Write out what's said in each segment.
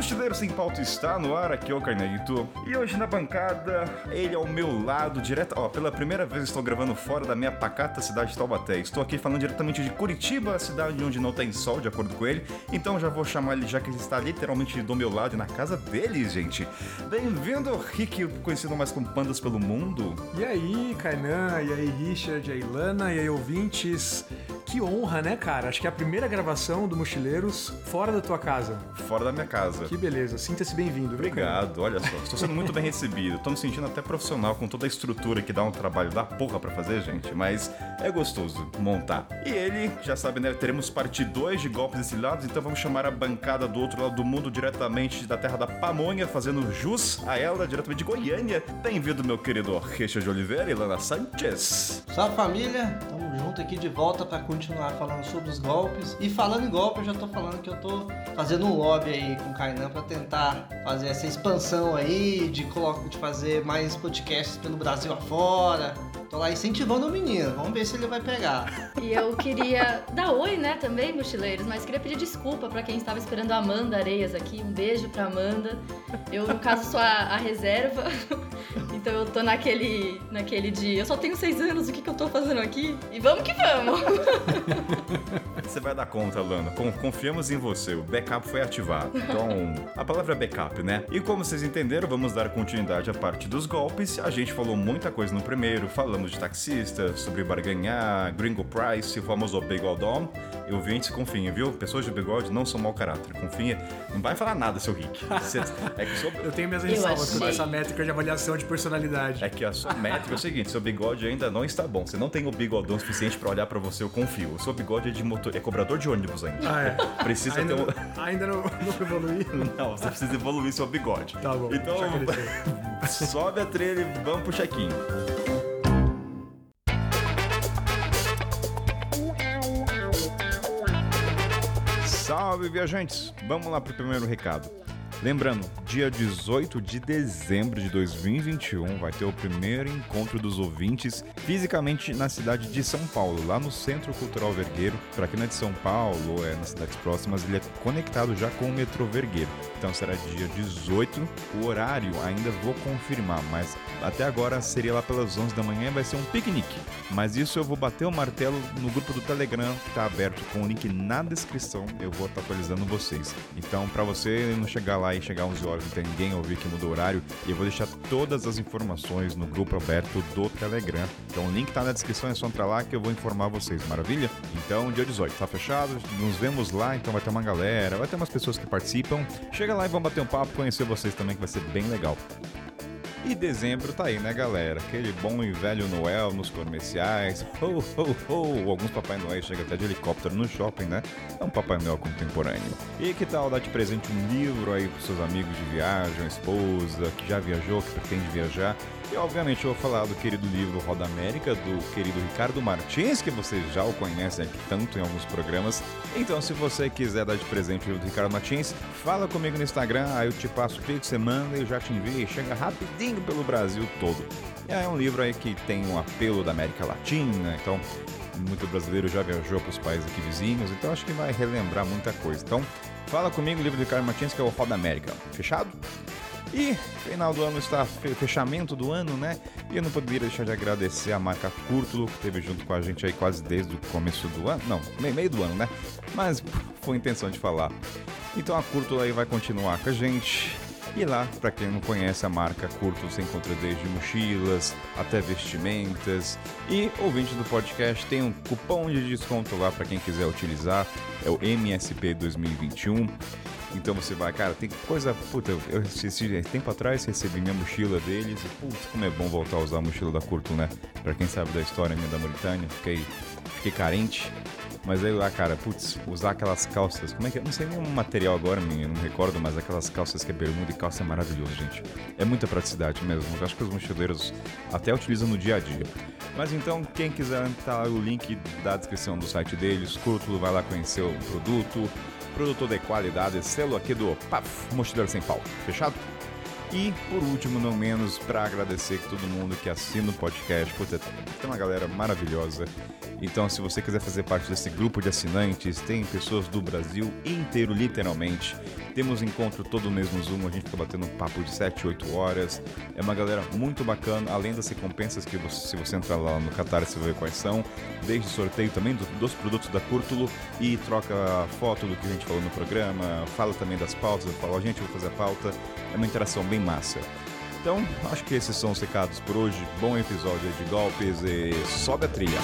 Mochileiro Sem Pauta está no ar, aqui é o Carneito. E hoje na bancada, ele ao meu lado, direto. Ó, pela primeira vez estou gravando fora da minha pacata cidade de Taubaté. Estou aqui falando diretamente de Curitiba, a cidade onde não tem sol, de acordo com ele. Então já vou chamar ele, já que ele está literalmente do meu lado e na casa dele, gente. Bem-vindo, Rick, conhecido mais como Pandas pelo Mundo. E aí, Kainan, e aí, Richard, e aí, Lana, e aí, ouvintes. Que honra, né, cara? Acho que é a primeira gravação do Mochileiros fora da tua casa. Fora da minha casa. Que beleza, sinta-se bem-vindo. Obrigado, olha só, estou sendo muito bem recebido. Estou me sentindo até profissional com toda a estrutura que dá um trabalho da porra pra fazer, gente, mas é gostoso montar. E ele, já sabe, né? Teremos parte 2 de golpes exilados, então vamos chamar a bancada do outro lado do mundo, diretamente da terra da pamonha, fazendo jus a ela, diretamente de Goiânia. Bem-vindo, meu querido Richard de Oliveira e Lana Sanchez. Salve família, tamo junto aqui de volta para continuar falando sobre os golpes. E falando em golpe, eu já tô falando que eu tô fazendo um lobby aí com o Kainan para tentar fazer essa expansão aí, de, de fazer mais podcasts pelo Brasil afora. Tô lá incentivando o menino, vamos ver se ele vai pegar. E eu queria dar oi, né, também, mochileiros, mas queria pedir desculpa pra quem estava esperando a Amanda Areias aqui. Um beijo pra Amanda. Eu, no caso, sou a, a reserva. Então eu tô naquele, naquele de eu só tenho seis anos, o que, que eu tô fazendo aqui? E vamos que vamos! Você vai dar conta, Lana. Con- Confiamos em você. O backup foi ativado. Então, a palavra é backup, né? E como vocês entenderam, vamos dar continuidade à parte dos golpes. A gente falou muita coisa no primeiro. Falamos de taxista, sobre barganhar, gringo price, o famoso bigodão. E ouvintes, confiem, viu? Pessoas de bigode não são mau caráter. Confia. Não vai falar nada, seu Rick. Você- é que sou... Eu tenho minhas ressalvas com essa métrica de avaliação de personalidade. É que a sua métrica é o seguinte, seu bigode ainda não está bom. Você não tem o bigodão suficiente pra olhar pra você, eu confio. O seu bigode é de motor, é cobrador de ônibus ainda. Ah, é. Precisa Ainda, ter um... não, ainda não, não evoluí? Não, você precisa evoluir seu bigode. Tá bom, Então, sobe a trilha e vamos pro check-in. Salve, viajantes! Vamos lá pro primeiro recado. Lembrando, dia 18 de dezembro de 2021 vai ter o primeiro encontro dos ouvintes fisicamente na cidade de São Paulo, lá no Centro Cultural Vergueiro. Para quem não é de São Paulo é nas cidades próximas, ele é conectado já com o metrô Vergueiro. Então será dia 18. O horário ainda vou confirmar, mas até agora seria lá pelas 11 da manhã vai ser um piquenique. Mas isso eu vou bater o martelo no grupo do Telegram que está aberto com o link na descrição. Eu vou estar atualizando vocês. Então, para você não chegar lá e chegar 11 horas e ter ninguém ouvir que mudou o horário, eu vou deixar todas as informações no grupo aberto do Telegram. Então, o link tá na descrição, é só entrar lá que eu vou informar vocês, maravilha? Então, dia 18, tá fechado? Nos vemos lá, então vai ter uma galera, vai ter umas pessoas que participam. Chega lá e vamos bater um papo, conhecer vocês também, que vai ser bem legal. E dezembro tá aí, né, galera? Aquele bom e velho Noel nos comerciais. Ho, ho, ho! Alguns Papai Noel chegam até de helicóptero no shopping, né? É um Papai Noel contemporâneo. E que tal dar de presente um livro aí pros seus amigos de viagem, esposa, que já viajou, que pretende viajar? E obviamente eu vou falar do querido livro Roda América, do querido Ricardo Martins, que vocês já o conhecem aqui tanto em alguns programas. Então, se você quiser dar de presente o livro do Ricardo Martins, fala comigo no Instagram, aí eu te passo o que você manda e eu já te envio e chega rapidinho pelo Brasil todo. E é um livro aí que tem um apelo da América Latina, então muito brasileiro já viajou para os países aqui vizinhos, então acho que vai relembrar muita coisa. Então, fala comigo o livro do Ricardo Martins, que é o Roda América. Fechado? E final do ano está fe- fechamento do ano, né? E eu não poderia deixar de agradecer a marca Curtulo, que esteve junto com a gente aí quase desde o começo do ano. Não, meio, do ano, né? Mas foi intenção de falar. Então a Curtulo aí vai continuar com a gente. E lá, para quem não conhece a marca Curto, você encontra desde mochilas até vestimentas. E ouvinte do podcast tem um cupom de desconto lá para quem quiser utilizar. É o MSP 2021. Então você vai, cara, tem coisa. Puta, eu esse tempo atrás recebi minha mochila deles e, putz, como é bom voltar a usar a mochila da Curto, né? Pra quem sabe da história minha da Mauritânia, fiquei, fiquei carente. Mas aí lá, cara, putz, usar aquelas calças, como é que é? Não sei nem o material agora, menino, não me recordo, mas aquelas calças que é bermuda e calça é maravilhoso, gente. É muita praticidade mesmo. Eu acho que os mochileiros até utilizam no dia a dia. Mas então, quem quiser, tá o link da descrição do site deles, Curto, vai lá conhecer o produto. Produto de qualidade, selo aqui do PAF, Mochileiro Sem Pau. Fechado? E, por último, não menos, para agradecer todo mundo que assina o podcast. Puta, tem uma galera maravilhosa. Então, se você quiser fazer parte desse grupo de assinantes, tem pessoas do Brasil inteiro, literalmente. Temos encontro todo mês no Zoom, a gente fica batendo um papo de 7, 8 horas. É uma galera muito bacana, além das recompensas que você, se você entrar lá no Qatar, você vai ver quais são. Desde sorteio também do, dos produtos da Curtulo e troca foto do que a gente falou no programa, fala também das pautas, eu falo, a gente, vai fazer a pauta. É uma interação bem massa. Então, acho que esses são os recados por hoje. Bom episódio de golpes e sobe a trilha.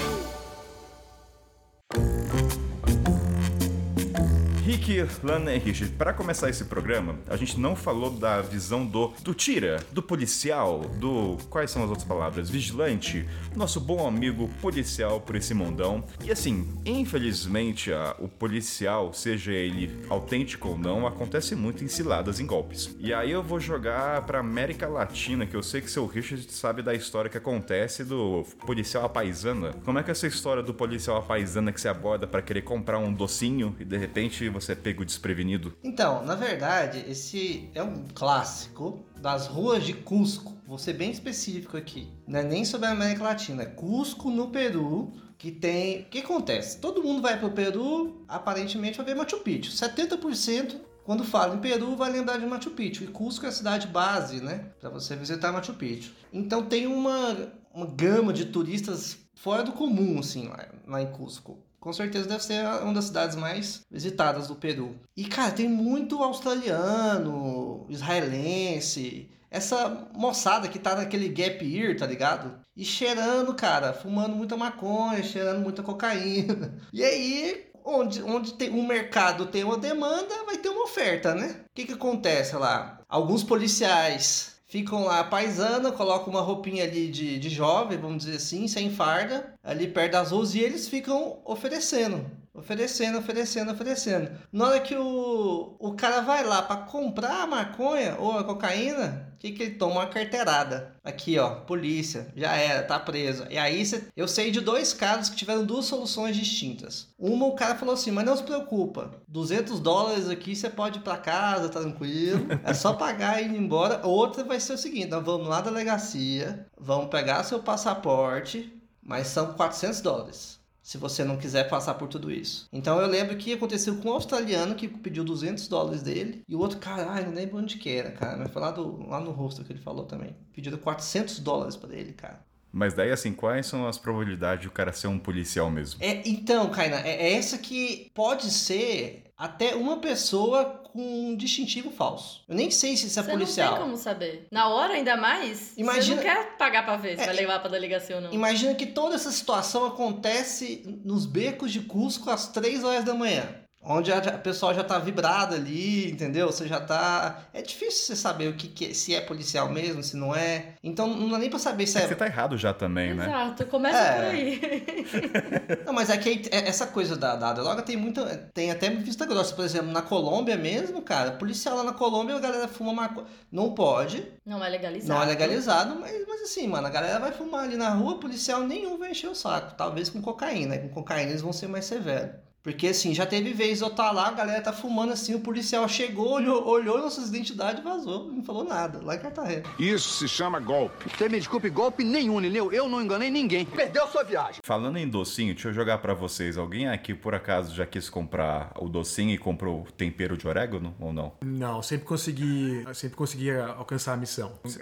Rick, Lana e Richard, para começar esse programa, a gente não falou da visão do, do tira, do policial, do. Quais são as outras palavras? Vigilante, nosso bom amigo policial por esse mundão. E assim, infelizmente, a, o policial, seja ele autêntico ou não, acontece muito em ciladas, em golpes. E aí eu vou jogar pra América Latina, que eu sei que seu Richard sabe da história que acontece do policial apaisana. Como é que é essa história do policial apaisana que se aborda para querer comprar um docinho e de repente você é pego desprevenido? Então, na verdade, esse é um clássico das ruas de Cusco. Vou ser bem específico aqui. Não é nem sobre a América Latina, é Cusco no Peru. Que tem. O que acontece? Todo mundo vai pro Peru, aparentemente vai ver Machu Picchu. 70% quando fala em Peru, vai lembrar de Machu Picchu. E Cusco é a cidade base, né? Para você visitar Machu Picchu. Então tem uma, uma gama de turistas fora do comum, assim, lá, lá em Cusco. Com certeza deve ser uma das cidades mais visitadas do Peru. E, cara, tem muito australiano, israelense, essa moçada que tá naquele gap year, tá ligado? E cheirando, cara, fumando muita maconha, cheirando muita cocaína. E aí, onde, onde tem um mercado tem uma demanda, vai ter uma oferta, né? O que que acontece lá? Alguns policiais ficam lá paisana, colocam uma roupinha ali de, de jovem, vamos dizer assim, sem farda, ali perto das ruas, e eles ficam oferecendo. Oferecendo, oferecendo, oferecendo. Na hora que o, o cara vai lá para comprar a maconha ou a cocaína, o que, que ele toma? Uma carteirada. Aqui, ó, polícia, já era, tá preso. E aí cê, eu sei de dois casos que tiveram duas soluções distintas. Uma, o cara falou assim: mas não se preocupa, 200 dólares aqui você pode ir pra casa, tranquilo, é só pagar e ir embora. Outra vai ser o seguinte: nós vamos lá da delegacia, vamos pegar seu passaporte, mas são 400 dólares se você não quiser passar por tudo isso. Então eu lembro que aconteceu com um australiano que pediu 200 dólares dele e o outro, caralho, não lembro onde que era, cara, mas foi lá, do, lá no rosto que ele falou também. Pediram 400 dólares para ele, cara. Mas daí, assim, quais são as probabilidades de o cara ser um policial mesmo? É, então, Kaina, é, é essa que pode ser até uma pessoa com um distintivo falso. Eu nem sei se isso é Você policial. não tem como saber. Na hora, ainda mais, Imagina- você não quer pagar pra ver se É, vai levar pra delegacia ou não. Imagina que toda essa situação acontece nos becos de Cusco às 3 horas da manhã. Onde a, a pessoa já tá vibrada ali, entendeu? Você já tá. É difícil você saber o que, que é- se é policial mesmo, se não é. Então não dá nem pra saber se É é. você tá errado já também, né? Exato, começa É. por aí. Não, mas é que é- essa coisa da, da droga tem muita. Tem até vista grossa. Por exemplo, na Colômbia mesmo, cara, policial lá na Colômbia, a galera fuma maconha. Não pode, Não é legalizado. não é legalizado, mas, mas assim, mano, a galera vai fumar ali na rua, policial nenhum vai encher o saco. Talvez com cocaína. Com cocaína eles vão ser mais severos. Porque assim, já teve vez eu estar lá, a galera tá fumando assim, o policial chegou, olhou, olhou nossas identidades e vazou. Não falou nada, lá em Cartagena. Isso se chama golpe. Você me desculpe, golpe nenhum, entendeu? Eu não enganei ninguém. Perdeu sua viagem. Falando em docinho, deixa eu jogar pra vocês. Alguém aqui, por acaso, já quis comprar o docinho e comprou o tempero de orégano ou não? Não, sempre consegui, sempre consegui alcançar a missão. Você,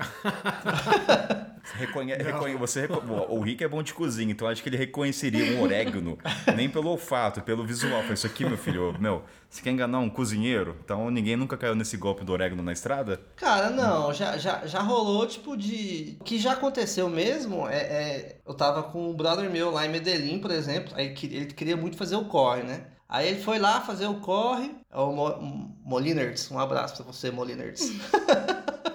reconhe... reconhe- você reco- O Rick é bom de cozinha, então acho que ele reconheceria um orégano, nem pelo olfato, pelo visual. Falei, isso aqui, meu filho, meu, você quer enganar um cozinheiro? Então ninguém nunca caiu nesse golpe do orégano na estrada? Cara, não, já, já, já rolou, tipo, de. O que já aconteceu mesmo é, é- Eu tava com um brother meu lá em Medellín, por exemplo, aí ele queria muito fazer o corre, né? Aí ele foi lá fazer o corre, é o Mo, Molinerds, um abraço pra você, Molinerds.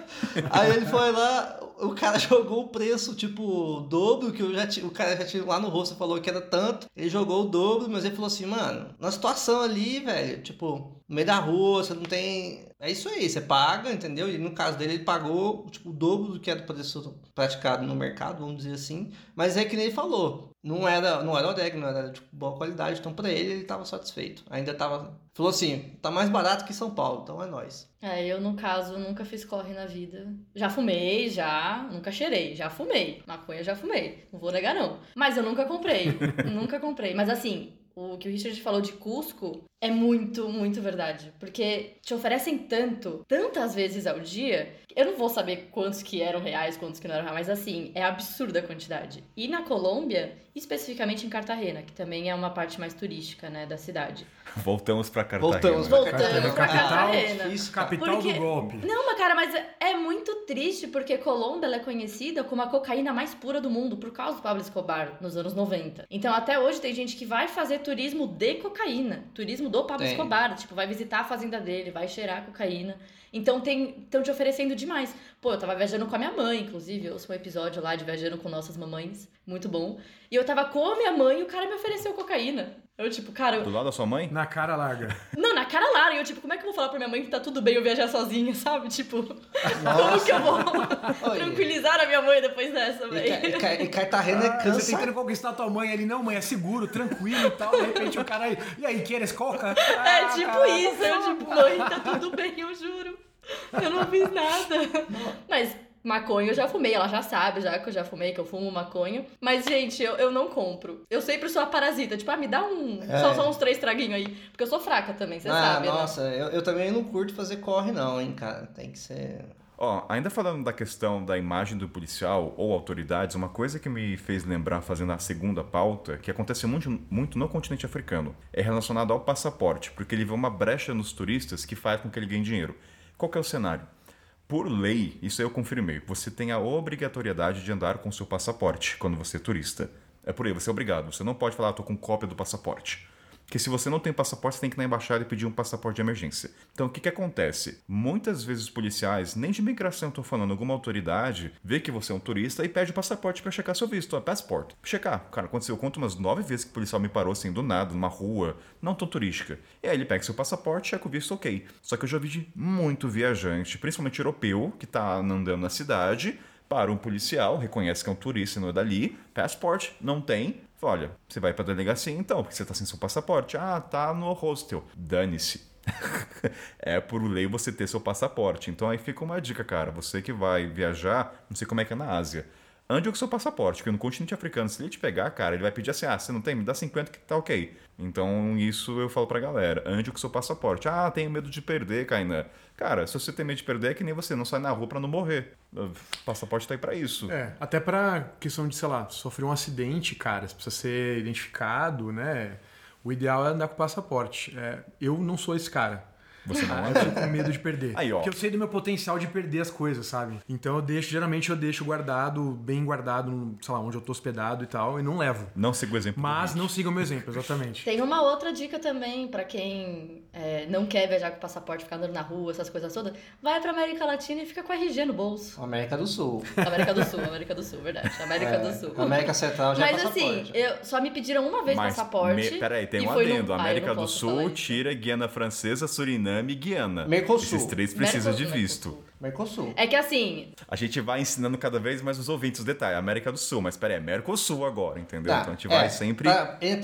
Aí ele foi lá, o cara jogou o preço, tipo, o dobro que eu já. O cara já tinha lá no rosto falou que era tanto. Ele jogou o dobro, mas ele falou assim, mano, na situação ali, velho, tipo, no meio da rua, você não tem. É isso aí, você paga, entendeu? E no caso dele, ele pagou, tipo, o dobro do que era o preço praticado no mercado, vamos dizer assim. Mas é que nem ele falou. Não era, não era orégano, era de boa qualidade. Então, pra ele, ele tava satisfeito. Ainda tava. Falou assim: tá mais barato que São Paulo, então é nóis. É, eu no caso nunca fiz corre na vida. Já fumei, já, nunca cheirei, já fumei. Maconha já fumei, não vou negar não. Mas eu nunca comprei, nunca comprei. Mas assim, o que o Richard falou de Cusco é muito, muito verdade. Porque te oferecem tanto, tantas vezes ao dia. Eu não vou saber quantos que eram reais, quantos que não eram reais, mas assim, é absurda a quantidade. E na Colômbia, especificamente em Cartagena, que também é uma parte mais turística, né, da cidade. Voltamos pra Cartagena. Voltamos pra Voltamos Cartagena. pra Capital, Cartagena. Isso, cara. Capital Porque- do golpe. Não, mas cara, mas é- muito triste porque Colômbia ela é conhecida como a cocaína mais pura do mundo por causa do Pablo Escobar nos anos 90. Então até hoje tem gente que vai fazer turismo de cocaína, turismo do Pablo Tem. Escobar, tipo, vai visitar a fazenda dele, vai cheirar cocaína. Então tem estão te oferecendo demais. Pô, eu tava viajando com a minha mãe, inclusive, eu ouço um episódio lá de viajando com nossas mamães, muito bom. E eu tava com a minha mãe e o cara me ofereceu cocaína. Eu tipo, cara, eu- Do lado da sua mãe? Na cara larga. não, na cara larga. Eu, tipo, como é que eu vou falar pra minha mãe que tá tudo bem eu viajar sozinha, sabe? Tipo, como que eu vou Oi. tranquilizar a minha mãe depois dessa, E, Ca- velho? e Ca- e Cartagena é Ah, você cansa. tentando conquistar tua mãe ali, não, mãe, é seguro, tranquilo e tal. De repente o cara aí, e aí, queres coca? É Ah, tipo caraca, isso, eu tipo, mãe, tá tudo bem, eu juro. Eu não fiz nada. Mas maconha eu já fumei, ela já sabe já que eu já fumei, que eu fumo maconha. Mas, gente, eu, eu não compro. Eu sempre sou a parasita, tipo, ah, me dá um. É. Só, só uns três traguinhos aí. Porque eu sou fraca também, você ah, sabe, né? nossa, eu, eu também não curto fazer corre, não, hein, cara. Tem que ser. Ó, ainda falando da questão da imagem do policial ou autoridades, uma coisa que me fez lembrar, fazendo a segunda pauta, que acontece muito, muito no continente africano, é relacionado ao passaporte, porque ele vê uma brecha nos turistas que faz com que ele ganhe dinheiro. Qual que é o cenário? Por lei, isso aí eu confirmei, você tem a obrigatoriedade de andar com seu passaporte quando você é turista. É por aí, você é obrigado. Você não pode falar, ah, tô com cópia do passaporte. Porque se você não tem passaporte, você tem que ir na embaixada e pedir um passaporte de emergência. Então, o que, que acontece? Muitas vezes os policiais, nem de imigração estou falando, alguma autoridade, vê que você é um turista e pede o passaporte para checar seu visto, a passport. Checar. Cara, aconteceu, eu conto umas nove vezes que o policial me parou assim, do nada, numa rua, não tão turística. E aí ele pega seu passaporte, checa o visto, ok. Só que eu já vi de muito viajante, principalmente europeu, que tá andando na cidade, para um policial, reconhece que é um turista e não é dali, passport, não tem. Olha, você vai pra delegacia então, porque você tá sem seu passaporte. Ah, tá no hostel. Dane-se. é por lei você ter seu passaporte. Então aí fica uma dica, cara. Você que vai viajar, não sei como é que é na Ásia. Ande com seu passaporte, porque no continente africano, se ele te pegar, cara, ele vai pedir assim: ah, você não tem? Me dá 50 que tá ok. Então isso eu falo pra galera: ande com seu passaporte. Ah, tenho medo de perder, Kainan. Cara, se você tem medo de perder, é que nem você, não sai na rua pra não morrer. O passaporte tá aí pra isso. É, até pra questão de, sei lá, sofrer um acidente, cara, você precisa ser identificado, né? O ideal é andar com passaporte. É, eu não sou esse cara. Você não Eu anda? fico com medo de perder. Aí, ó. Porque eu sei do meu potencial de perder as coisas, sabe? Então eu deixo, geralmente eu deixo guardado, bem guardado, no, sei lá, onde eu tô hospedado e tal, e não levo. Não siga o exemplo. Mas não siga o meu exemplo, exatamente. Tem uma outra dica também pra quem é, não quer viajar com passaporte, ficar andando na rua, essas coisas todas. Vai pra América Latina e fica com RG no bolso. América do Sul. América do Sul, América do Sul, verdade. América É, do Sul. América Central já é Mas assim, passaporte. eu só me pediram uma vez Mas, passaporte. me- peraí, tem um no- adendo. Ah, eu América do Sul tira Guiana Francesa, Suriname e Guiana. Mercosul. Esses três precisam de Mercosul, visto. Mercosul. É que assim, A gente vai ensinando cada vez mais os ouvintes os detalhes. América do Sul, mas peraí, é Mercosul agora, entendeu? Tá, então a gente é, vai sempre.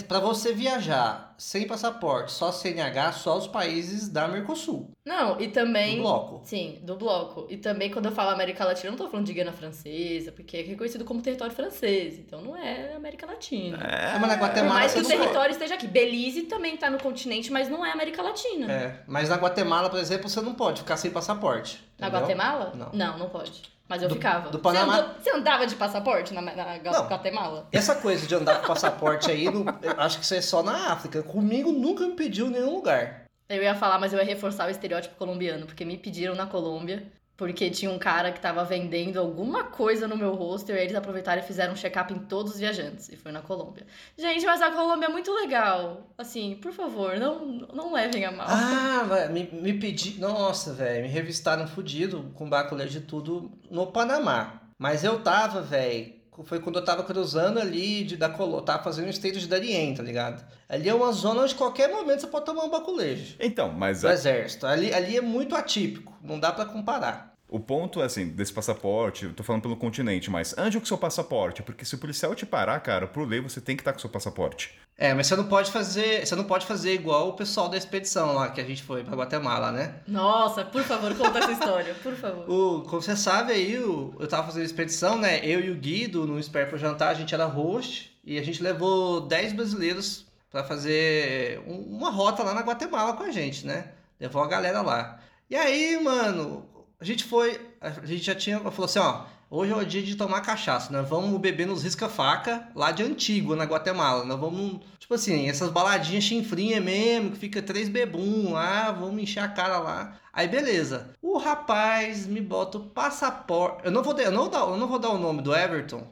Pra você viajar sem passaporte, só CNH, só os países da Mercosul. não, e também. Do bloco. Sim, do bloco. E também quando eu falo América Latina, eu não tô falando de Guiana Francesa, porque é reconhecido como território francês. Então não é América Latina. É, mas na Por Guatemala mais que você o território esteja aqui. Belize também tá no continente, mas não é América Latina. É, mas na Guatemala, por exemplo, você não pode ficar sem passaporte. Na? Guatemala? Não. Não, não pode. Mas eu Do- ficava. do Panamá- Você, andou- você andava de passaporte na, na Ga- Não. Guatemala? Essa coisa de andar com passaporte aí, eu acho que isso é só na África. Comigo nunca me pediu em nenhum lugar. Eu ia falar, mas eu ia reforçar o estereótipo colombiano, porque me pediram na Colômbia, porque tinha um cara que tava vendendo alguma coisa no meu hostel, e eles aproveitaram e fizeram um check-up em todos os viajantes, e foi na Colômbia. Gente, mas a Colômbia é muito legal. Assim, por favor, não, não levem a mal. Ah, me, me pedi. Nossa, velho, me revistaram fudido com baculê de tudo no Panamá. Mas eu tava, velho. Foi quando eu tava cruzando ali de, da Colômbia. Tava fazendo o estreito de Darien, tá ligado? Ali é uma zona onde qualquer momento você pode tomar um baculejo. Então, mas Do a- exército. Ali, ali é muito atípico. Não dá pra comparar. O ponto assim, desse passaporte, eu tô falando pelo continente, mas ande com seu passaporte, porque se o policial te parar, cara, por lei você tem que estar com seu passaporte. É, mas você não pode fazer. Você não pode fazer igual o pessoal da expedição lá que a gente foi pra Guatemala, né? Nossa, por favor, conta essa história, por favor. O, como você sabe aí, o- eu tava fazendo expedição, né? Eu e o Guido, no Espera pro Jantar, a gente era host e a gente levou 10 brasileiros pra fazer um- uma rota lá na Guatemala com a gente, né? Levou a galera lá. E aí, mano, a gente foi. A gente já tinha. Falou assim, ó. Hoje é o dia de tomar cachaça, nós vamos beber nos risca-faca lá de Antigua, na Guatemala. Nós vamos, tipo assim, essas baladinhas chinfrinha mesmo, que fica três bebum lá, vamos encher a cara lá. Aí beleza. O rapaz me bota o passaporte. Eu não vou eu não, dar- eu não vou dar o nome do Everton.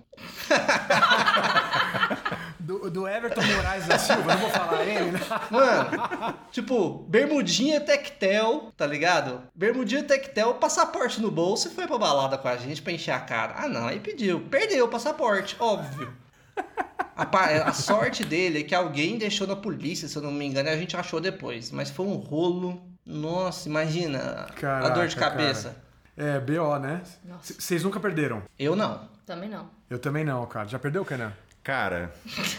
Do, do Everton Moraes da Silva, não vou falar ele, né? Mano, tipo, bermudinha tectel, tá ligado? Bermudinha tectel, passaporte no bolso e foi pra balada com a gente pra encher a cara. Ah, não, aí pediu. Perdeu o passaporte, óbvio. A, a sorte dele é que alguém deixou na polícia, se eu não me engano, e a gente achou depois. Mas foi um rolo. Nossa, imagina a dor de Caraca, cabeça. É, BO, né? Vocês nunca perderam? Eu não. Também não. Eu também não, cara. Já perdeu, Kenan? Cara,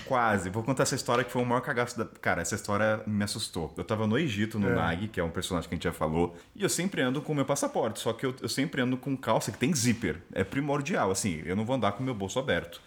quase. Vou contar essa história que foi o maior cagaço da. Cara, essa história me assustou. Eu tava no Egito, no É. Nag, que é um personagem que a gente já falou, e eu sempre ando com o meu passaporte, só que eu, eu sempre ando com calça que tem zíper. É primordial, assim, eu não vou andar com o meu bolso aberto.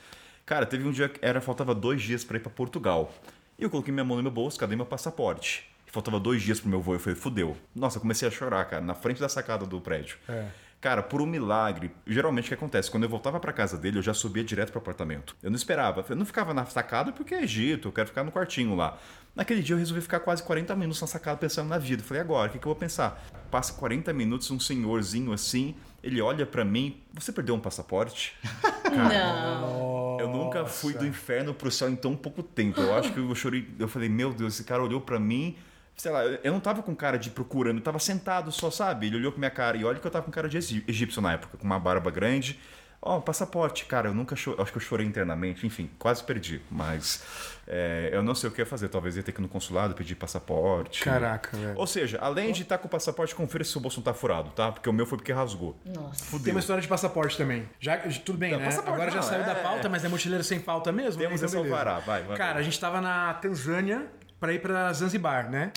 Cara, teve um dia que era, faltava dois dias pra ir pra Portugal. E eu coloquei minha mão no meu bolso, cadê meu passaporte? E faltava dois dias pro meu voo, eu falei, fudeu. Nossa, eu comecei a chorar, cara, na frente da sacada do prédio. É. Cara, por um milagre, geralmente o que acontece? Quando eu voltava pra casa dele, eu já subia direto pro apartamento. Eu não esperava, eu não ficava na sacada porque é Egito, eu quero ficar no quartinho lá. Naquele dia eu resolvi ficar quase 40 minutos na sacada pensando na vida. Falei, agora, o que, que eu vou pensar? Passa 40 minutos, um senhorzinho assim, ele olha pra mim, você perdeu um passaporte? Não. Eu nunca fui do inferno pro céu em tão pouco tempo. Eu acho que eu chorei, eu falei, meu Deus, esse cara olhou pra mim, sei lá, eu não tava com cara de procurando, eu tava sentado só, sabe? Ele olhou pra minha cara e olha que eu tava com cara de egí- egípcio na época, com uma barba grande. Ó, passaporte, cara, eu nunca chorei, acho que eu chorei internamente, enfim, quase perdi, mas é, eu não sei o que ia fazer, talvez ia ter que ir no consulado pedir passaporte. Caraca, velho. Ou seja, além de estar com o passaporte, confira se o bolso não tá furado, tá? Porque o meu foi porque rasgou. Nossa. Tem Fudeu. uma história de passaporte também. Já, tudo bem, Não, né? Agora já não, saiu é- da pauta, mas é mochileiro sem pauta mesmo? Temos Então, esse alvará, vai, vai. Cara, a gente tava na Tanzânia pra ir pra Zanzibar, né?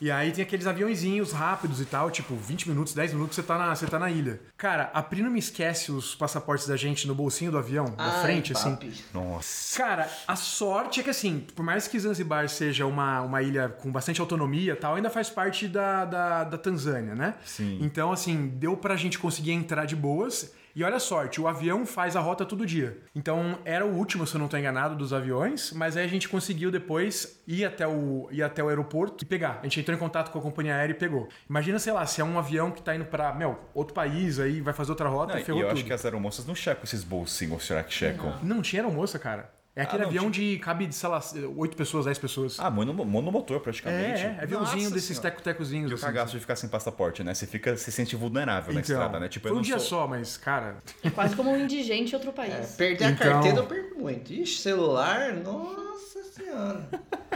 E aí tem aqueles aviãozinhos rápidos e tal, tipo 20 minutos, 10 minutos você tá na, você tá na ilha. Cara, a Pri não me esquece os passaportes da gente no bolsinho do avião, da Ai, frente, assim. papi. Nossa. Cara, a sorte é que assim, por mais que Zanzibar seja uma, uma ilha com bastante autonomia e tal, ainda faz parte da, da, da Tanzânia, né? Sim. Então, assim, deu pra gente conseguir entrar de boas. E olha a sorte, o avião faz a rota todo dia. Então, era o último, se eu não tô enganado, dos aviões, mas aí a gente conseguiu depois ir até o, ir até o aeroporto e pegar. A gente entrou em contato com a companhia aérea e pegou. Imagina, sei lá, se é um avião que tá indo pra, meu, outro país, aí vai fazer outra rota Não, e ferrou eu tudo. acho que as aeromoças não checam esses bolsinhos, será que checam? Não tinha aeromoça, cara. É aquele Ah, não, avião de cabe, sei lá, 8 pessoas, 10 pessoas. Ah, mono, monomotor praticamente. é, é, aviãozinho Nossa desses teco-tecozinhos. E o assim, cagaço de ficar sem passaporte, né? Você fica, se sente vulnerável na Então, estrada, né? Tipo, eu foi um dia sou... só, mas, cara. É quase como um indigente em outro país. Perder a Então- carteira eu perco muito. Ixi, celular, nossa senhora.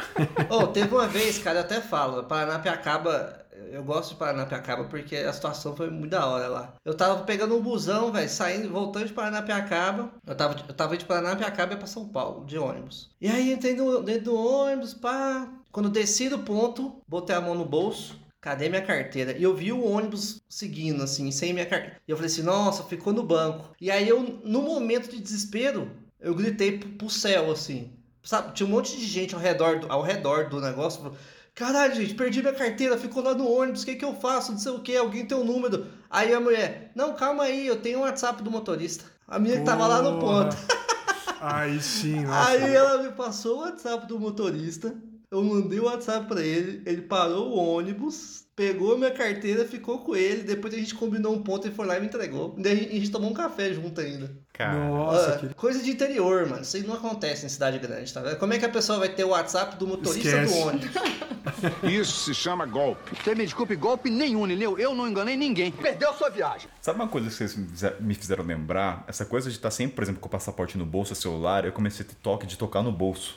Ô, teve uma vez, cara, eu até falo, Paranapiacaba, eu gosto de Paranapiacaba porque a situação foi muito da hora lá. Eu tava pegando um busão, velho, saindo, voltando de Paranapiacaba. Eu tava, eu tava indo de Paranapiacaba pra São Paulo, de ônibus. E aí entrei no, dentro do ônibus, pá. Quando desci do ponto, botei a mão no bolso. Cadê minha carteira? E eu vi o ônibus seguindo, assim, sem minha carteira. E eu falei assim, nossa, ficou no banco. E aí eu, no momento de desespero, eu gritei pro, pro céu, assim. Sabe, tinha um monte de gente ao redor do, ao redor do negócio. Caralho, gente, perdi minha carteira, ficou lá no ônibus, o que, que eu faço? Não sei o que, alguém tem o um número. Aí a mulher, não, calma aí, eu tenho o WhatsApp do motorista. A minha que tava lá no Porra. ponto. Aí sim, nossa. Aí ela me passou o WhatsApp do motorista. Eu mandei o WhatsApp pra ele. Ele parou o ônibus, pegou minha carteira, ficou com ele. Depois a gente combinou um ponto e foi lá e me entregou. Gente, a gente tomou um café junto ainda. Cara, Nossa, Ah, que... Coisa de interior, mano. Isso aí não acontece em cidade grande, tá vendo? Como é que a pessoa vai ter o WhatsApp do motorista Esquece. do ônibus? Isso se chama golpe. Você me desculpe, golpe nenhum, entendeu? Eu não enganei ninguém. Perdeu sua viagem. sabe uma coisa que vocês me fizer- me fizeram lembrar? Essa coisa de estar sempre, por exemplo, com o passaporte no bolso, celular, eu comecei a ter toque de tocar no bolso.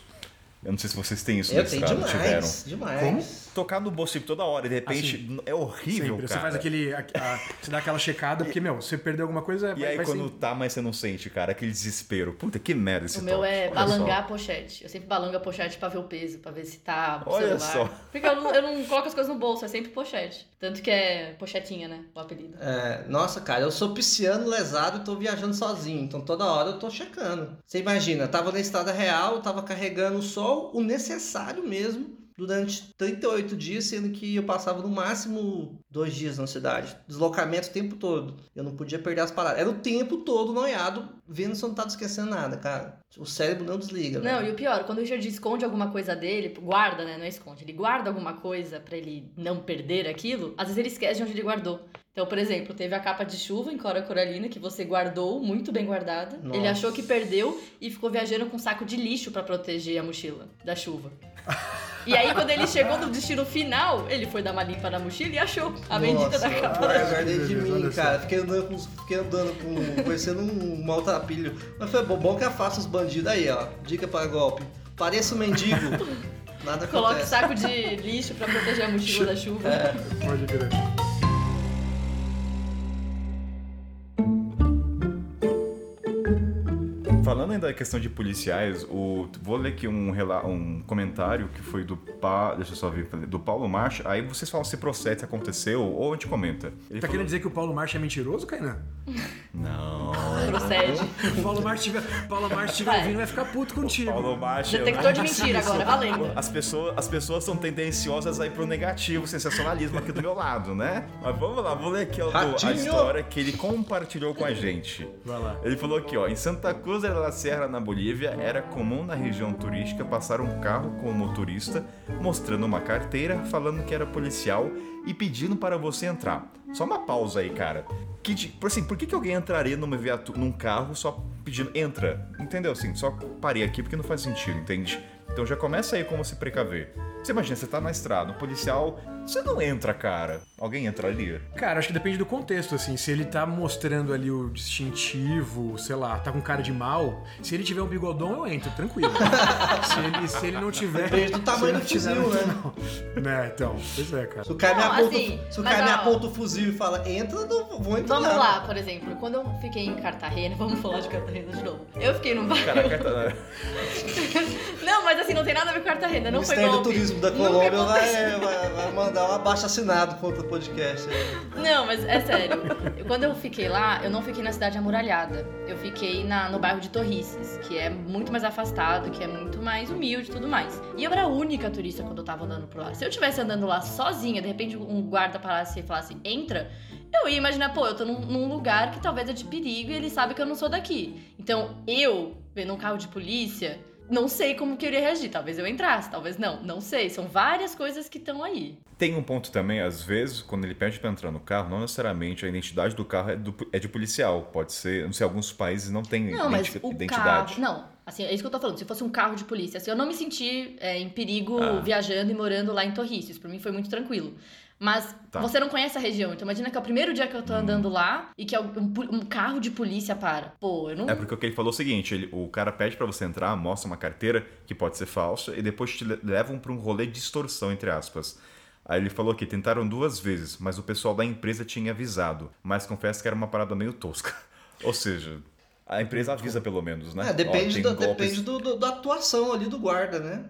Eu não sei se vocês têm isso Eu na tenho estrada, tiveram. demais, demais. Tocar no bolso toda hora e de repente é horrível, Sempre. cara. Você faz aquele. a- a- você dá aquela checada, porque, meu, você perdeu alguma coisa. E vai, aí vai quando ser- tá, mas você não sente, cara, aquele desespero. Puta, que merda esse O meu toque. é Olha balangar a só. pochete. Eu sempre balango a pochete pra ver o peso, pra ver se tá o Olha celular. só. Porque eu não, eu não coloco as coisas no bolso, é sempre pochete. Tanto que é pochetinha, né? O apelido. É, nossa, cara, eu sou pisciano, lesado e tô viajando sozinho. Então toda hora eu tô checando. Você imagina, eu tava na estrada real, eu tava carregando só o necessário mesmo durante 38 dias, sendo que eu passava no máximo dois dias na cidade. Deslocamento o tempo todo. Eu não podia perder as paradas. Era o tempo todo noiado, vendo se eu não tava esquecendo nada, cara. O cérebro não desliga. Não, velho. e o pior, quando o Richard esconde alguma coisa dele, guarda, né? Não é esconde. Ele guarda alguma coisa pra ele não perder aquilo, às vezes ele esquece de onde ele guardou. Então, por exemplo, teve a capa de chuva em Cora Coralina que você guardou, muito bem guardada. Ele Nossa. achou que perdeu e ficou viajando com um saco de lixo pra proteger a mochila da chuva. E aí, quando ele chegou no destino final, ele foi dar uma limpa na mochila e achou a bendita Nossa, da capa. eu guardei de mim, cara. Fiquei andando com, fiquei andando com, parecendo um maltrapilho. Mas foi bom, bom que afasta os bandidos aí, ó. Dica para golpe. Pareça um mendigo. Nada acontece. saco de lixo pra proteger a mochila da chuva. Pode crer. Falando ainda da questão de policiais, o, vou ler aqui um, um comentário que foi do pa, deixa eu só ver, do Paulo Marcha. Aí vocês falam se procede, se aconteceu, ou a gente comenta. Ele Tá falou- querendo dizer que o Paulo Marcha é mentiroso, Kainan? Não. Procede. O Paulo Marcha tiver, o Paulo Marcha tiver Vai. ouvindo vai ficar puto contigo. Paulo Marcha. Detector de mentira agora, valendo. As pessoas, as pessoas são tendenciosas aí pro negativo, sensacionalismo aqui do meu lado, né? Mas vamos lá, vou ler aqui ó, a história que ele compartilhou com a gente. Vai lá. Ele falou aqui, ó, em Santa Cruz de la Sierra, na Bolívia, era comum na região turística passar um carro com um motorista mostrando uma carteira, falando que era policial e pedindo para você entrar. Só uma pausa aí, cara. Que, assim, por que, que alguém entraria numa viatu num carro só pedindo entra? Entendeu? Assim, só parei aqui porque não faz sentido, entende? Então já começa aí como se precaver. Você imagina, você tá na estrada, um policial, você não entra, cara. Alguém entraria? Cara, acho que depende do contexto, assim. Se ele tá mostrando ali o distintivo, sei lá, tá com cara de mal, se ele tiver um bigodão, eu entro, tranquilo. se, ele, se ele não tiver. Depende do tamanho do fuzil, né? não. Né, então, pois é, cara. Se o cara me Não, aponta, assim, se o cara me ó. aponta o fuzil e fala, entra, eu não vou entrar. Vamos lá, por exemplo, quando eu fiquei em Cartagena, vamos falar de Cartagena de novo. Eu fiquei num bairro. Cara. Não, mas assim, não tem nada a ver com Cartagena, não foi Ministério do golpe. Turismo da Nunca Colômbia vai, vai, vai mandar um abaixo assinado contra o podcast. Não, mas é sério. Eu- Quando eu fiquei lá, eu não fiquei na cidade amuralhada. Eu fiquei na- no bairro de Torrices, que é muito mais afastado, que é muito mais humilde e tudo mais. E eu era a única turista quando eu tava andando por lá. Se eu tivesse andando lá sozinha, de repente um guarda parasse e falasse, entra, eu ia imaginar, pô, eu tô num, num lugar que talvez é de perigo e ele sabe que eu não sou daqui. Então, eu, vendo um carro de polícia, não sei como que eu iria reagir. Talvez eu entrasse, talvez não. Não sei. São várias coisas que estão aí. Tem um ponto também, às vezes, quando ele pede pra entrar no carro, não necessariamente a identidade do carro é, do- é de policial. Pode ser, não sei, alguns países não têm Não, mas o identidade. carro. Não, assim, é isso que eu tô falando. Se fosse um carro de polícia, assim, eu não me senti é, em perigo Ah. viajando e morando lá em Torrices. Pra mim foi muito tranquilo. Mas Tá. você não conhece a região. Então imagina que é o primeiro dia que eu tô andando lá e que é um, um carro de polícia para. Pô, eu não. É porque o que ele falou é o seguinte, ele- o cara pede pra você entrar, mostra uma carteira que pode ser falsa e depois te le- levam pra um rolê de extorsão, entre aspas. Aí ele falou que tentaram duas vezes, mas o pessoal da empresa tinha avisado. Mas confesso que era uma parada meio tosca. Ou seja, a empresa avisa pelo menos, né? É, depende, Ó, do- depende do, do- da atuação ali do guarda, né?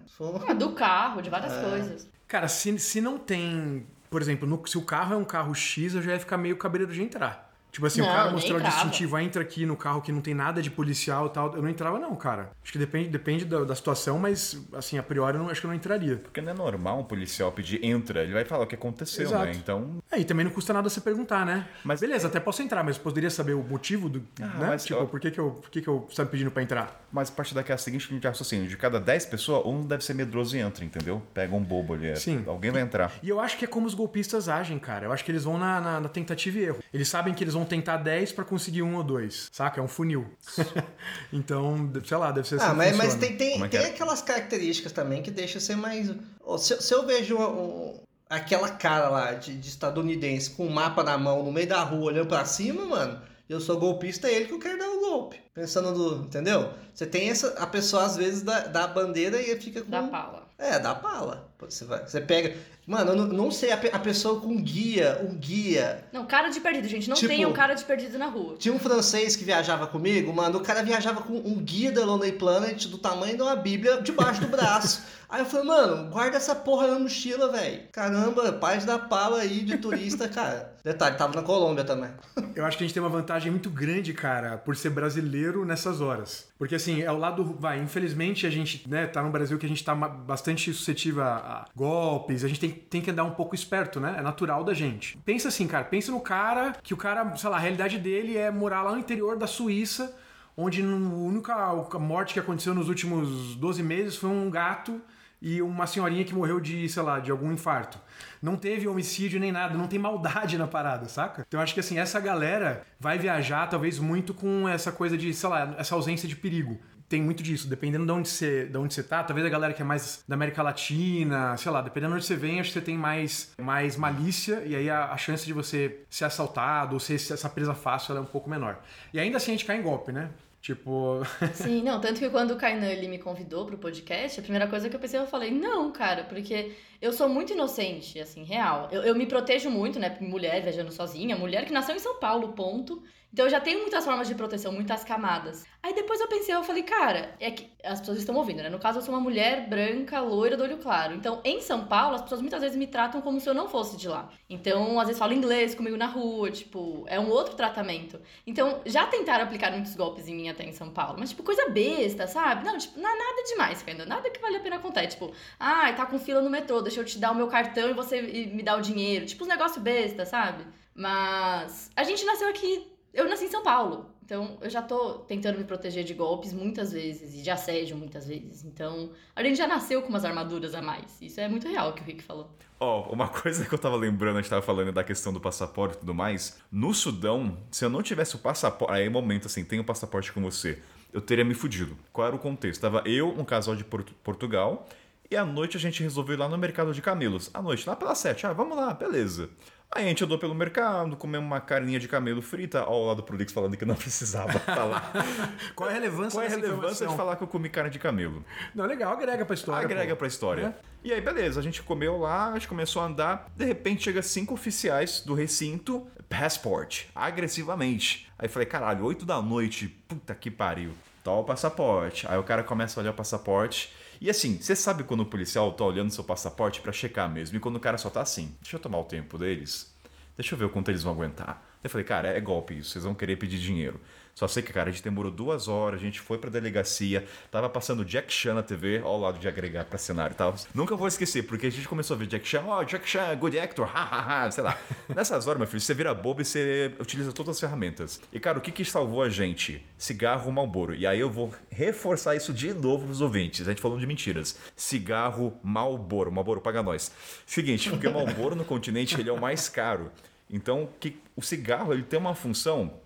Ah, do carro, de várias É. coisas. Cara, se, se não tem. Por exemplo, no- se o carro é um carro X, eu já ia ficar meio cabreiro de entrar. Tipo assim, o Não, cara nem mostrou o distintivo, ah, entra aqui no carro que não tem nada de policial e tal. Eu não entrava, não, cara. Acho que depende, depende da, da situação, mas assim, a priori eu não, acho que eu não entraria. Porque não é normal um policial pedir entra, ele vai falar o que aconteceu, Exato. né? Então, É, e também não custa nada você perguntar, né? Mas- Beleza, até posso entrar, mas poderia saber o motivo do. Ah, né? mas tipo, eu- por que, que eu. Por que, que eu me pedindo pra entrar? mas a partir daqui é a seguinte de raciocínio, de cada 10 pessoas, um deve ser medroso e entra, entendeu? Pega um bobo ali, é, Sim. alguém vai entrar. E eu acho que é como os golpistas agem, cara. Eu acho que eles vão na, na- na tentativa e erro. Eles sabem que eles vão tentar 10 pra conseguir um ou dois, saca? É um funil. então, sei lá, deve ser assim Ah, mas, mas tem, tem, é tem é? aquelas características também que deixam ser mais. Se, se eu vejo um- aquela cara lá de, de estadunidense com um mapa na mão no meio da rua olhando pra cima, mano, eu sou golpista, é ele que eu quero dar o golpe. Pensando no. Entendeu? Você tem essa. A pessoa às vezes dá, dá a bandeira e fica com. Da pala. É, dá pala. Você, vai, você pega. Mano, eu não, não sei, a, pe- a pessoa com guia, um guia. Não, cara de perdido, gente. Não Tipo- tem um cara de perdido na rua. Tinha um francês que viajava comigo, mano, o cara viajava com um guia da Lonely Planet do tamanho de uma bíblia debaixo do braço. Aí eu falei, mano, guarda essa porra na mochila, velho. Caramba, paz da pala aí de turista, cara. Detalhe, tava na Colômbia também. Eu acho que a gente tem uma vantagem muito grande, cara, por ser brasileiro nessas horas. Porque assim, é o lado. Vai, infelizmente a gente, né, tá no Brasil que a gente tá bastante suscetível a, a golpes, a gente tem, tem que andar um pouco esperto, né? É natural da gente. Pensa assim, cara, pensa no cara que o cara, sei lá, a realidade dele é morar lá no interior da Suíça, onde a única morte que aconteceu nos últimos 12 meses foi um gato e uma senhorinha que morreu de, sei lá, de algum infarto. Não teve homicídio nem nada, não tem maldade na parada, saca? Então acho que assim, essa galera vai viajar talvez muito com essa coisa de, sei lá, essa ausência de perigo. Tem muito disso, dependendo de onde você, de onde você tá, talvez a galera que é mais da América Latina, sei lá, dependendo de onde você vem, acho que você tem mais, mais malícia e aí a, a chance de você ser assaltado ou ser essa presa fácil é um pouco menor. E ainda assim a gente cai em golpe, né? Tipo, Sim, não, tanto que quando o Kainan ele me convidou pro podcast, a primeira coisa que eu pensei, eu falei, não, cara, porque eu sou muito inocente, assim, real. Eu, eu me protejo muito, né, mulher viajando sozinha, mulher que nasceu em São Paulo, ponto. Então eu já tenho muitas formas de proteção, muitas camadas. Aí depois eu pensei, eu falei, cara, é que as pessoas estão ouvindo, né? No caso, eu sou uma mulher branca, loira, do olho claro. Então, em São Paulo, as pessoas muitas vezes me tratam como se eu não fosse de lá. Então, às vezes falam inglês comigo na rua, tipo, é um outro tratamento. Então, já tentaram aplicar muitos golpes em mim até em São Paulo, mas tipo, coisa besta, sabe? Não, tipo, não, nada demais, ainda nada que vale a pena contar. Tipo, ah, tá com fila no metrô, deixa eu te dar o meu cartão e você me dá o dinheiro. Tipo, uns negócios besta, sabe? Mas a gente nasceu aqui, eu nasci em São Paulo. Então, eu já tô tentando me proteger de golpes muitas vezes e de assédio muitas vezes. Então, a gente já nasceu com umas armaduras a mais. Isso é muito real o que o Rick falou. Ó, uma coisa que eu tava lembrando, a gente tava falando da questão do passaporte e tudo mais. No Sudão, se eu não tivesse o passaporte. Aí, momento assim, tem o passaporte com você. Eu teria me fudido. Qual era o contexto? Tava eu, um casal de Portu- Portugal, e à noite a gente resolveu ir lá no mercado de camelos. À noite, lá pelas sete. Ah, vamos lá, beleza. Aí a gente andou pelo mercado, comemos uma carninha de camelo frita, ao lado pro Lix falando que não precisava falar. qual é a relevância Qual é a relevância de falar que eu comi carne de camelo? Não, legal, agrega pra história. Agrega pô. pra história. É. E aí, beleza, a gente comeu lá, a gente começou a andar, de repente chega cinco oficiais do recinto, passport, agressivamente. Aí eu falei, caralho, 8 da noite, puta que pariu. Tá o passaporte. Aí o cara começa a olhar o passaporte. E assim, você sabe quando o policial tá olhando seu passaporte pra checar mesmo, e quando o cara só tá assim, deixa eu tomar o tempo deles, deixa eu ver o quanto eles vão aguentar. Eu falei, cara, é golpe isso, vocês vão querer pedir dinheiro. Só sei que, cara, a gente demorou duas horas, a gente foi pra delegacia, tava passando Jack Chan na TV, ó o lado de agregar pra cenário e tal. Nunca vou esquecer, porque a gente começou a ver Jack Chan, ó, Jack Chan, good actor, hahaha, sei lá. Nessas horas, meu filho, você vira bobo e você utiliza todas as ferramentas. E, cara, o que que salvou a gente? Cigarro Malboro. E aí eu vou reforçar isso de novo pros ouvintes, a gente falando de mentiras. Cigarro Malboro, Malboro paga nós. Seguinte, porque o Malboro no continente ele é o mais caro. Então, que o cigarro ele tem uma função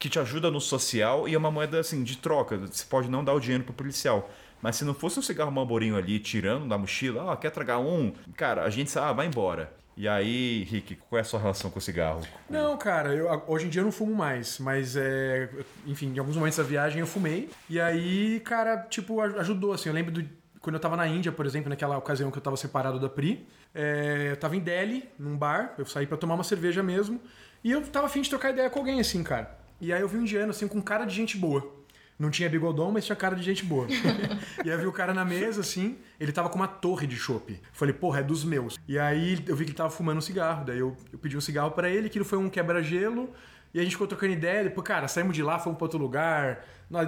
que te ajuda no social e é uma moeda assim de troca. Você pode não dar o dinheiro pro policial. Mas se não fosse um cigarro malborinho ali tirando da mochila, ah, quer tragar um? Cara, a gente ah, vai embora. E aí, Rick, qual é a sua relação com o cigarro? Não, cara, eu, hoje em dia eu não fumo mais, mas é. Enfim, em alguns momentos da viagem eu fumei. E aí, cara, tipo, aj- ajudou, assim. Eu lembro do. Quando eu tava na Índia, por exemplo, naquela ocasião que eu tava separado da Pri, é, eu tava em Delhi, num bar, eu saí pra tomar uma cerveja mesmo, e eu tava afim de trocar ideia com alguém, assim, cara. E aí eu vi um indiano, assim, com cara de gente boa. Não tinha bigodão, mas tinha cara de gente boa. e aí eu vi o cara na mesa, assim, ele tava com uma torre de chopp. Falei, porra, é dos meus. E aí eu vi que ele tava fumando um cigarro. Daí eu, eu pedi um cigarro pra ele, aquilo foi um quebra-gelo. E a gente ficou trocando ideia. Depois, cara, saímos de lá, fomos pra outro lugar.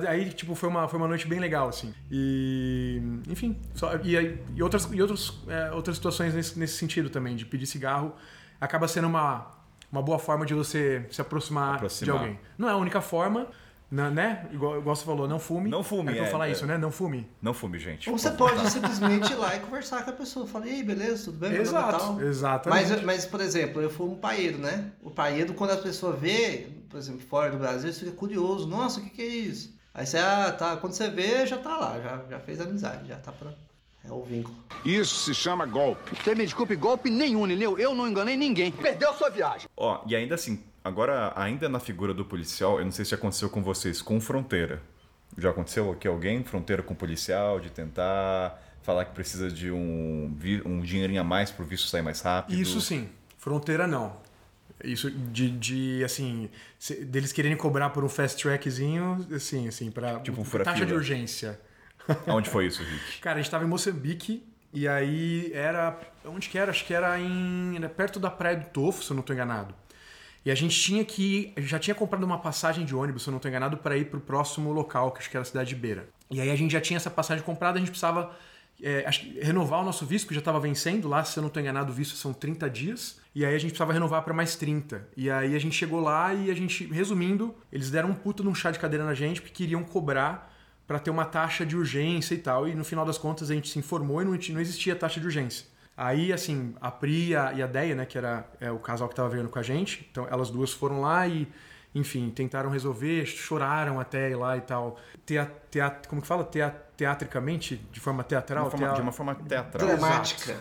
Aí, tipo, foi uma, foi uma noite bem legal, assim. E, enfim, só, e, e outras, e outros, é, outras situações nesse, nesse sentido também, de pedir cigarro. Acaba sendo uma, uma boa forma de você se aproximar, Aproximar. de alguém. Não é a única forma, na- né? Igual, igual você falou, não fume. Não fume, É, é, falar é. isso, né? Não fume. Não fume, gente. Ou você pode simplesmente ir lá e conversar com a pessoa. Fala, e aí, beleza, tudo bem? É Exato, tal." exatamente. Mas, mas, por exemplo, eu fui um paeiro, né? O paeiro, quando a pessoa vê, por exemplo, fora do Brasil, você fica curioso. Nossa, o que, que é isso? Aí você, ah, tá. Quando você vê, já tá lá, já, já fez amizade, já tá pra. É o vínculo. Isso se chama golpe. Você me desculpe, golpe nenhum, Lineu. Eu não enganei ninguém. Perdeu sua viagem. Ó, e ainda assim, Agora, ainda na figura do policial, eu não sei se aconteceu com vocês, com fronteira. Já aconteceu aqui alguém, fronteira com policial, de tentar falar que precisa de um, um dinheirinho a mais pro visto sair mais rápido? Isso sim. Fronteira não. Isso de, de assim, se- deles quererem cobrar por um fast trackzinho, assim, assim, para Tipo um taxa de urgência. Aonde foi isso, Rick? Cara, a gente tava em Moçambique e aí era. Onde que era? Acho que era em. Era perto da Praia do Tofo, se eu não tô enganado. E a gente tinha que. Já tinha comprado uma passagem de ônibus, se eu não tô enganado, para ir pro próximo local, que acho que era a cidade de Beira. E aí a gente já tinha essa passagem comprada, a gente precisava. é, renovar o nosso visto, que já estava vencendo. Lá, se eu não tô enganado, o visto são 30 dias. E aí a gente precisava renovar para mais 30. E aí a gente chegou lá e a gente, resumindo, eles deram um puta num chá de cadeira na gente, porque queriam cobrar para ter uma taxa de urgência e tal. E no final das contas a gente se informou e não, não existia taxa de urgência. Aí, assim, a Pri e a, e a Deia, né, que era é, o casal que tava vendo com a gente, então elas duas foram lá e, enfim, tentaram resolver, choraram até ir lá e tal. Tea, teat, como que fala? Tea, teatricamente, de forma teatral? Uma forma- de uma forma teatral. Dramática.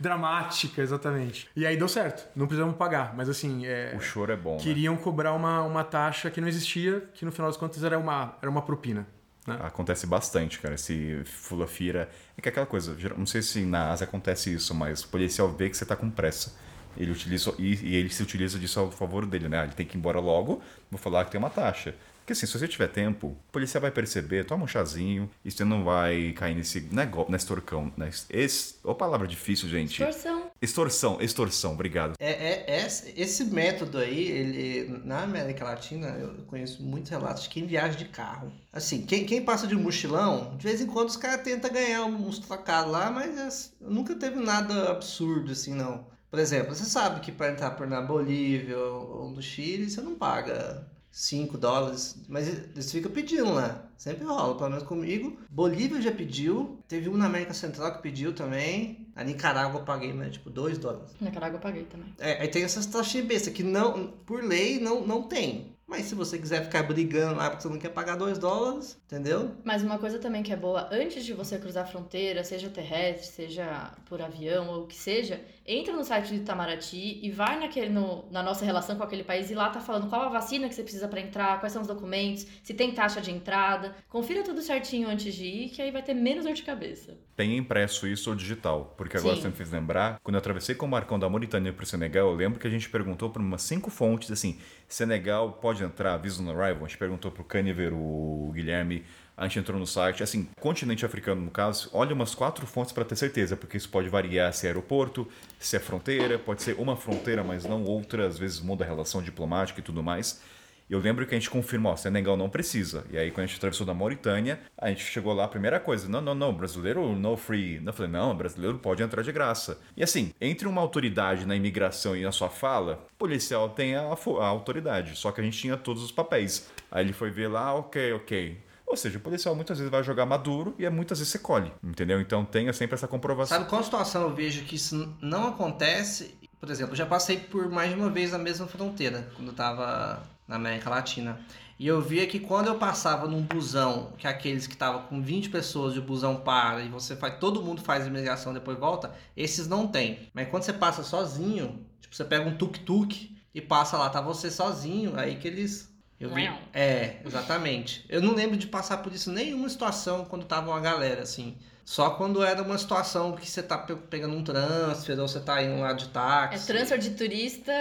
Dramática, exatamente. E aí deu certo, não precisamos pagar, mas assim, é, O choro é bom, né? queriam cobrar uma, uma taxa que não existia, que no final das contas era uma, era uma propina. Né? Acontece bastante, cara. Esse fula-fira. É que é aquela coisa, não sei se na Ásia acontece isso, mas o policial vê que você tá com pressa. Ele utiliza, e, e ele se utiliza disso a favor dele, né? Ele tem que ir embora logo, vou falar que tem uma taxa. Porque assim, se você tiver tempo, o policial vai perceber, toma um chazinho, e você não vai cair nesse negócio, nesse torcão. Nesse, esse, ô palavra difícil, gente. Extorsão. Extorsão, extorsão, obrigado. É, é- esse, esse método aí, ele, na América Latina, eu conheço muitos relatos de quem viaja de carro. Assim, quem, quem passa de mochilão, de vez em quando os caras tentam ganhar uns trocados lá, mas é- nunca teve nada absurdo assim, não. Por exemplo, você sabe que para entrar por na Bolívia ou, ou no Chile, você não paga 5 dólares, mas eles ficam pedindo lá. Sempre rola, pelo menos comigo. Bolívia já pediu, teve um na América Central que pediu também. A Nicarágua eu paguei, mas tipo 2 dólares. Na Caraga eu paguei também. É, aí tem essas taxinhas bestas que não, por lei não, não tem. Mas se você quiser ficar brigando lá porque você não quer pagar 2 dólares, entendeu? Mas uma coisa também que é boa, antes de você cruzar a fronteira, seja terrestre, seja por avião ou o que seja, entra no site do Itamaraty e vai naquele, no- na nossa relação com aquele país e lá tá falando qual a vacina que você precisa pra entrar, quais são os documentos, se tem taxa de entrada. Confira tudo certinho antes de ir, que aí vai ter menos dor de cabeça. Tem impresso isso ou digital? Porque agora Sim. você me fez lembrar, quando eu atravessei com o Marcão da Mauritânia para o Senegal, eu lembro que a gente perguntou para umas cinco fontes, assim, Senegal pode entrar, Visa on Arrival? A gente perguntou pro Caniver, o Guilherme, a gente entrou no site, assim, continente africano no caso, olha umas quatro fontes para ter certeza, porque isso pode variar se é aeroporto, se é fronteira, pode ser uma fronteira, mas não outra, às vezes muda a relação diplomática e tudo mais. Eu lembro que a gente confirmou, ó, Senegal não precisa. E aí, quando a gente atravessou da Mauritânia, a gente chegou lá, a primeira coisa, não, não, não, brasileiro no free. Eu falei, não, brasileiro pode entrar de graça. E assim, entre uma autoridade na imigração e a sua fala, policial tem a, a autoridade, só que a gente tinha todos os papéis. Aí ele foi ver lá, ok, ok. Ou seja, o policial muitas vezes vai jogar maduro e é muitas vezes você colhe, entendeu? Então tenha sempre essa comprovação. Sabe qual situação eu vejo que isso não acontece? Por exemplo, eu já passei por mais de uma vez a mesma fronteira, quando eu tava na América Latina. E eu via que quando eu passava num busão, que é aqueles que tava com 20 pessoas e o busão para e você faz, todo mundo faz a imigração depois volta, esses não tem. Mas quando você passa sozinho, tipo, você pega um tuk-tuk e passa lá, tá você sozinho, aí que eles eu vi. Não. É, exatamente. Eu não lembro de passar por isso nenhuma situação quando tava uma galera, assim. Só quando era uma situação que você tá pe- pegando um transfer ou você tá indo lá de É táxi. transfer de turista.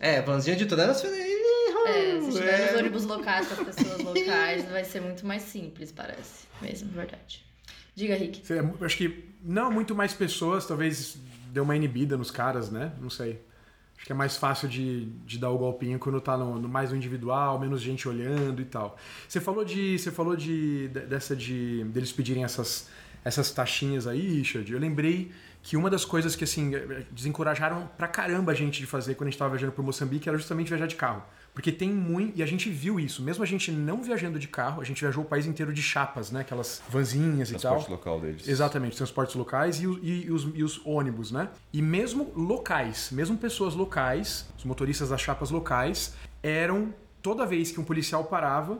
É, vanzinha de transfer e. É, se tiver É. nos ônibus locais com as pessoas locais, vai ser muito mais simples, parece. Mesmo, verdade. Diga, Rick. Eu Acho que não muito mais pessoas, talvez deu uma inibida nos caras, né? Não sei. Acho que é mais fácil de, de dar o golpinho quando tá no, no mais no individual, menos gente olhando e tal. Você falou de. Você falou de. de- dessa de. deles pedirem essas, essas taxinhas aí, Richard. Eu lembrei que uma das coisas que assim desencorajaram pra caramba a gente de fazer quando a gente tava viajando por Moçambique era justamente viajar de carro. Porque tem muito. E a gente viu isso. Mesmo a gente não viajando de carro, a gente viajou o país inteiro de chapas, né? Aquelas vanzinhas e tal. Transporte local deles. Exatamente, transportes locais e, e- e os, e os ônibus, né? E mesmo locais, mesmo pessoas locais, os motoristas das chapas locais, eram, toda vez que um policial parava,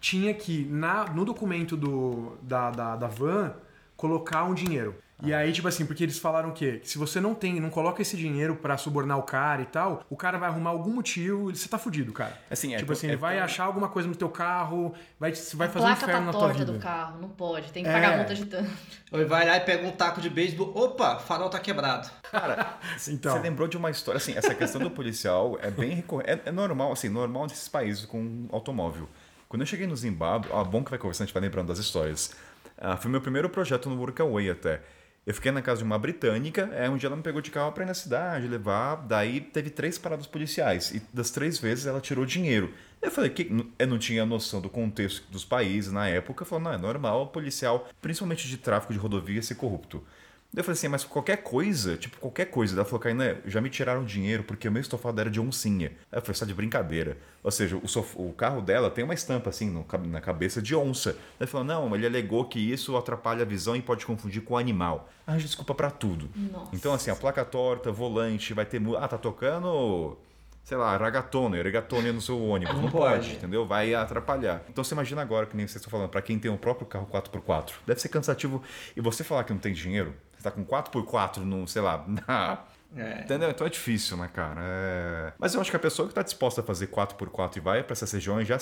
tinha que, na, no documento do, da, da, da van, colocar um dinheiro. E aí, tipo assim, porque eles falaram o quê? Que se você não tem, não coloca esse dinheiro pra subornar o cara e tal, o cara vai arrumar algum motivo e você tá fudido, cara. Assim, é tipo assim, é ele vai tão- achar alguma coisa no teu carro, vai, vai fazer um placa inferno tá na tua torta vida. do carro, não pode, tem que É. pagar a multa de tanto. Ele vai lá e pega um taco de beisebol. Opa, farol tá quebrado. Cara, Então. você lembrou de uma história, assim, essa questão do policial é bem recorrente, é, é normal, assim, normal nesses países com automóvel. Quando eu cheguei no Zimbábue, ah, bom que vai conversando, a gente vai lembrando das histórias. Ah, foi meu primeiro projeto no Workaway até. Eu fiquei na casa de uma britânica, é, um dia ela me pegou de carro pra ir na cidade, levar, daí teve três paradas policiais, e das três vezes ela tirou dinheiro. Eu falei que eu não tinha noção do contexto dos países na época, falou, não, é normal o policial, principalmente de tráfico de rodovia, ser corrupto. Daí Eu falei assim, mas qualquer coisa, tipo, qualquer coisa. Ela falou, Kainé, já me tiraram dinheiro porque o meu estofado era de oncinha. Aí eu falei, você tá de brincadeira. Ou seja, o, sof- o carro dela tem uma estampa assim no na cabeça de onça. Ela falou, não, ele alegou que isso atrapalha a visão e pode confundir com animal. Ah, desculpa pra tudo. Nossa. Então, assim, a placa torta, volante, vai ter. Ah, tá tocando. Sei lá, ragatone, regatone no seu ônibus. Não, pode. pode. entendeu? Vai atrapalhar. Então você imagina agora, que nem vocês estão falando, pra quem tem o próprio carro 4x4, deve ser cansativo. E você falar que não tem dinheiro, você tá com 4x4 no, sei lá, na. É. Entendeu? Então é difícil, né, cara? É... Mas eu acho que a pessoa que tá disposta a fazer 4x4 e vai pra essas regiões, já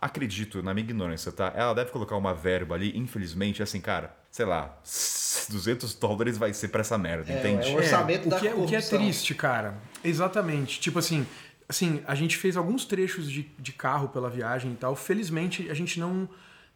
acredito, na minha ignorância, tá? Ela deve colocar uma verba ali, infelizmente, assim, cara, sei lá, 200 dólares vai ser pra essa merda, É, entende? é o orçamento o da que é, o que é triste, cara. Exatamente. Tipo assim, assim, a gente fez alguns trechos de, de carro pela viagem e tal. Felizmente, a gente não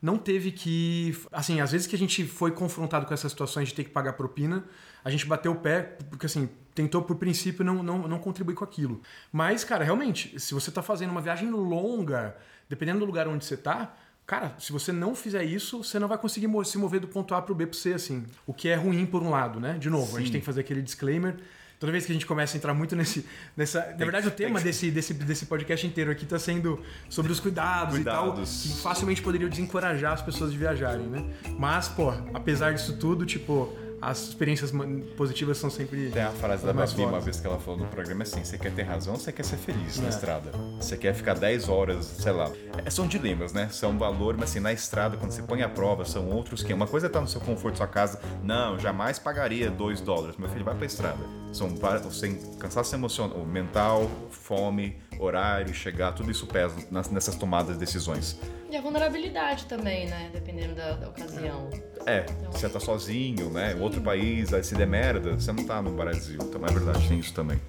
não teve que, assim, às vezes que a gente foi confrontado com essas situações de ter que pagar propina, a gente bateu o pé, porque assim, tentou por princípio não, não, não contribuir com aquilo. Mas, cara, realmente, se você tá fazendo uma viagem longa, dependendo do lugar onde você tá, Cara, se você não fizer isso, você não vai conseguir se mover do ponto A pro B pro C, assim. O que é ruim por um lado, né? De novo, a gente tem que fazer aquele disclaimer. Toda vez que a gente começa a entrar muito nesse. Nessa, na verdade, o tem tema desse, desse, desse podcast inteiro aqui tá sendo sobre os cuidados, e tal, Cuidados. que facilmente poderiam desencorajar as pessoas de viajarem, né? Mas, pô, apesar disso tudo, tipo, as experiências positivas são sempre. Tem a frase da Babi uma vez que ela falou no programa assim: você quer ter razão ou você quer ser feliz na É. estrada? Você quer ficar 10 horas, sei lá. É, são dilemas, né? São valor, mas assim, na estrada, quando você põe a prova, são outros que. Uma coisa é estar no seu conforto, sua casa. Não, jamais pagaria 2 dólares. Meu filho, vai pra estrada. São várias. Você cansaço emocional, mental, fome, horário, chegar, tudo isso pesa nessas tomadas de decisões. E a vulnerabilidade também, né? Dependendo da, da ocasião. É, você tá sozinho, né? Outro país, aí se der merda, você não tá no Brasil. Então é verdade, tem isso também.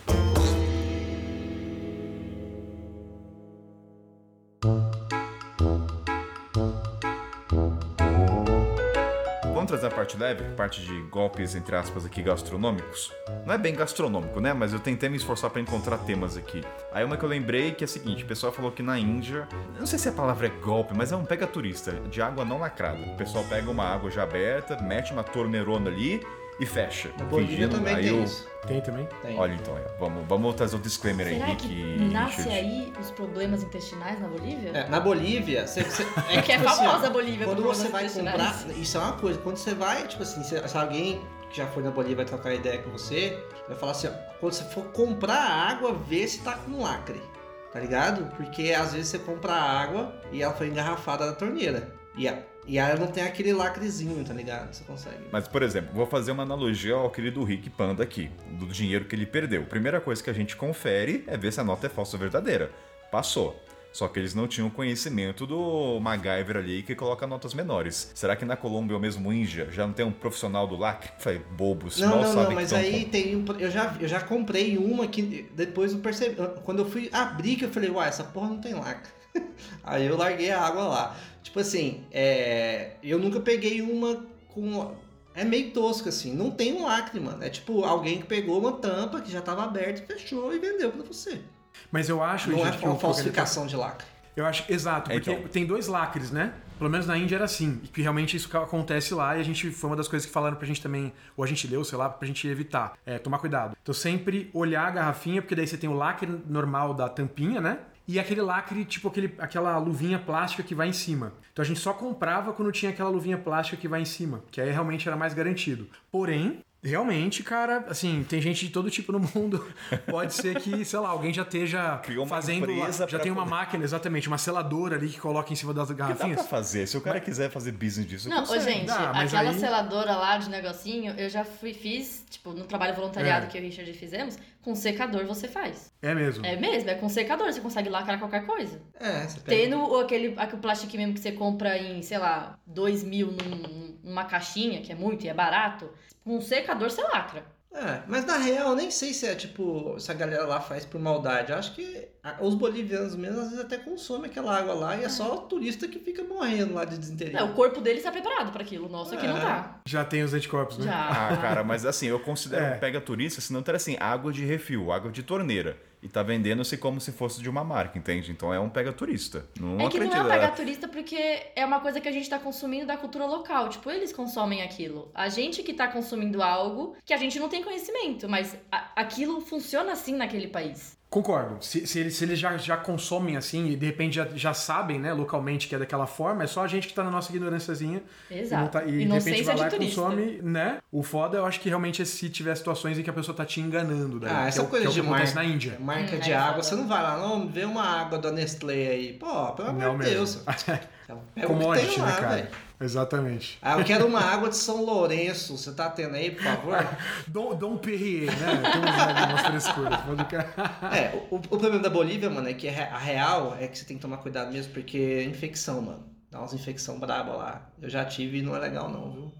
Parte leve, parte de golpes, entre aspas, aqui gastronômicos. Não é bem gastronômico, né? Mas eu tentei me esforçar pra encontrar temas aqui. Aí uma que eu lembrei que é a seguinte: o pessoal falou que na Índia, não sei se a palavra é golpe, mas é um pega turista, de água não lacrada. O pessoal pega uma água já aberta, mete uma torneirona ali e fecha. Na Bolívia fingindo- também aí tem eu- isso. Tem também? Tem. Olha então, é, vamos, vamos trazer o disclaimer aí, Será Rick que nasce Richard. aí os problemas intestinais na Bolívia? É, na Bolívia, você, você- É que é tipo assim, famosa ó, a Bolívia Quando você vai comprar, isso é uma coisa. Quando você vai, tipo assim, se, se alguém que já foi na Bolívia vai trocar ideia com você, vai falar assim, ó, quando você for comprar água, vê se tá com lacre. Tá ligado? Porque às vezes você compra água e ela foi engarrafada na torneira. E, a, e ela não tem aquele lacrezinho, tá ligado? Você consegue. Mas, por exemplo, vou fazer uma analogia ao querido Rick Panda aqui, do dinheiro que ele perdeu. Primeira coisa que a gente confere é ver se a nota é falsa ou verdadeira. Passou. Só que eles não tinham conhecimento do MacGyver ali que coloca notas menores. Será que na Colômbia ou mesmo Índia já não tem um profissional do lacre? Falei, bobos, Não, mal não, sabem não, mas aí com- tem um. Eu já, eu já comprei uma que depois eu percebi. Quando eu fui abrir, que eu falei, uai, essa porra não tem lacre. aí eu larguei a água lá. Tipo assim, é, eu nunca peguei uma com. É meio tosco assim, não tem um lacre, mano. É tipo alguém que pegou uma tampa que já tava aberta, fechou e vendeu pra você. Mas eu acho, Não é gente, que o- uma que falsificação de lacre. Eu acho, exato, É, porque então. tem dois lacres, né? Pelo menos na Índia era assim. E que realmente isso acontece lá e a gente foi uma das coisas que falaram pra gente também, ou a gente leu, sei lá, pra gente evitar. É, tomar cuidado. Então sempre olhar a garrafinha, porque daí você tem o lacre normal da tampinha, né? E aquele lacre, tipo aquele, aquela luvinha plástica que vai em cima. Então a gente só comprava quando tinha aquela luvinha plástica que vai em cima, que aí realmente era mais garantido. Porém, Realmente, cara, assim, tem gente de todo tipo no mundo. Pode ser que, sei lá, alguém já esteja Criou uma fazendo. já tem uma poder- máquina, exatamente, uma seladora ali que coloca em cima das Dá pra garrafinhas. fazer. Se o cara quiser fazer business disso, Não, consegue. gente, dá, mas aquela aí- seladora lá de negocinho, eu já fui, fiz, tipo, no trabalho voluntariado É. que eu e o Richard fizemos, com secador você faz. É mesmo. É mesmo, é com secador, você consegue lacrar qualquer coisa. É, você pega. Tendo aquele, aquele plástico mesmo que você compra em, sei lá, 2 mil num- numa caixinha, que é muito e é barato, com um secador você lacra. É, mas na real, eu nem sei se é tipo, se a galera lá faz por maldade. Eu acho que os bolivianos mesmo às vezes até consomem aquela água lá e é só o turista que fica morrendo lá de desinteria. É, o corpo dele está preparado para aquilo, o nosso aqui não É. tá. Já tem os anticorpos, né? Já. Ah, cara, mas assim, eu considero É. um pega turista se não ter assim, água de refil, água de torneira. E tá vendendo-se como se fosse de uma marca, entende? Então é um pega turista. Não É que não acredito. é um pegar turista porque é uma coisa que a gente tá consumindo da cultura local. Tipo, eles consomem aquilo. A gente que tá consumindo algo que a gente não tem conhecimento, mas aquilo funciona assim naquele país. Concordo. Se, se eles, se eles já, já consomem assim e de repente já, já sabem, né, localmente que é daquela forma, é só a gente que tá na nossa ignorânciazinha. Exato. E, não tá- e de Inocência repente vai lá de e consome, né? O foda eu acho que realmente é se tiver situações em que a pessoa tá te enganando. Daí, Ah, que essa é o, coisa que é o de marca, na Índia. marca Hum, de é água, você não vai lá, não, vê uma água da Nestlé aí. Pô, pelo amor de. Deus. Pega o que Commodity, né, cara? velho. Exatamente. Ah, eu quero uma água de São Lourenço. Você tá tendo aí, por favor? Dom, Dom Perrier, né? Tem umas, umas frescuras. É, o, o problema da Bolívia, mano, é que a real é que você tem que tomar cuidado mesmo, porque é infecção, mano. Dá umas infecção braba lá. Eu já tive e não é legal não, viu?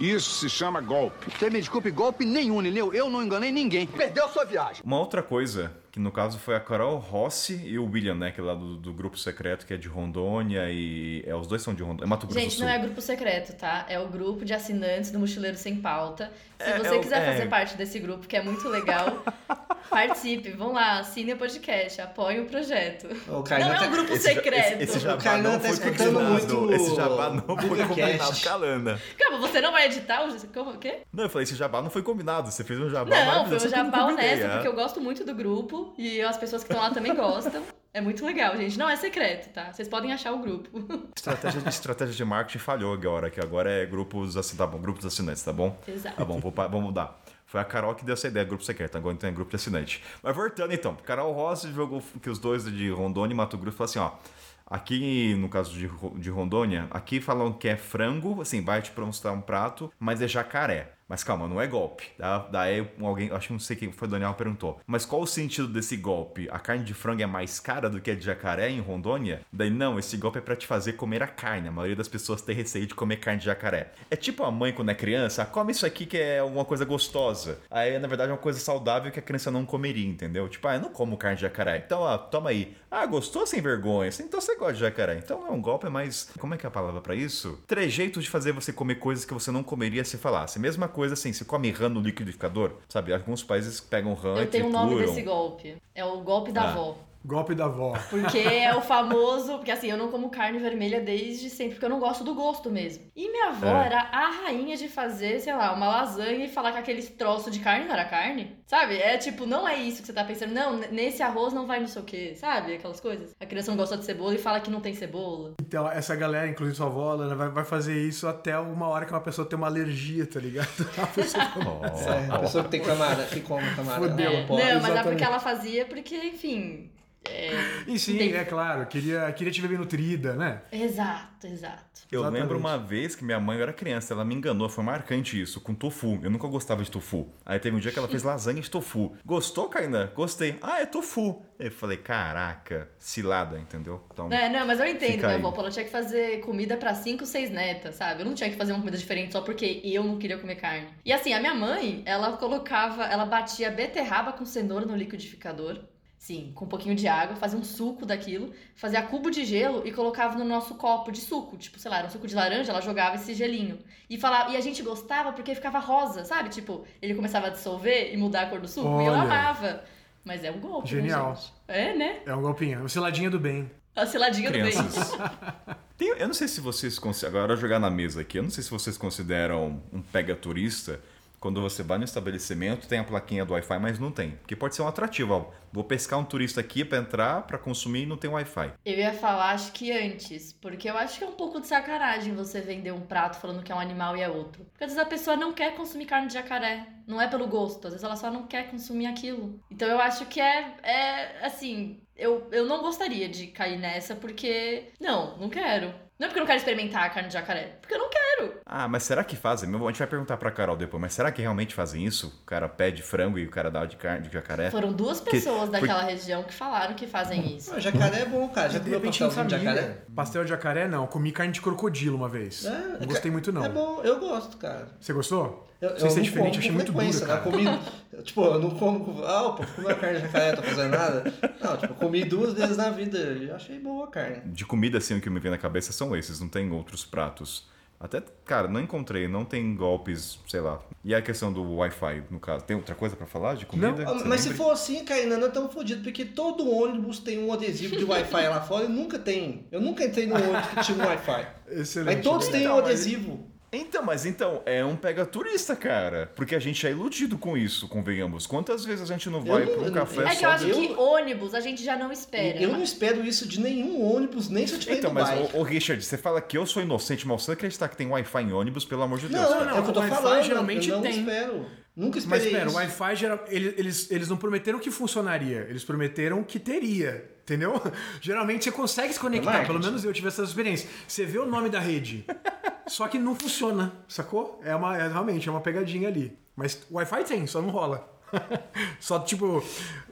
Isso se chama golpe. Você me desculpe, golpe nenhum, Lineu. Eu não enganei ninguém. Perdeu sua viagem. Uma outra coisa, que no caso foi a Carol Rossi e o William, né? Que é lá do, do grupo secreto, que é de Rondônia e. É, os dois são de Rondônia. É Mato Grosso do Gente, Sul. não é grupo secreto, tá? É o grupo de assinantes do Mochileiro Sem Pauta. Se É, você é quiser é. fazer parte desse grupo, que é muito legal, participe. Vão lá, assine o podcast, apoie o projeto. O Kainan Não é tá- um grupo Esse secreto. Esse, esse jabá O Kainan não tá foi escutando combinado. muito Esse jabá não foi combinado Cast. com a Lana. Calma, você não vai editar o. Como, o quê? Não, eu falei, esse jabá não foi combinado. Você fez um jabá Não, foi um jabá honesto, é. porque eu gosto muito do grupo e as pessoas que estão lá também gostam. É muito legal, gente. Não é secreto, tá? Vocês podem achar o grupo. Estratégia, estratégia de marketing falhou agora, que agora é grupos assim, tá bom, grupos assinantes, tá bom? Exato. Tá bom, vamos mudar. Foi a Carol que deu essa ideia, grupo secreto, agora então é grupo de assinante. Mas voltando então, Carol Rossi jogou que os dois de Rondônia e Mato Grosso falaram assim, ó. Aqui, no caso de, de Rondônia, aqui falam que é frango, assim, vai te mostrar um prato, mas é jacaré. Mas calma, não é golpe. Tá? Daí alguém, acho que não sei quem foi, o Daniel perguntou. Mas qual o sentido desse golpe? A carne de frango é mais cara do que a de jacaré em Rondônia? Daí não, esse golpe é pra te fazer comer a carne. A maioria das pessoas tem receio de comer carne de jacaré. É tipo a mãe quando é criança, ah, come isso aqui que é uma coisa gostosa. Aí na verdade é uma coisa saudável que a criança não comeria, entendeu? Tipo, ah, eu não como carne de jacaré. Então, ó, toma aí. Ah, gostou sem vergonha? Então você gosta de jacaré. Então é um golpe mais. Como é que é a palavra pra isso? Trejeitos de fazer você comer coisas que você não comeria se falasse. Mesma coisa assim, se come rã no liquidificador, sabe? Alguns países pegam rã e Eu tenho um nome desse golpe. É o golpe da Ah. avó. Golpe da avó. Porque é o famoso. Porque assim, eu não como carne vermelha desde sempre, porque eu não gosto do gosto mesmo. E minha avó É. era a rainha de fazer, sei lá, uma lasanha e falar que aquele troço de carne não era carne. Sabe? É tipo, não é isso que você tá pensando. Não, nesse arroz não vai não sei o quê. Sabe? Aquelas coisas. A criança não gosta de cebola e fala que não tem cebola. Então, essa galera, inclusive sua avó, ela vai, vai fazer isso até uma hora que uma pessoa tem uma alergia, tá ligado? A pessoa É, a pessoa que tem camarada, que come camarada. Fudeu. não É, pode. não, mas é porque ela fazia, porque, enfim. É, E sim, tem- é claro, queria, queria te ver bem nutrida, né? Exato, exato. Eu Exatamente. lembro uma vez que minha mãe eu era criança, ela me enganou, foi marcante isso, com tofu. Eu nunca gostava de tofu. Aí teve um dia que ela fez lasanha de tofu. Gostou, Kainan? Gostei. Ah, é tofu. Eu falei, caraca, cilada, entendeu? Então, É, não, mas eu entendo, aí. avó. Ela tinha que fazer comida pra cinco, seis netas, sabe? Eu não tinha que fazer uma comida diferente só porque eu não queria comer carne. E assim, a minha mãe, ela colocava, ela batia beterraba com cenoura no liquidificador. Sim, com um pouquinho de água, fazia um suco daquilo, fazia cubo de gelo e colocava no nosso copo de suco. Tipo, sei lá, era um suco de laranja, ela jogava esse gelinho. E, falava, e a gente gostava porque ficava rosa, sabe? Tipo, ele começava a dissolver e mudar a cor do suco e eu Olha. amava. Mas é um golpe, né, Genial. gente? É, né? É um golpinho, uma seladinha do bem. A ciladinha do bem. crianças. Tem- eu não sei se vocês consideram. Agora jogar na mesa aqui, eu não sei se vocês consideram um pega turista quando você vai no estabelecimento, tem a plaquinha do Wi-Fi, mas não tem. Porque pode ser um atrativo. Ó, vou pescar um turista aqui para entrar, para consumir e não tem Wi-Fi. Eu ia falar, acho que antes, porque eu acho que é um pouco de sacanagem você vender um prato falando que é um animal e é outro. Porque às vezes a pessoa não quer consumir carne de jacaré, não é pelo gosto, às vezes ela só não quer consumir aquilo. Então eu acho que é, é assim, eu, eu não gostaria de cair nessa, porque. Não, não quero. Não é porque eu não quero experimentar a carne de jacaré, porque eu não quero. Ah, mas será que fazem? A gente vai perguntar pra Carol depois, mas será que realmente fazem isso? O cara pede frango e o cara dá de carne de jacaré? Foram duas pessoas daquela região que falaram que fazem isso. Ah, jacaré é bom, cara. Já comeu pastelzinho de família. jacaré? Pastel de jacaré, não. Comi carne de crocodilo uma vez. É, não gostei muito, não. É bom, eu gosto, cara. Você gostou? Eu, Não sei se é não diferente, como achei muito duro, cara. né? Comi, tipo, eu não como. Ah, pô, comi a carne de jacaré, tô fazendo nada. Não, tipo, eu comi duas vezes na vida e achei boa a carne. De comida, assim, o que me vem na cabeça são esses, não tem outros pratos. Até, cara, não encontrei, não tem golpes, sei lá. E a questão do Wi-Fi, no caso, tem outra coisa pra falar de comida? Não, Você Mas se lembra? for assim, Kainan, nós estamos fodidos, porque todo ônibus tem um adesivo de Wi-Fi lá fora e nunca tem. Eu nunca entrei num ônibus que tinha um Wi-Fi. Excelente. Aí todos têm Então, um mas- adesivo. Então, mas então, é um pega turista, cara. Porque a gente é iludido com isso, convenhamos. Quantas vezes a gente não vai não- pra um café É só que eu acho que ônibus a gente já não espera. Eu não espero isso de nenhum ônibus, nem se eu estiver Então, mas, ô, ô, Richard, você fala que eu sou inocente, mas você acreditar que tem Wi-Fi em ônibus, pelo amor de Deus, Não, cara. não, é o que eu tô Wi-Fi falando. geralmente eu não tem. espero. Nunca Mas esperei espera, o. Wi-Fi geral, eles, eles, não prometeram que funcionaria, eles prometeram que teria, entendeu? Geralmente você consegue se conectar, pelo menos eu tive essa experiência. Você vê o nome da rede, só que não funciona, sacou? É uma, é, realmente, é uma pegadinha ali. Mas o Wi-Fi tem, só não rola. só tipo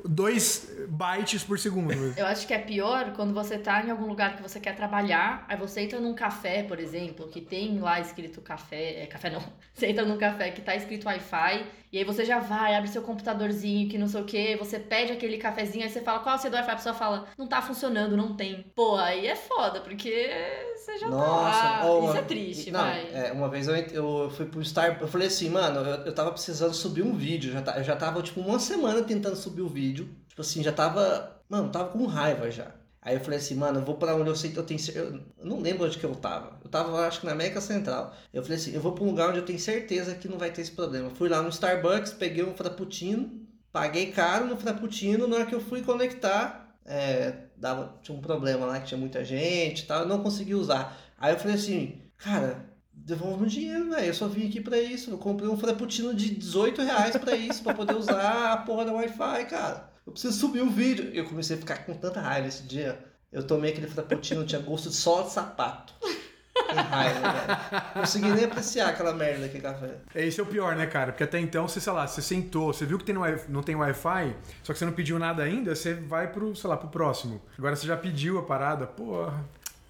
2 bytes por segundo. Eu acho que é pior quando você tá em algum lugar que você quer trabalhar, aí você entra num café, por exemplo, que tem lá escrito café. É, café não. Você entra num café que tá escrito Wi-Fi, e aí você já vai, abre seu computadorzinho, que não sei o que, você pede aquele cafezinho, aí você fala qual é o seu Wi-Fi, a pessoa fala, não tá funcionando, não tem. Pô, aí é foda, porque você já tá lá. ó, Isso uma- é triste, não, vai. é, uma vez eu, eu fui pro Star, eu falei assim, mano, eu, eu tava precisando subir um vídeo, já, eu já tava tipo uma semana tentando subir o vídeo, tipo assim, já tava, mano, tava com raiva já. Aí eu falei assim, mano, eu vou pra onde eu sei que eu tenho eu, não lembro onde que eu tava. Eu tava, acho que na América Central. Eu falei assim, eu vou pra um lugar onde eu tenho certeza que não vai ter esse problema. Fui lá no Starbucks, peguei um frappuccino, paguei caro no frappuccino, na hora que eu fui conectar, é, dava, tinha um problema lá que tinha muita gente e tal, eu não consegui usar. Aí eu falei assim, cara, devolve meu dinheiro, velho. Eu só vim aqui pra isso. Eu comprei um frappuccino de 18 reais pra isso, pra poder usar a porra da Wi-Fi, cara. Eu preciso subir o vídeo. Eu comecei a ficar com tanta raiva esse dia. Eu tomei aquele frappuccino, tinha gosto de só de sapato. Que raiva, velho. Não consegui nem apreciar aquela merda daquele café. Esse é o pior, né, cara? Porque até então, você, sei lá, você sentou, você viu que tem no não tem Wi-Fi, só que você não pediu nada ainda, você vai pro, sei lá, pro próximo. Agora você já pediu a parada, porra.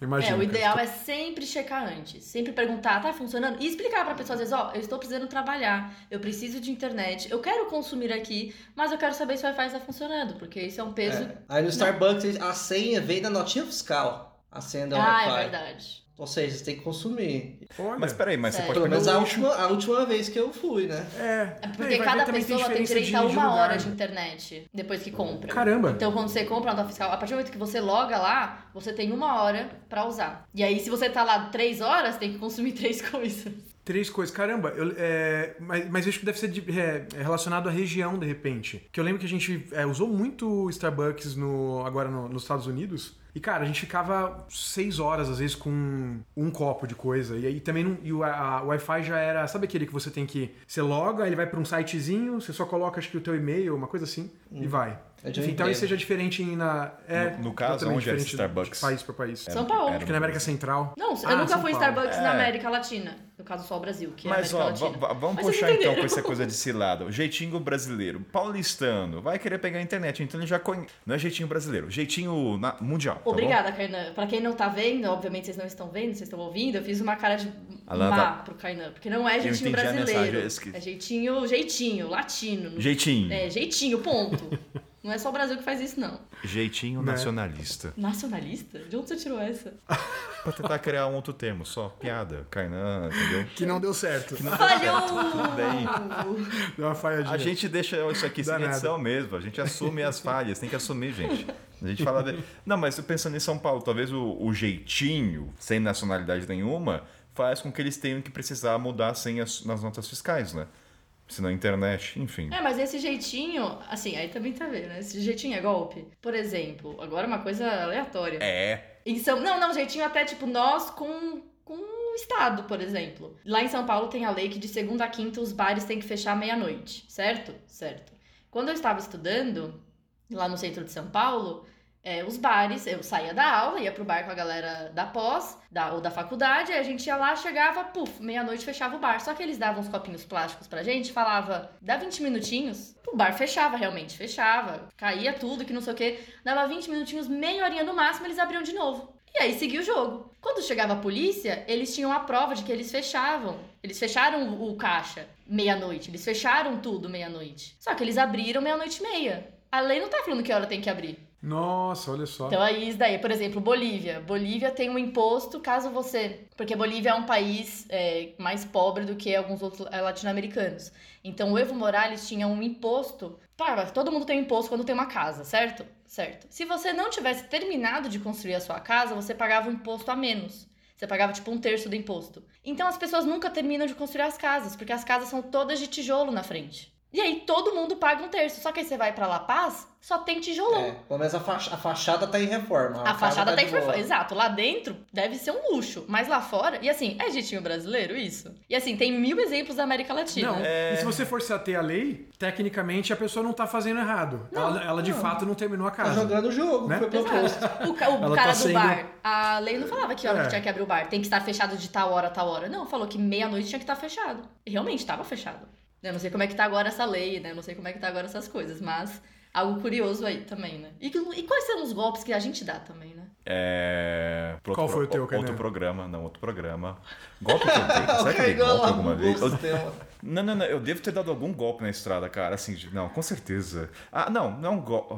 Imagina. É, o ideal é sempre checar antes. Sempre perguntar, tá funcionando? E explicar pra pessoa, às vezes, ó, eu estou precisando trabalhar, eu preciso de internet, eu quero consumir aqui, mas eu quero saber se o Wi-Fi está funcionando, porque isso é um peso. É. Aí no Starbucks a senha vem da notinha fiscal. A senha da ah, é Wi-Fi. verdade. Ou seja, você tem que consumir. Olha, Mas peraí, mas você Sério. pode Pelo menos a última, a última vez que eu fui, né? É, É porque vai cada pessoa tem diferença direito a uma lugar. hora de internet depois que compra. Caramba. Então, quando você compra a nota fiscal, a partir do momento que você loga lá, você tem uma hora pra usar. E aí, se você tá lá três horas, tem que consumir três coisas. Três coisas. Caramba, eu, é, mas, mas eu acho que deve ser de- é, é relacionado à região, de repente. Que eu lembro que a gente é, usou muito Starbucks no, agora no- nos Estados Unidos. E, cara, a gente ficava seis horas, às vezes, com um copo de coisa. E aí também não, e o, a- o Wi-Fi já era. Sabe aquele que você tem que. Você loga, ele vai pra um sitezinho, você só coloca, acho que o teu e-mail, uma coisa assim, e vai. É de um Enfim, talvez seja diferente em na. É, No- no caso, onde diferente Starbucks? De país pra país. São Paulo. Acho que na América Central. Não, eu Ah, nunca São fui em. Starbucks É. na América Latina. No caso, só o Brasil, que é Mas a ó, vamos Mas puxar então com essa coisa desse lado. Jeitinho brasileiro, paulistano, vai querer pegar a internet, então ele já conhece. Não é jeitinho brasileiro, jeitinho na- mundial. tá? Obrigada, Kainan. Pra quem não tá vendo, obviamente vocês não estão vendo, vocês estão ouvindo, eu fiz uma cara de A Lana má tá- pro Kainan. Porque não é jeitinho brasileiro. É jeitinho, jeitinho, latino. Jeitinho. É, jeitinho, ponto. não é só o Brasil que faz isso, não. Jeitinho Né? nacionalista. Nacionalista? De onde você tirou essa? Pra tentar criar um outro termo, só piada, Kainan, entendeu? Que não deu certo. Falhou! bem. Deu uma falhadinha. A gente deixa isso aqui sem edição mesmo, a gente assume as falhas, tem que assumir, gente. A gente fala. de- Não, mas pensando em São Paulo, talvez o, o jeitinho, sem nacionalidade nenhuma, faz com que eles tenham que precisar mudar senhas nas notas fiscais, né? Se na internet, enfim. É, mas esse jeitinho, assim, aí também tá vendo, né? Esse jeitinho é golpe. Por exemplo, agora uma coisa aleatória. É. Em São... Não, não, jeitinho até tipo nós com, com o Estado, por exemplo. Lá em São Paulo tem a lei que de segunda a quinta os bares têm que fechar meia-noite, certo? Certo. Quando eu estava estudando, lá no centro de São Paulo, é, os bares, eu saía da aula, ia pro bar com a galera da pós, da, ou da faculdade, aí a gente ia lá, chegava, puf, meia-noite fechava o bar. Só que eles davam uns copinhos plásticos pra gente, falava, dá 20 minutinhos, o bar fechava realmente, fechava, caía tudo, que não sei o que, dava 20 minutinhos, meia horinha no máximo, eles abriam de novo. E aí seguia o jogo. Quando chegava a polícia, eles tinham a prova de que eles fechavam. Eles fecharam o, o caixa meia-noite, eles fecharam tudo meia-noite. Só que eles abriram meia-noite e meia. A lei não tá falando que hora tem que abrir. Nossa, olha só. Então aí isso daí, por exemplo, Bolívia. Bolívia tem um imposto caso você. Porque Bolívia é um país é, mais pobre do que alguns outros é, latino-americanos. Então o Evo Morales tinha um imposto. Claro, todo mundo tem um imposto quando tem uma casa, certo? Certo. Se você não tivesse terminado de construir a sua casa, você pagava um imposto a menos. Você pagava tipo um terço do imposto. Então as pessoas nunca terminam de construir as casas, porque as casas são todas de tijolo na frente. E aí todo mundo paga um terço. Só que aí você vai pra La Paz, só tem tijolão. É, pelo menos a, fach- a fachada tá em reforma. A casa fachada tá tem de que boa. Exato, lá dentro deve ser um luxo, mas lá fora, e assim, é jeitinho brasileiro isso? E assim, tem mil exemplos da América Latina. Não, e se você for se ater à lei, tecnicamente a pessoa não tá fazendo errado. ela, ela de fato não terminou a Tá casa. jogando o jogo, Né? foi proposto. O, ca- o cara tá do sendo- bar, a lei não falava que hora É. que tinha que abrir o bar. Tem que estar fechado de tal hora a tal hora. Não, falou que meia-noite tinha que estar fechado. E realmente estava fechado. Eu não sei como é que tá agora essa lei, né? Eu não sei como é que tá agora essas coisas, mas algo curioso aí também, né? E, e quais são os golpes que a gente dá também, né? É. pro Qual outro- foi o teu, Outro Kainan? programa, não, outro programa. Golpe que eu dei. Será que eu dei golpe alguma vez? Não, não, não. Eu devo ter dado algum golpe na estrada, cara. Assim, não, com certeza. Ah, não, não é um golpe.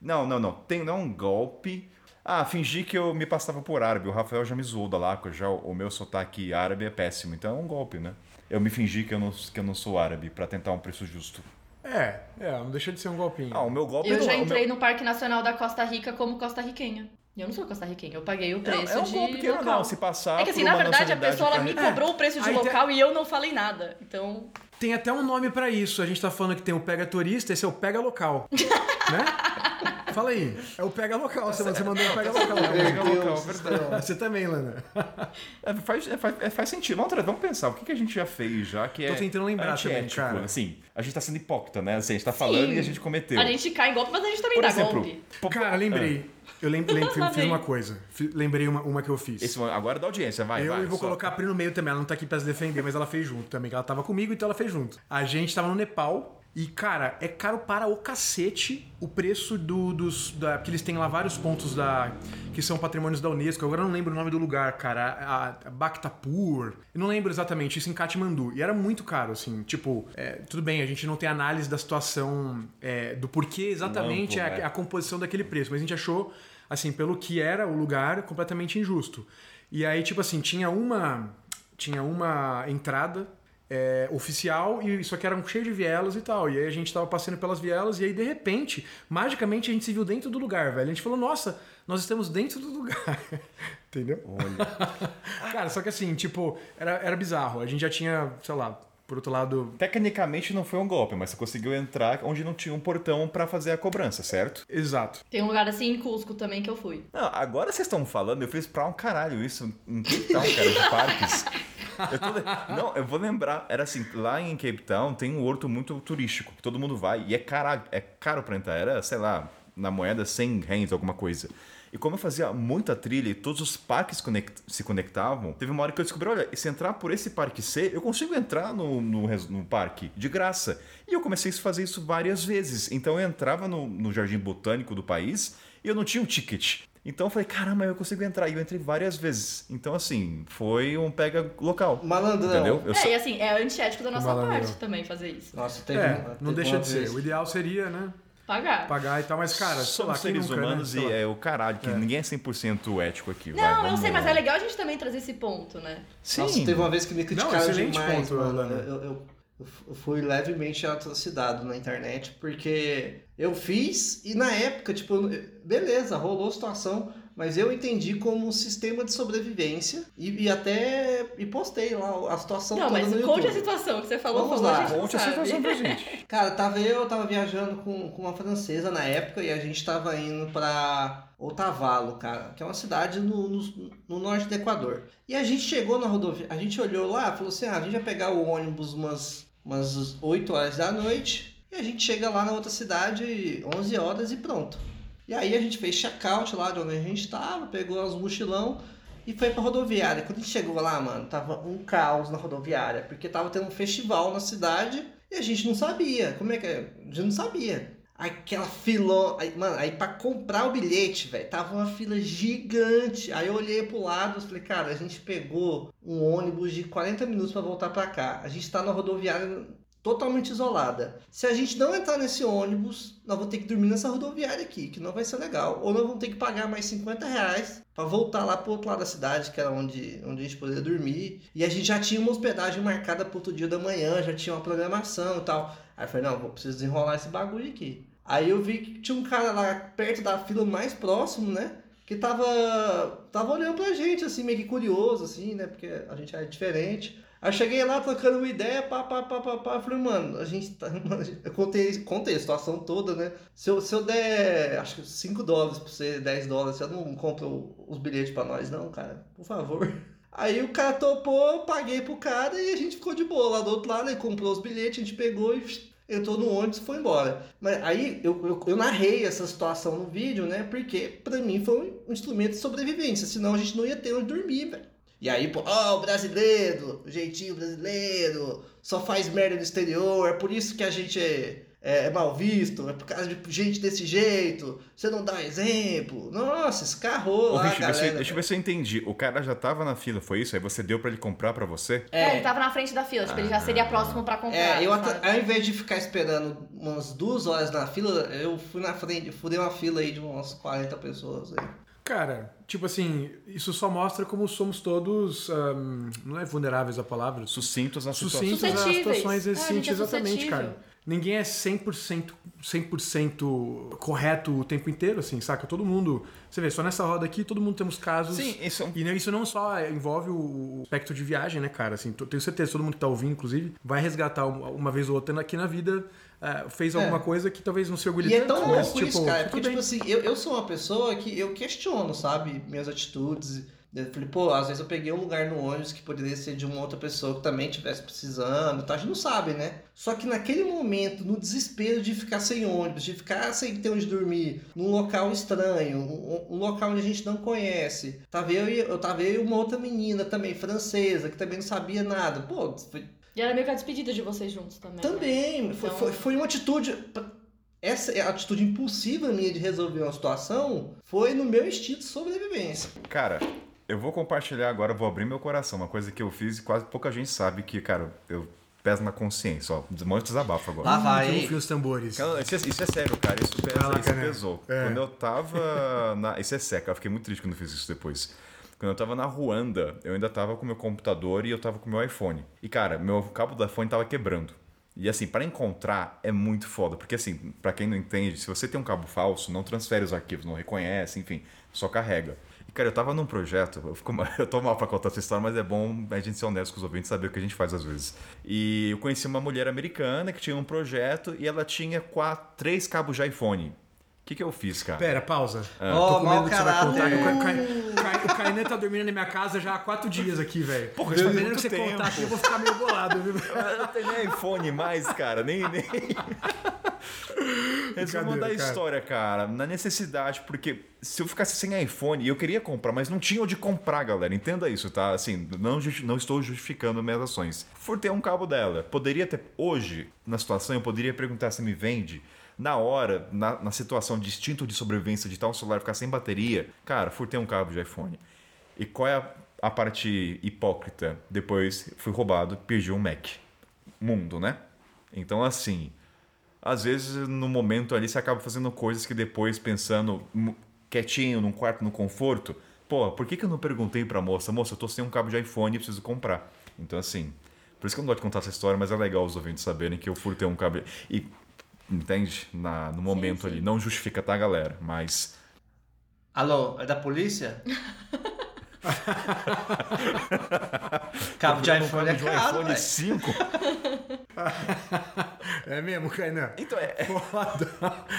Não, não, não. Tem, não é um golpe. Ah, fingi que eu me passava por árabe. O Rafael já me zoou da lá, já, o meu sotaque árabe é péssimo. Então é um golpe, né? Eu me fingi que eu não, que eu não sou árabe pra tentar um preço justo. É, é, não deixa de ser um golpinho. Ah, o meu golpe Eu não já é- o entrei meu... no Parque Nacional da Costa Rica como costarriquenha. E eu não sou costarriquenha, eu paguei o Não, preço é um de golpe que local. não, se passar É que assim, por na verdade, a pessoa ela me cobrou o preço de então- local e eu não falei nada. Então, Tem até um nome pra isso. A gente tá falando que tem o pega turista, esse é o pega local. né? Fala aí. É o pega local. Você, você mandou o pega local. Pega local, verdade. Você também, Lana. É, faz, é, faz, é, faz sentido. Vamos, vamos pensar, o que, que a gente já fez já que é Tô tentando lembrar também, cara. Assim, a gente tá sendo hipócrita, né? Assim, a gente tá falando Sim. e a gente cometeu. a gente cai em golpe, mas a gente também Por dá exemplo, golpe. Cara, lembrei. Eu lem- lem- fiz, uma coisa. Lembrei uma, uma que eu fiz. Esse, agora é da audiência, vai, eu vai. vou só. colocar a Pri no meio também. Ela não tá aqui pra se defender, mas ela fez junto também. que Ela tava comigo, então ela fez junto. A gente tava no Nepal. E, cara, é caro para o cacete o preço do, dos. Da, que eles têm lá vários pontos da. que são patrimônios da Unesco. Agora eu não lembro o nome do lugar, cara. A, a Bhaktapur. Eu não lembro exatamente, isso em Katmandu. E era muito caro, assim. Tipo, é, tudo bem, a gente não tem análise da situação é, do porquê exatamente Amplo, é a- é. a composição daquele preço, mas a gente achou, assim, pelo que era o lugar, completamente injusto. E aí, tipo assim, tinha uma tinha uma entrada é, oficial e isso aqui era um cheio de vielas e tal. E aí a gente tava passando pelas vielas e aí, de repente, magicamente a gente se viu dentro do lugar, velho. A gente falou, nossa, nós estamos dentro do lugar. Entendeu? Olha. Cara, só que assim, tipo, era, era bizarro. A gente já tinha, sei lá, por outro lado, Tecnicamente não foi um golpe, mas você conseguiu entrar onde não tinha um portão pra fazer a cobrança, certo? exato. Tem um lugar assim em Cusco também que eu fui. Não, agora vocês estão falando, eu fiz pra um caralho isso em Cape Town, cara, de parques. Eu tô Não, eu vou lembrar, era assim, lá em Cape Town tem um horto muito turístico, que todo mundo vai, e é caro, é caro pra entrar, era, sei lá, na moeda 100 rens, alguma coisa. E como eu fazia muita trilha e todos os parques conect- se conectavam, teve uma hora que eu descobri, olha, e se entrar por esse parque C, eu consigo entrar no, no, no parque de graça. E eu comecei a fazer isso várias vezes. Então eu entrava no, no jardim botânico do país e eu não tinha um ticket. Então eu falei, caramba, eu consigo entrar. E eu entrei várias vezes. Então, assim, foi um pega local. Malandrão. Entendeu? Eu é, só- e assim, é antiético da nossa malandro. parte também fazer isso. Nossa, teve É, uma- não teve deixa uma de vez- ser. O ideal seria, né? Pagar. Pagar e tal, mas, cara, sei Somos lá, seres nunca, né? humanos Sei e é o caralho, que ninguém é 100% ético aqui. vai, Não, eu vamos- sei, mas é legal a gente também trazer esse ponto, né? Sim. Nossa, teve uma vez que me criticaram excelente demais, ponto, mano. Lana. Eu, eu- eu fui levemente atrocidado na internet, porque eu fiz e na época, tipo, beleza, rolou a situação, mas eu entendi como um sistema de sobrevivência e, e até e postei lá a situação Não, toda mas no conte a YouTube. situação que você falou, Vamos lá, a Conte a sabe. situação pra gente. Cara, tava eu, eu tava viajando com, com uma francesa na época e a gente tava indo pra Otavalo, cara, que é uma cidade no, no, no norte do Equador. E a gente chegou na rodovia, a gente olhou lá, falou assim: ah, a gente vai pegar o ônibus umas, umas 8 horas da noite e a gente chega lá na outra cidade 11 horas e pronto. E aí a gente fez check-out lá de onde a gente tava, pegou os mochilão e foi pra rodoviária. Quando a gente chegou lá, mano, tava um caos na rodoviária, porque tava tendo um festival na cidade e a gente não sabia. Como é que é? A gente não sabia. Aquela filão. Aí, mano, aí pra comprar o bilhete, velho, tava uma fila gigante. Aí eu olhei pro lado e falei, cara, a gente pegou um ônibus de 40 minutos pra voltar pra cá. A gente tá na rodoviária totalmente isolada. Se a gente não entrar nesse ônibus, nós vamos ter que dormir nessa rodoviária aqui, que não vai ser legal. Ou nós vamos ter que pagar mais 50 reais pra voltar lá pro outro lado da cidade, que era onde, onde a gente poderia dormir. E a gente já tinha uma hospedagem marcada pro outro dia da manhã, já tinha uma programação e tal. Aí eu falei, não, vou preciso desenrolar esse bagulho aqui. Aí eu vi que tinha um cara lá perto da fila mais próximo, né? Que tava, tava olhando pra gente, assim, meio que curioso, assim, né? Porque a gente é diferente. Aí cheguei lá trocando uma ideia, pá, pá, pá, pá, pá. Falei, mano, a gente tá. Eu contei, contei a situação toda, né? Se eu, se eu der, acho que 5 dólares pra você, 10 dólares, você não compra os bilhetes pra nós, não, cara? Por favor. Aí o cara topou, paguei pro cara e a gente ficou de boa lá do outro lado. Ele comprou os bilhetes, a gente pegou e entrou no ônibus e foi embora. Mas aí eu, eu, eu narrei essa situação no vídeo, né? Porque pra mim foi um instrumento de sobrevivência, senão a gente não ia ter onde dormir, velho. E aí, pô, ó, o brasileiro, o jeitinho brasileiro, só faz merda no exterior, é por isso que a gente é, é, é mal visto, é por causa de gente desse jeito, você não dá exemplo. Nossa, escarrou Ô, lá, deixa, galera. deixa eu ver se eu entendi. O cara já tava na fila, foi isso? Aí você deu pra ele comprar pra você? É, ele tava na frente da fila, tipo, ele já seria próximo pra comprar. É, eu até- ao invés de ficar esperando umas duas horas na fila, eu fui na frente, furei uma fila aí de umas 40 pessoas aí. Cara, tipo assim, isso só mostra como somos todos. ahm, não é vulneráveis a palavra? Sucintos na situação. Sucintos situações É, a assim, gente é exatamente, suscetível. cara. Ninguém é 100%, 100% correto o tempo inteiro, assim, saca? Todo mundo. Você vê, só nessa roda aqui, todo mundo temos casos. Sim, isso é um- E isso não só envolve o aspecto de viagem, né, cara? Assim, tenho certeza, todo mundo que tá ouvindo, inclusive, vai resgatar uma vez ou outra aqui na vida, ah, fez alguma coisa que talvez não se orgulhe E é tanto, tão mas, louco tipo, isso, cara, porque, bem. tipo assim, eu, eu sou uma pessoa que eu questiono, sabe, minhas atitudes. Eu falei, pô, às vezes eu peguei um lugar no ônibus que poderia ser de uma outra pessoa que também estivesse precisando, tá? A gente não sabe, né? Só que naquele momento, no desespero de ficar sem ônibus, de ficar sem ter onde dormir, num local estranho, um, um local onde a gente não conhece, tava eu e eu tava eu e uma outra menina também, francesa, que também não sabia nada. Pô, foi, E era meio que a despedida de vocês juntos também. né? também, foi, Então- foi, foi uma atitude. Essa é a atitude impulsiva minha de resolver uma situação foi no meu instinto de sobrevivência. Cara, eu vou compartilhar agora, vou abrir meu coração. Uma coisa que eu fiz e quase pouca gente sabe que, cara, eu peso na consciência. Ó, um desabafo agora. Lá vai, hein? rufem os tambores. Cara, Isso é, isso é sério, cara. Isso, pesa, Vai lá, isso cara. pesou. É. Quando eu tava na. Isso é sério, eu fiquei muito triste quando eu fiz isso depois. Quando eu tava na Ruanda, eu ainda tava com meu computador e eu tava com meu iPhone. E, cara, meu cabo do iPhone tava quebrando. E assim, para encontrar é muito foda, porque assim, pra quem não entende, se você tem um cabo falso, não transfere os arquivos, não reconhece, enfim, só carrega. E cara, eu tava num projeto, eu, fico, mal- eu tô mal pra contar essa história, mas é bom a gente ser honesto com os ouvintes, saber o que a gente faz às vezes. E eu conheci uma mulher americana que tinha um projeto e ela tinha quatro, três cabos de iPhone. O que, que eu fiz, cara? Pera, pausa. Ó, Tô com mau medo que você vai caráter. contar. O Kainan tá dormindo na minha casa já há quatro dias aqui, velho. Porra, isso faz Dependendo muito que você tempo. contar aqui, eu vou ficar meio bolado, viu? Eu não tenho nem iPhone mais, cara. Nem. nem... Resumo da Brincadeira, cara. história, cara. Na necessidade, porque se eu ficasse sem iPhone, eu queria comprar, mas não tinha onde comprar, galera. Entenda isso, tá? Assim, não, não estou justificando minhas ações. Furtei um cabo dela. Poderia ter. Hoje, na situação, eu poderia perguntar se me vende. Na hora, na, na situação de instinto de sobrevivência de tal celular ficar sem bateria, cara, furtei um cabo de iPhone. E qual é a, a parte hipócrita? Depois fui roubado, perdi um Mac. Mundo, né? Então, assim, às vezes no momento ali você acaba fazendo coisas que depois, pensando quietinho, num quarto, no conforto, pô, por que, que eu não perguntei pra moça, moça, eu tô sem um cabo de iPhone e preciso comprar? Então, assim, por isso que eu não gosto de contar essa história, mas é legal os ouvintes saberem que eu furtei um cabo. E, entende? Na, no momento sim. ali, não justifica, tá, galera? Mas Alô, é da polícia? Cabo de iPhone é de um caro, iPhone velho. 5. É mesmo, Kainan? Então é. Foda.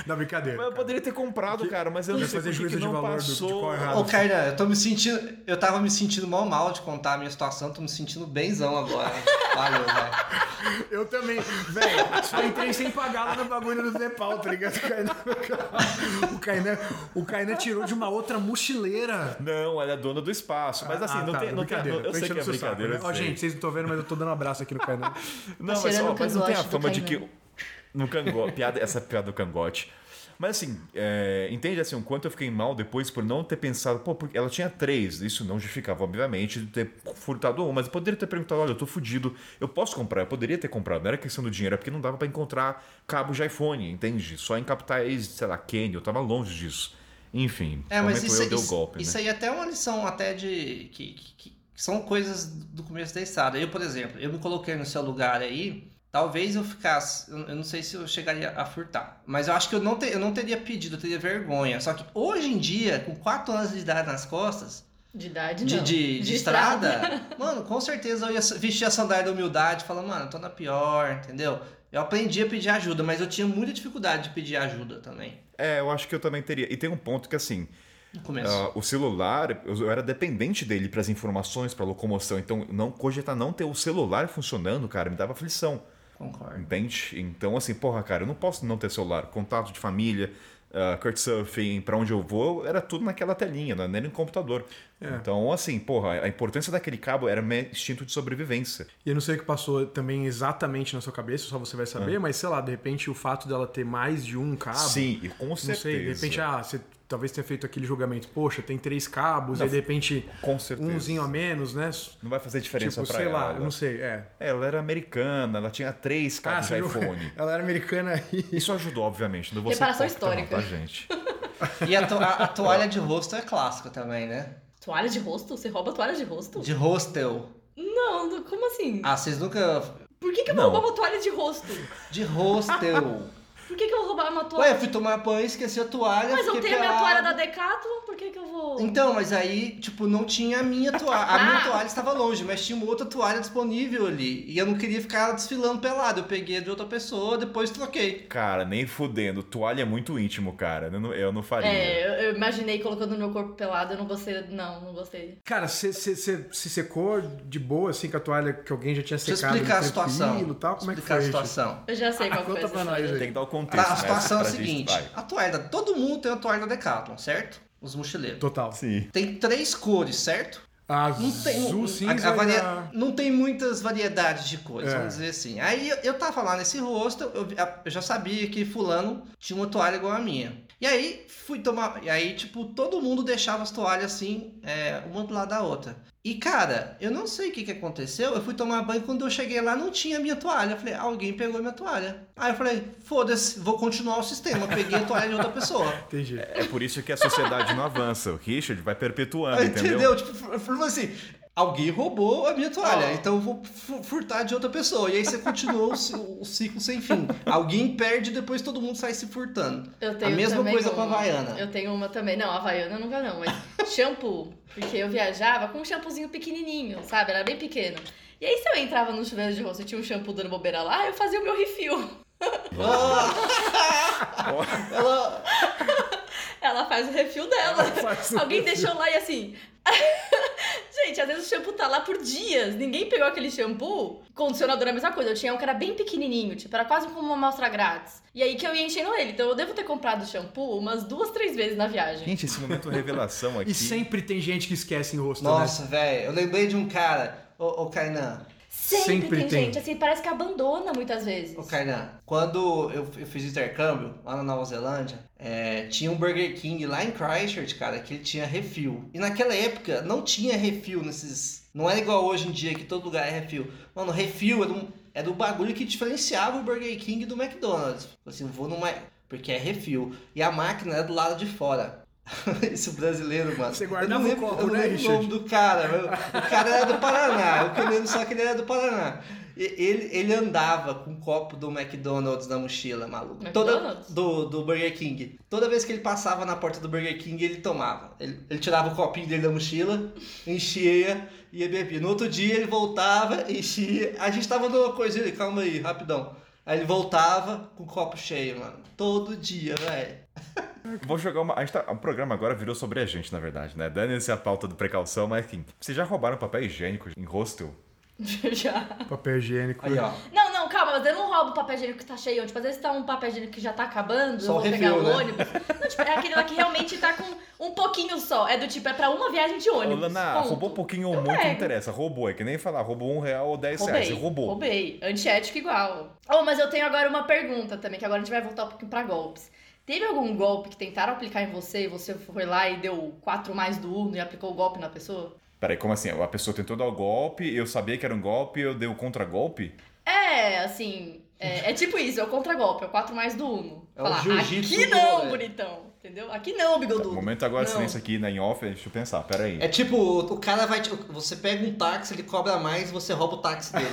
Não, brincadeira. Mas eu poderia ter comprado, cara, mas eu não sei fazer que juízo que de não valor do- de passou. qual é errado. Ô, Kainan, eu tô me sentindo. Eu tava me sentindo mal mal de contar a minha situação, tô me sentindo benzão agora. Valeu, velho. Eu também, velho, só entrei sem pagar lá no bagulho do Nepal, tá ligado? O Kainan, o Kainan, o Kainan tirou de uma outra mochileira. Não, ela é dona do espaço. Mas assim, Ah, não tá, tem. Não tem brincadeira. eu Tô sei que é brincadeira. né? Ó, eu sei. gente, vocês não estão vendo, mas eu tô dando um abraço aqui no Kainan. Não, mas, ó, mas não tem a fama de que. No cangote, piada, essa piada do cangote. Mas assim, é, entende assim, o quanto eu fiquei mal depois por não ter pensado, pô, porque ela tinha três, isso não justificava, obviamente, de ter furtado uma, mas eu poderia ter perguntado, olha, eu tô fudido, eu posso comprar, eu poderia ter comprado, não era questão do dinheiro, é porque não dava pra encontrar cabo de iPhone, entende? Só em capitais, sei lá, Quênia, eu tava longe disso. Enfim, É, mas isso, eu deu isso, golpe, isso né? aí é até uma lição até de. Que, que- que são coisas do começo da estrada. Eu, por exemplo, eu me coloquei no seu lugar aí. Talvez eu ficasse. Eu, não sei se eu chegaria a furtar. Mas eu acho que eu não, te- eu não teria pedido, eu teria vergonha. Só que hoje em dia, com 4 anos de idade nas costas, De idade, de, não. de, de estrada, mano, com certeza eu ia vestir a sandália da humildade e falar, mano, eu tô na pior, entendeu? Eu aprendi a pedir ajuda, mas eu tinha muita dificuldade de pedir ajuda também. É, eu acho que eu também teria. E tem um ponto que assim, No começo. Ah, o celular, eu, eu era dependente dele para as informações, para locomoção. Então, não cogitar não ter o celular funcionando, cara, me dava aflição. Concordo. Entende? Então, assim, porra, cara, eu não posso não ter celular. Contato de família, uh, Couchsurfing, pra onde eu vou, era tudo naquela telinha, não era nem no computador. Então, assim, porra, a importância daquele cabo era meu instinto de sobrevivência. E eu não sei o que passou também exatamente na sua cabeça, só você vai saber, mas sei lá, de repente o fato dela ter mais de um cabo. Sim, e com Não certeza. sei, de repente, ah, você talvez tenha feito aquele julgamento, poxa, tem três cabos, aí de repente com certeza. umzinho a menos, né? Não vai fazer diferença tipo, pra sei ela. lá, eu não sei, é. Ela era americana, ela tinha três Ah, cabos você de iPhone. Ela era americana e. Isso ajudou, obviamente. Não vou Reparação histórica. Não, tá, gente? E a, to- a- a toalha de rosto é clássica também, né? Toalha de rosto? Você rouba toalha de rosto? De hostel. Não, não, como assim? Ah, vocês nunca. Por que, que eu Não. vou roubar uma toalha de rosto? De hostel. Por que, que eu vou roubar uma toalha? Ué, eu fui tomar banho, esqueci a toalha. Mas eu tenho a minha pelado. toalha da Decathlon, por que, que eu vou. Então, mas aí, tipo, não tinha a minha toalha. A minha Ah. toalha estava longe, mas tinha uma outra toalha disponível ali. E eu não queria ficar desfilando pelado. Eu peguei a de outra pessoa, depois troquei. Cara, nem fudendo. Toalha é muito íntimo, cara. Eu não, eu não faria. É, eu, eu imaginei colocando no meu corpo pelado, eu não gostei. Não, não gostei. Cara, você se secou de boa, assim, com a toalha que alguém já tinha Deixa eu secado explicar a tranquilo situação. e tal? Como é que explicar foi? a situação. Eu já sei qual que foi Conta essa pra nós história. aí. Tem que dar o contexto. a né, situação é a seguinte: vai. a toalha, todo mundo tem a toalha da Decathlon, certo? Os mochileiros. Total. Sim. Tem três cores, certo? Azul, Não tem, cinza a- a varia- a- não tem muitas variedades de cores, É. vamos dizer assim. Aí eu, eu tava lá nesse rosto, eu, eu já sabia que fulano tinha uma toalha igual a minha. E aí fui tomar. E aí, tipo, todo mundo deixava as toalhas assim, é, uma do lado da outra. E cara, eu não sei o que, que aconteceu. Eu fui tomar banho quando eu cheguei lá, não tinha minha toalha. Eu falei, alguém pegou minha toalha. Aí eu falei, foda-se, vou continuar o sistema. Peguei a toalha de outra pessoa. Entendi. É por isso que a sociedade não avança. O Richard vai perpetuando, entendeu? Entendeu? Tipo, assim, alguém roubou a minha toalha, Oh. então eu vou fu- furtar de outra pessoa. E aí você continua o, ci- o ciclo sem fim. Alguém perde e depois todo mundo sai se furtando. Eu tenho a mesma coisa com a uma. Havaiana. Eu tenho uma também. Não, a Havaiana nunca não, mas shampoo. Porque eu viajava com um shampoozinho pequenininho, sabe? Era bem pequeno. E aí, se eu entrava no chuveiro de rosto e tinha um shampoo dando bobeira lá, eu fazia o meu refil. Ela, Ela faz o refil dela. o Alguém refil. deixou lá e assim. Gente, às vezes o shampoo tá lá por dias. Ninguém pegou aquele shampoo. Condicionador é a mesma coisa. Eu tinha um que era bem pequenininho, tipo, era quase como uma amostra grátis. E aí que eu ia enchendo ele. Então eu devo ter comprado o shampoo umas duas, três vezes na viagem. Gente, esse momento revelação aqui. E sempre tem gente que esquece em rosto, né? nossa, velho, eu lembrei de um cara, ô, ô Kainan. Sempre, Sempre tem, tem. gente, assim, parece que abandona muitas vezes. Ô Kainan, quando eu, eu fiz intercâmbio lá na Nova Zelândia, é, tinha um Burger King lá em Christchurch, cara, que ele tinha refil. E naquela época não tinha refil nesses. Não era igual hoje em dia que todo lugar é refil. Mano, refil era, um, era o bagulho que diferenciava o Burger King do McDonald's. Assim, vou numa. Porque é refil. E a máquina era do lado de fora. Esse brasileiro, mano. Você Eu guardava não o lembro- copo, eu não né, lembro o Richard? nome do cara. O cara era do Paraná. Eu que lembro só que ele era do Paraná. E- Ele, ele andava com um copo do McDonald's na mochila, maluco. McDonald's? Toda, do, do Burger King. Toda vez que ele passava na porta do Burger King, ele tomava. Ele, ele tirava o copinho dele da mochila, enchia e ia beber. No outro dia ele voltava, enchia. A gente tava numa coisa ali, calma aí, rapidão. Aí ele voltava com o copo cheio, mano. Todo dia, velho. Vou jogar uma. A gente tá... O programa agora virou sobre a gente, na verdade, né? Dando-se a pauta do precaução, mas enfim. Vocês já roubaram papel higiênico em hostel? Já. Papel higiênico. Aí, ó. Não, não, calma, mas eu não roubo o papel higiênico que tá cheio. Tipo, às vezes tá um papel higiênico que já tá acabando, Só eu vou refil, pegar o né? ônibus. Não, tipo, é aquele lá que realmente tá com um pouquinho só. É do tipo, é pra uma viagem de ônibus. Lana, ponto. roubou pouquinho ou Eu muito, não interessa. Roubou. É que nem falar, roubou um real ou dez reais. Roubei, Você roubou. roubei. Antiético igual. Oh, mas eu tenho agora uma pergunta também, que agora a gente vai voltar um pouquinho pra golpes. Teve algum golpe que tentaram aplicar em você e você foi lá e deu 4 mais do Uno e aplicou o golpe na pessoa? Peraí, como assim? A pessoa tentou dar o golpe, eu sabia que era um golpe, eu dei o contra-golpe? É, assim, é, é tipo isso, é o contragolpe, é o 4 mais do Uno. É Falar, aqui não, rolê." bonitão, entendeu? Aqui não, bigodudo. Tá, Momento agora, Não. silêncio aqui na em off, deixa eu pensar, peraí. É tipo, o cara vai. Você pega um táxi, ele cobra mais e você rouba o táxi dele.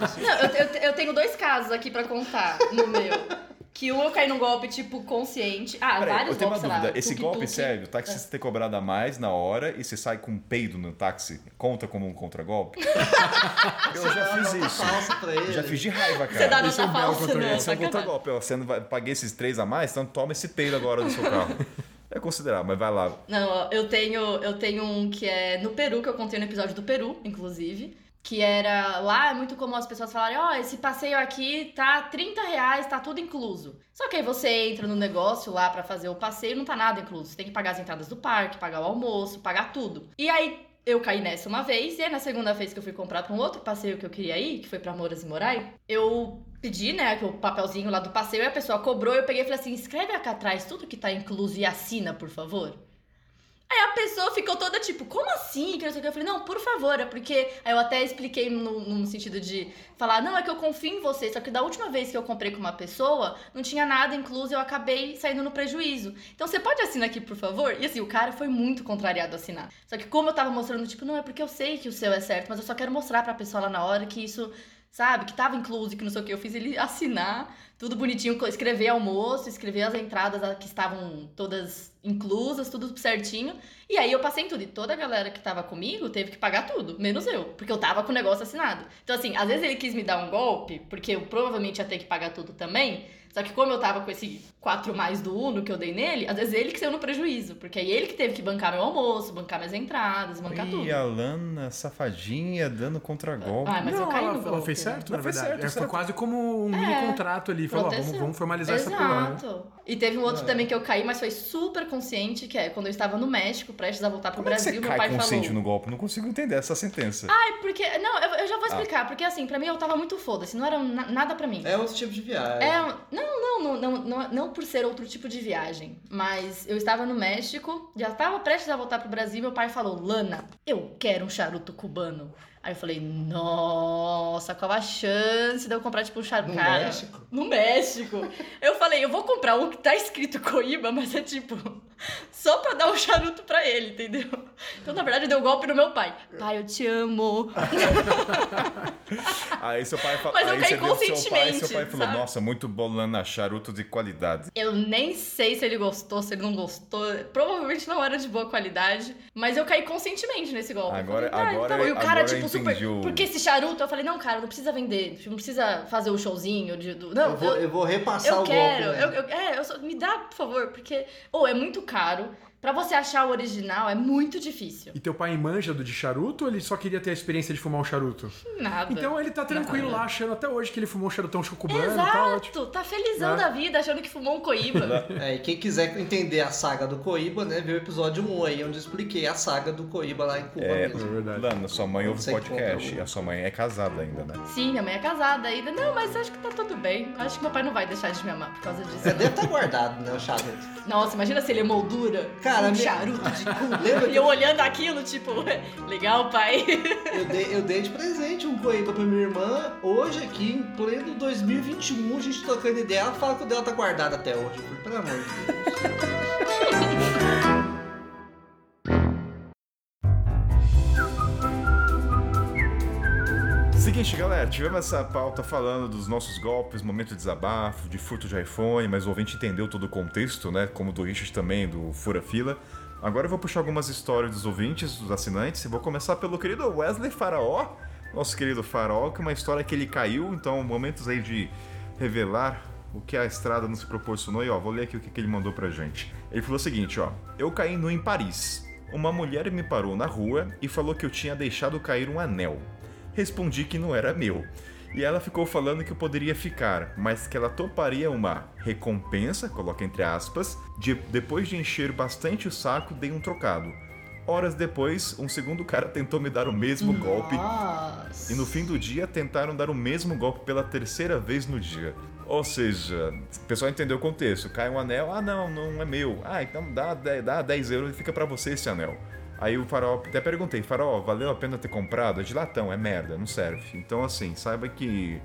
assim. Não, eu, eu, eu tenho dois casos aqui pra contar no meu. Que um eu caí num golpe, tipo, consciente. Ah, Peraí, vários eu tenho uma golpes, lá, dúvida. Esse tuk-tuk. golpe, sério, o taxista ter cobrado a mais na hora e você sai com um peido no táxi, conta como um contra-golpe? eu já fiz isso. Já fiz de raiva, Você dá cara. Esse é um belo falsa, contra-golpe. não, Esse é um contra-golpe. Você não vai, paguei esses três a mais, então toma esse peido agora do seu carro. É considerável, mas vai lá. Não, eu tenho, eu tenho um que é no Peru, que eu contei no episódio do Peru, inclusive. Que era. Lá é muito comum as pessoas falarem: Ó, esse passeio aqui tá 30 reais, tá tudo incluso. Só que aí você entra no negócio lá pra fazer o passeio não tá nada incluso. Você tem que pagar as entradas do parque, pagar o almoço, pagar tudo. E aí eu caí nessa uma vez, e aí na segunda vez que eu fui comprar pra um outro passeio que eu queria ir, que foi pra Moras e Morai, eu pedi, né, o papelzinho lá do passeio, e a pessoa cobrou, eu peguei e falei assim: escreve aqui atrás tudo que tá incluso e assina, por favor. Aí a pessoa ficou toda tipo, como assim? Que. Eu falei, não, por favor, é porque. Aí eu até expliquei no, no sentido de falar, não, é que eu confio em você. Só que da última vez que eu comprei com uma pessoa, não tinha nada incluso eu acabei saindo no prejuízo. Então você pode assinar aqui, por favor? E assim, o cara foi muito contrariado a assinar. Só que como eu tava mostrando, tipo, não, é porque eu sei que o seu é certo, mas eu só quero mostrar pra pessoa lá na hora que isso. Sabe, que tava incluso, que não sei o que, eu fiz ele assinar, tudo bonitinho, escrever almoço, escrever as entradas que estavam todas inclusas, tudo certinho. E aí eu passei em tudo. E toda a galera que tava comigo teve que pagar tudo, menos eu. Porque eu tava com o negócio assinado. Então, assim, às vezes ele quis me dar um golpe, porque eu provavelmente ia ter que pagar tudo também. Só que como eu tava com esse 4 mais do Uno que eu dei nele, às vezes ele que saiu no prejuízo. Porque aí ele que teve que bancar meu almoço, bancar minhas entradas, bancar tudo. Ih, a Lana, safadinha, dando contra-golpe. Ah, mas eu não, caí ela, no ela golpe, fez né? certo, Não, na fez verdade. certo, É, foi certo. quase como um mini É, contrato ali. Falou, ó, vamos, vamos formalizar essa porra. né? E teve um outro também que eu caí, mas foi super consciente, que é quando eu estava no México, prestes a voltar pro Como é que Brasil, você meu cai pai consciente falou. no golpe? Não consigo entender essa sentença. Ai, porque. Não, eu, eu já Ah. vou explicar, porque assim, pra mim eu tava muito foda-se, não era na- nada pra mim. É outro tipo de viagem. É, não, não, não, não, não, não por ser outro tipo de viagem, mas eu estava no México, já estava prestes a voltar pro Brasil, meu pai falou, Lana, eu quero um charuto cubano. Aí eu falei, nossa, qual a chance de eu comprar tipo um charuto? No Cara, México? No México. Eu falei, eu vou comprar um que tá escrito Coíba, mas é tipo, só pra dar um charuto pra ele, entendeu? Então, na verdade, deu um golpe no meu pai. Pai, eu te amo. Aí seu pai falou. Mas eu aí caí pro seu pai, conscientemente, seu pai falou, sabe? nossa, muito bom, Lana, charuto de qualidade. Eu nem sei se ele gostou, se ele não gostou. Provavelmente não era de boa qualidade. Mas eu caí conscientemente nesse golpe. Agora- falei, ah, agora- tá bom. E o cara, agora eu tipo, super. Porque esse charuto, eu falei, não, cara, não precisa vender. Não precisa fazer o showzinho. De, do... Não, eu, vou, eu vou repassar eu o quero. golpe. eu, né? eu- é, eu só- me dá, por favor, porque. Ou é muito caro. Pra você achar o original é muito difícil. E teu pai manja do de charuto ou ele só queria ter a experiência de fumar um charuto? Nada. Então ele tá tranquilo Nada. lá, achando até hoje que ele fumou um charutão chocubano, tá ótimo. Exato, tá felizão Né? da vida, achando que fumou um coíba. É, e quem quiser entender a saga do Coíba, né, vê o episódio 1 aí, onde eu expliquei a saga do Coíba lá em Cuba É, mesmo. verdade. Lana, sua mãe ouve podcast e a sua mãe é casada ainda, né? Sim, minha mãe é casada ainda. Não, mas acho que tá tudo bem. Acho que meu pai não vai deixar de me amar por causa disso. Você deve estar guardado, né, o charuto. Nossa, imagina se ele é moldura. Cara, um me- charuto de cu. E eu olhando aquilo, tipo, legal, pai. Eu dei, eu dei de presente um Coíba pra minha irmã, hoje aqui, em pleno 2021, a gente trocando ideia, ela fala que o dela tá guardado até hoje. Pelo amor de Deus. Seguinte, galera, tivemos essa pauta falando dos nossos golpes, momento de desabafo, de furto de iPhone, mas o ouvinte entendeu todo o contexto, né? Como do Richard também, do Fura Fila. Agora eu vou puxar algumas histórias dos ouvintes, dos assinantes, e vou começar pelo querido Wesley Faraó, nosso querido Faraó, que é uma história que ele caiu, então momentos aí de revelar o que a estrada nos proporcionou. E ó, vou ler aqui o que ele mandou pra gente. Ele falou o seguinte, ó. Eu caí nu em Paris. Uma mulher me parou na rua e falou que eu tinha deixado cair um anel. Respondi que não era meu. E ela ficou falando que eu poderia ficar, mas que ela toparia uma recompensa, coloca entre aspas, de depois de encher bastante o saco, dei um trocado. Horas depois, um segundo cara tentou me dar o mesmo golpe Nossa. e no fim do dia tentaram dar o mesmo golpe pela terceira vez no dia. Ou seja, o pessoal entendeu o contexto. Cai um anel, ah não, não é meu. Ah, então dá, 10 dá 10 euros e fica pra você esse anel. Aí o farol, até perguntei, farol, valeu a pena ter comprado? É de latão, é merda, não serve. Então assim, saiba que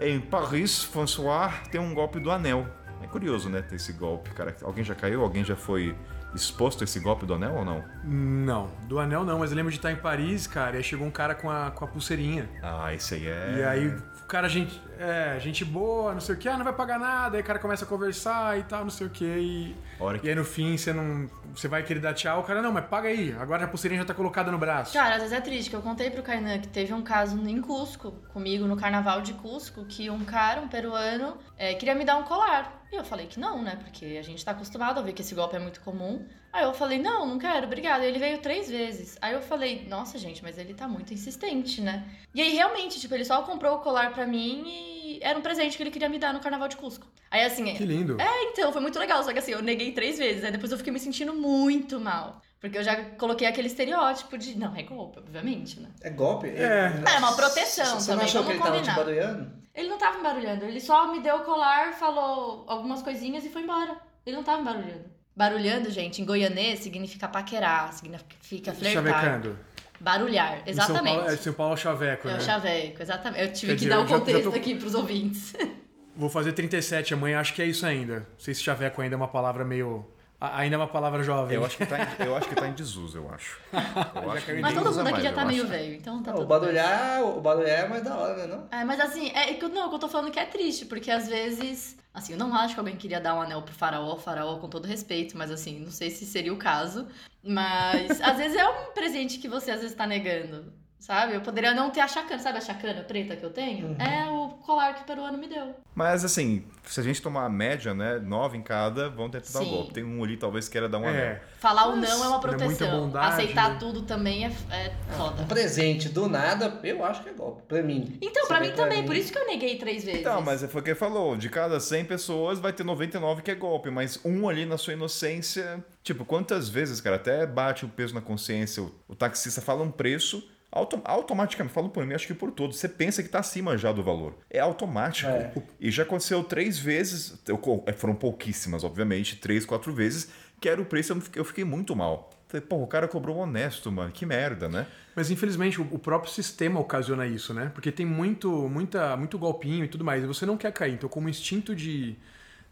em Paris, François tem um golpe do anel. É curioso, né, ter esse golpe, cara. Alguém já caiu? Alguém já foi exposto a esse golpe do anel ou não? Não, do anel não, mas eu lembro de estar em Paris, cara, e aí chegou um cara com a, com a pulseirinha. Ah, esse aí é... E aí o cara, gente, é, gente boa, não sei o que, ah, não vai pagar nada, aí o cara começa a conversar e tal, não sei o que, e, Hora que- e aí no fim você não. Você vai querer dar tchau, o cara, não, mas paga aí, agora a pulseirinha já tá colocada no braço. Cara, às vezes é triste, que eu contei pro Kainan que teve um caso em Cusco, comigo no carnaval de Cusco, que um cara, um peruano, é, queria me dar um colar. E eu falei que não, né? Porque a gente tá acostumado a ver que esse golpe é muito comum. Aí eu falei, não, não quero, obrigada. E ele veio três vezes. Aí eu falei, nossa, gente, mas ele tá muito insistente, né? E aí, realmente, tipo, ele só comprou o colar pra mim e era um presente que ele queria me dar no carnaval de Cusco. Aí assim, Que lindo. é, então, foi muito legal. Só que assim, eu neguei três vezes. Aí depois eu fiquei me sentindo muito mal. Porque eu já coloquei aquele estereótipo de. Não, é golpe, obviamente, né? É golpe? É. É uma proteção Você não também, achou que vamos ele tava te barulhando? Ele não tava embarulhando. Ele só me deu o colar, falou algumas coisinhas e foi embora. Ele não tava embarulhando. Barulhando, gente, em goianês significa paquerar, significa flertar. Chavecando. Barulhar, São exatamente. Paulo, é São Paulo é o chaveco, É né? o chaveco, exatamente. Eu tive Quer que dizer, dar o já- já contexto tô- aqui pros ouvintes. Vou fazer 37 amanhã, acho que é isso ainda. Não sei se chaveco ainda é uma palavra meio. Ainda é uma palavra jovem. Eu acho que tá em, eu acho que tá em desuso, eu acho. Eu acho que Mas todo mundo aqui mais, já tá meio acho. velho, então tá Não, tudo o barulhar, o barulhar é mais da hora, né? Não? É, mas assim, é não, o que eu tô falando que é triste, porque às vezes, assim, eu não acho que alguém queria dar um anel pro faraó, faraó com todo respeito, mas assim, não sei se seria o caso, mas às vezes é um presente que você às vezes tá negando, sabe? Eu poderia não ter a chacana, sabe a chacana preta que eu tenho? É o colar que o peruano me deu. Mas assim, se a gente tomar a média, né? Nove em cada, vão tentar dar o golpe. Tem um ali, talvez queira dar um anel. É. Falar o Mas não é uma é muita proteção. bondade, Aceitar né? tudo também é, é Um foda. presente do nada, eu acho que é golpe. Pra mim. Então, pra mim bem também, por isso que eu neguei três vezes. Então, mas foi o que ele falou. De cada 100 pessoas, vai ter 99 que é golpe. Mas um ali na sua inocência... Tipo, quantas vezes, cara, até bate o peso na consciência. O, o taxista fala um preço... auto- automaticamente, falo por mim, acho que por todos. Você pensa que tá acima já do valor. É automático. É. E já aconteceu três vezes... eu é, foram pouquíssimas, obviamente. Três, quatro vezes. Que era o preço, eu fiquei- eu fiquei muito mal. Falei, pô, o cara cobrou honesto, mano. Que merda, né? Mas infelizmente o próprio sistema ocasiona isso, né? Porque tem muito, muita, muito golpinho e tudo mais. E você não quer cair. Então, como instinto de,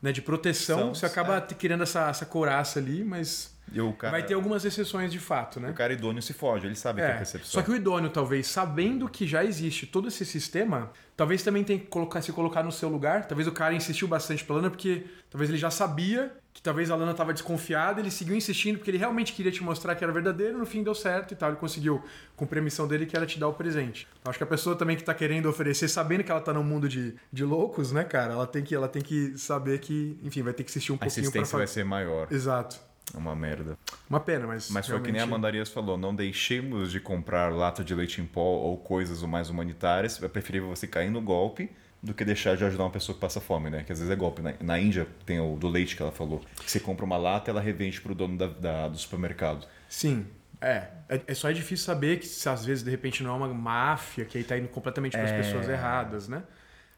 né, de proteção, São, você acaba te- criando essa, essa couraça ali, mas cara, vai ter algumas exceções de fato, né? o cara idôneo se foge. Ele sabe que é É, percepção. só que o idôneo, talvez, sabendo que já existe todo esse sistema, talvez também tenha que colocar, se colocar no seu lugar. Talvez o cara insistiu bastante pela Lana, porque talvez ele já sabia que talvez a Lana estava desconfiada, ele seguiu insistindo porque ele realmente queria te mostrar que era verdadeiro, no fim deu certo e tal. Ele conseguiu cumprir a missão dele, que era te dar o presente. Então, acho que a pessoa também que tá querendo oferecer, sabendo que ela tá num mundo de, de loucos, né, cara? Ela tem, que, ela tem que saber que, enfim, vai ter que insistir um A pouquinho pra insistência vai fa- ser maior. Exato. É uma merda. Uma pena, mas. Mas foi que nem a realmente- Mandarias falou, não deixemos de comprar lata de leite em pó ou coisas mais humanitárias. É preferível você cair no golpe do que deixar de ajudar uma pessoa que passa fome, né? Que às vezes é golpe. Na, na Índia tem o do leite que ela falou. Que você compra uma lata ela revende pro dono da, da- do supermercado. Sim. É, é, é só é difícil saber que se às vezes de repente não é uma máfia que aí tá indo completamente para as pessoas erradas, né?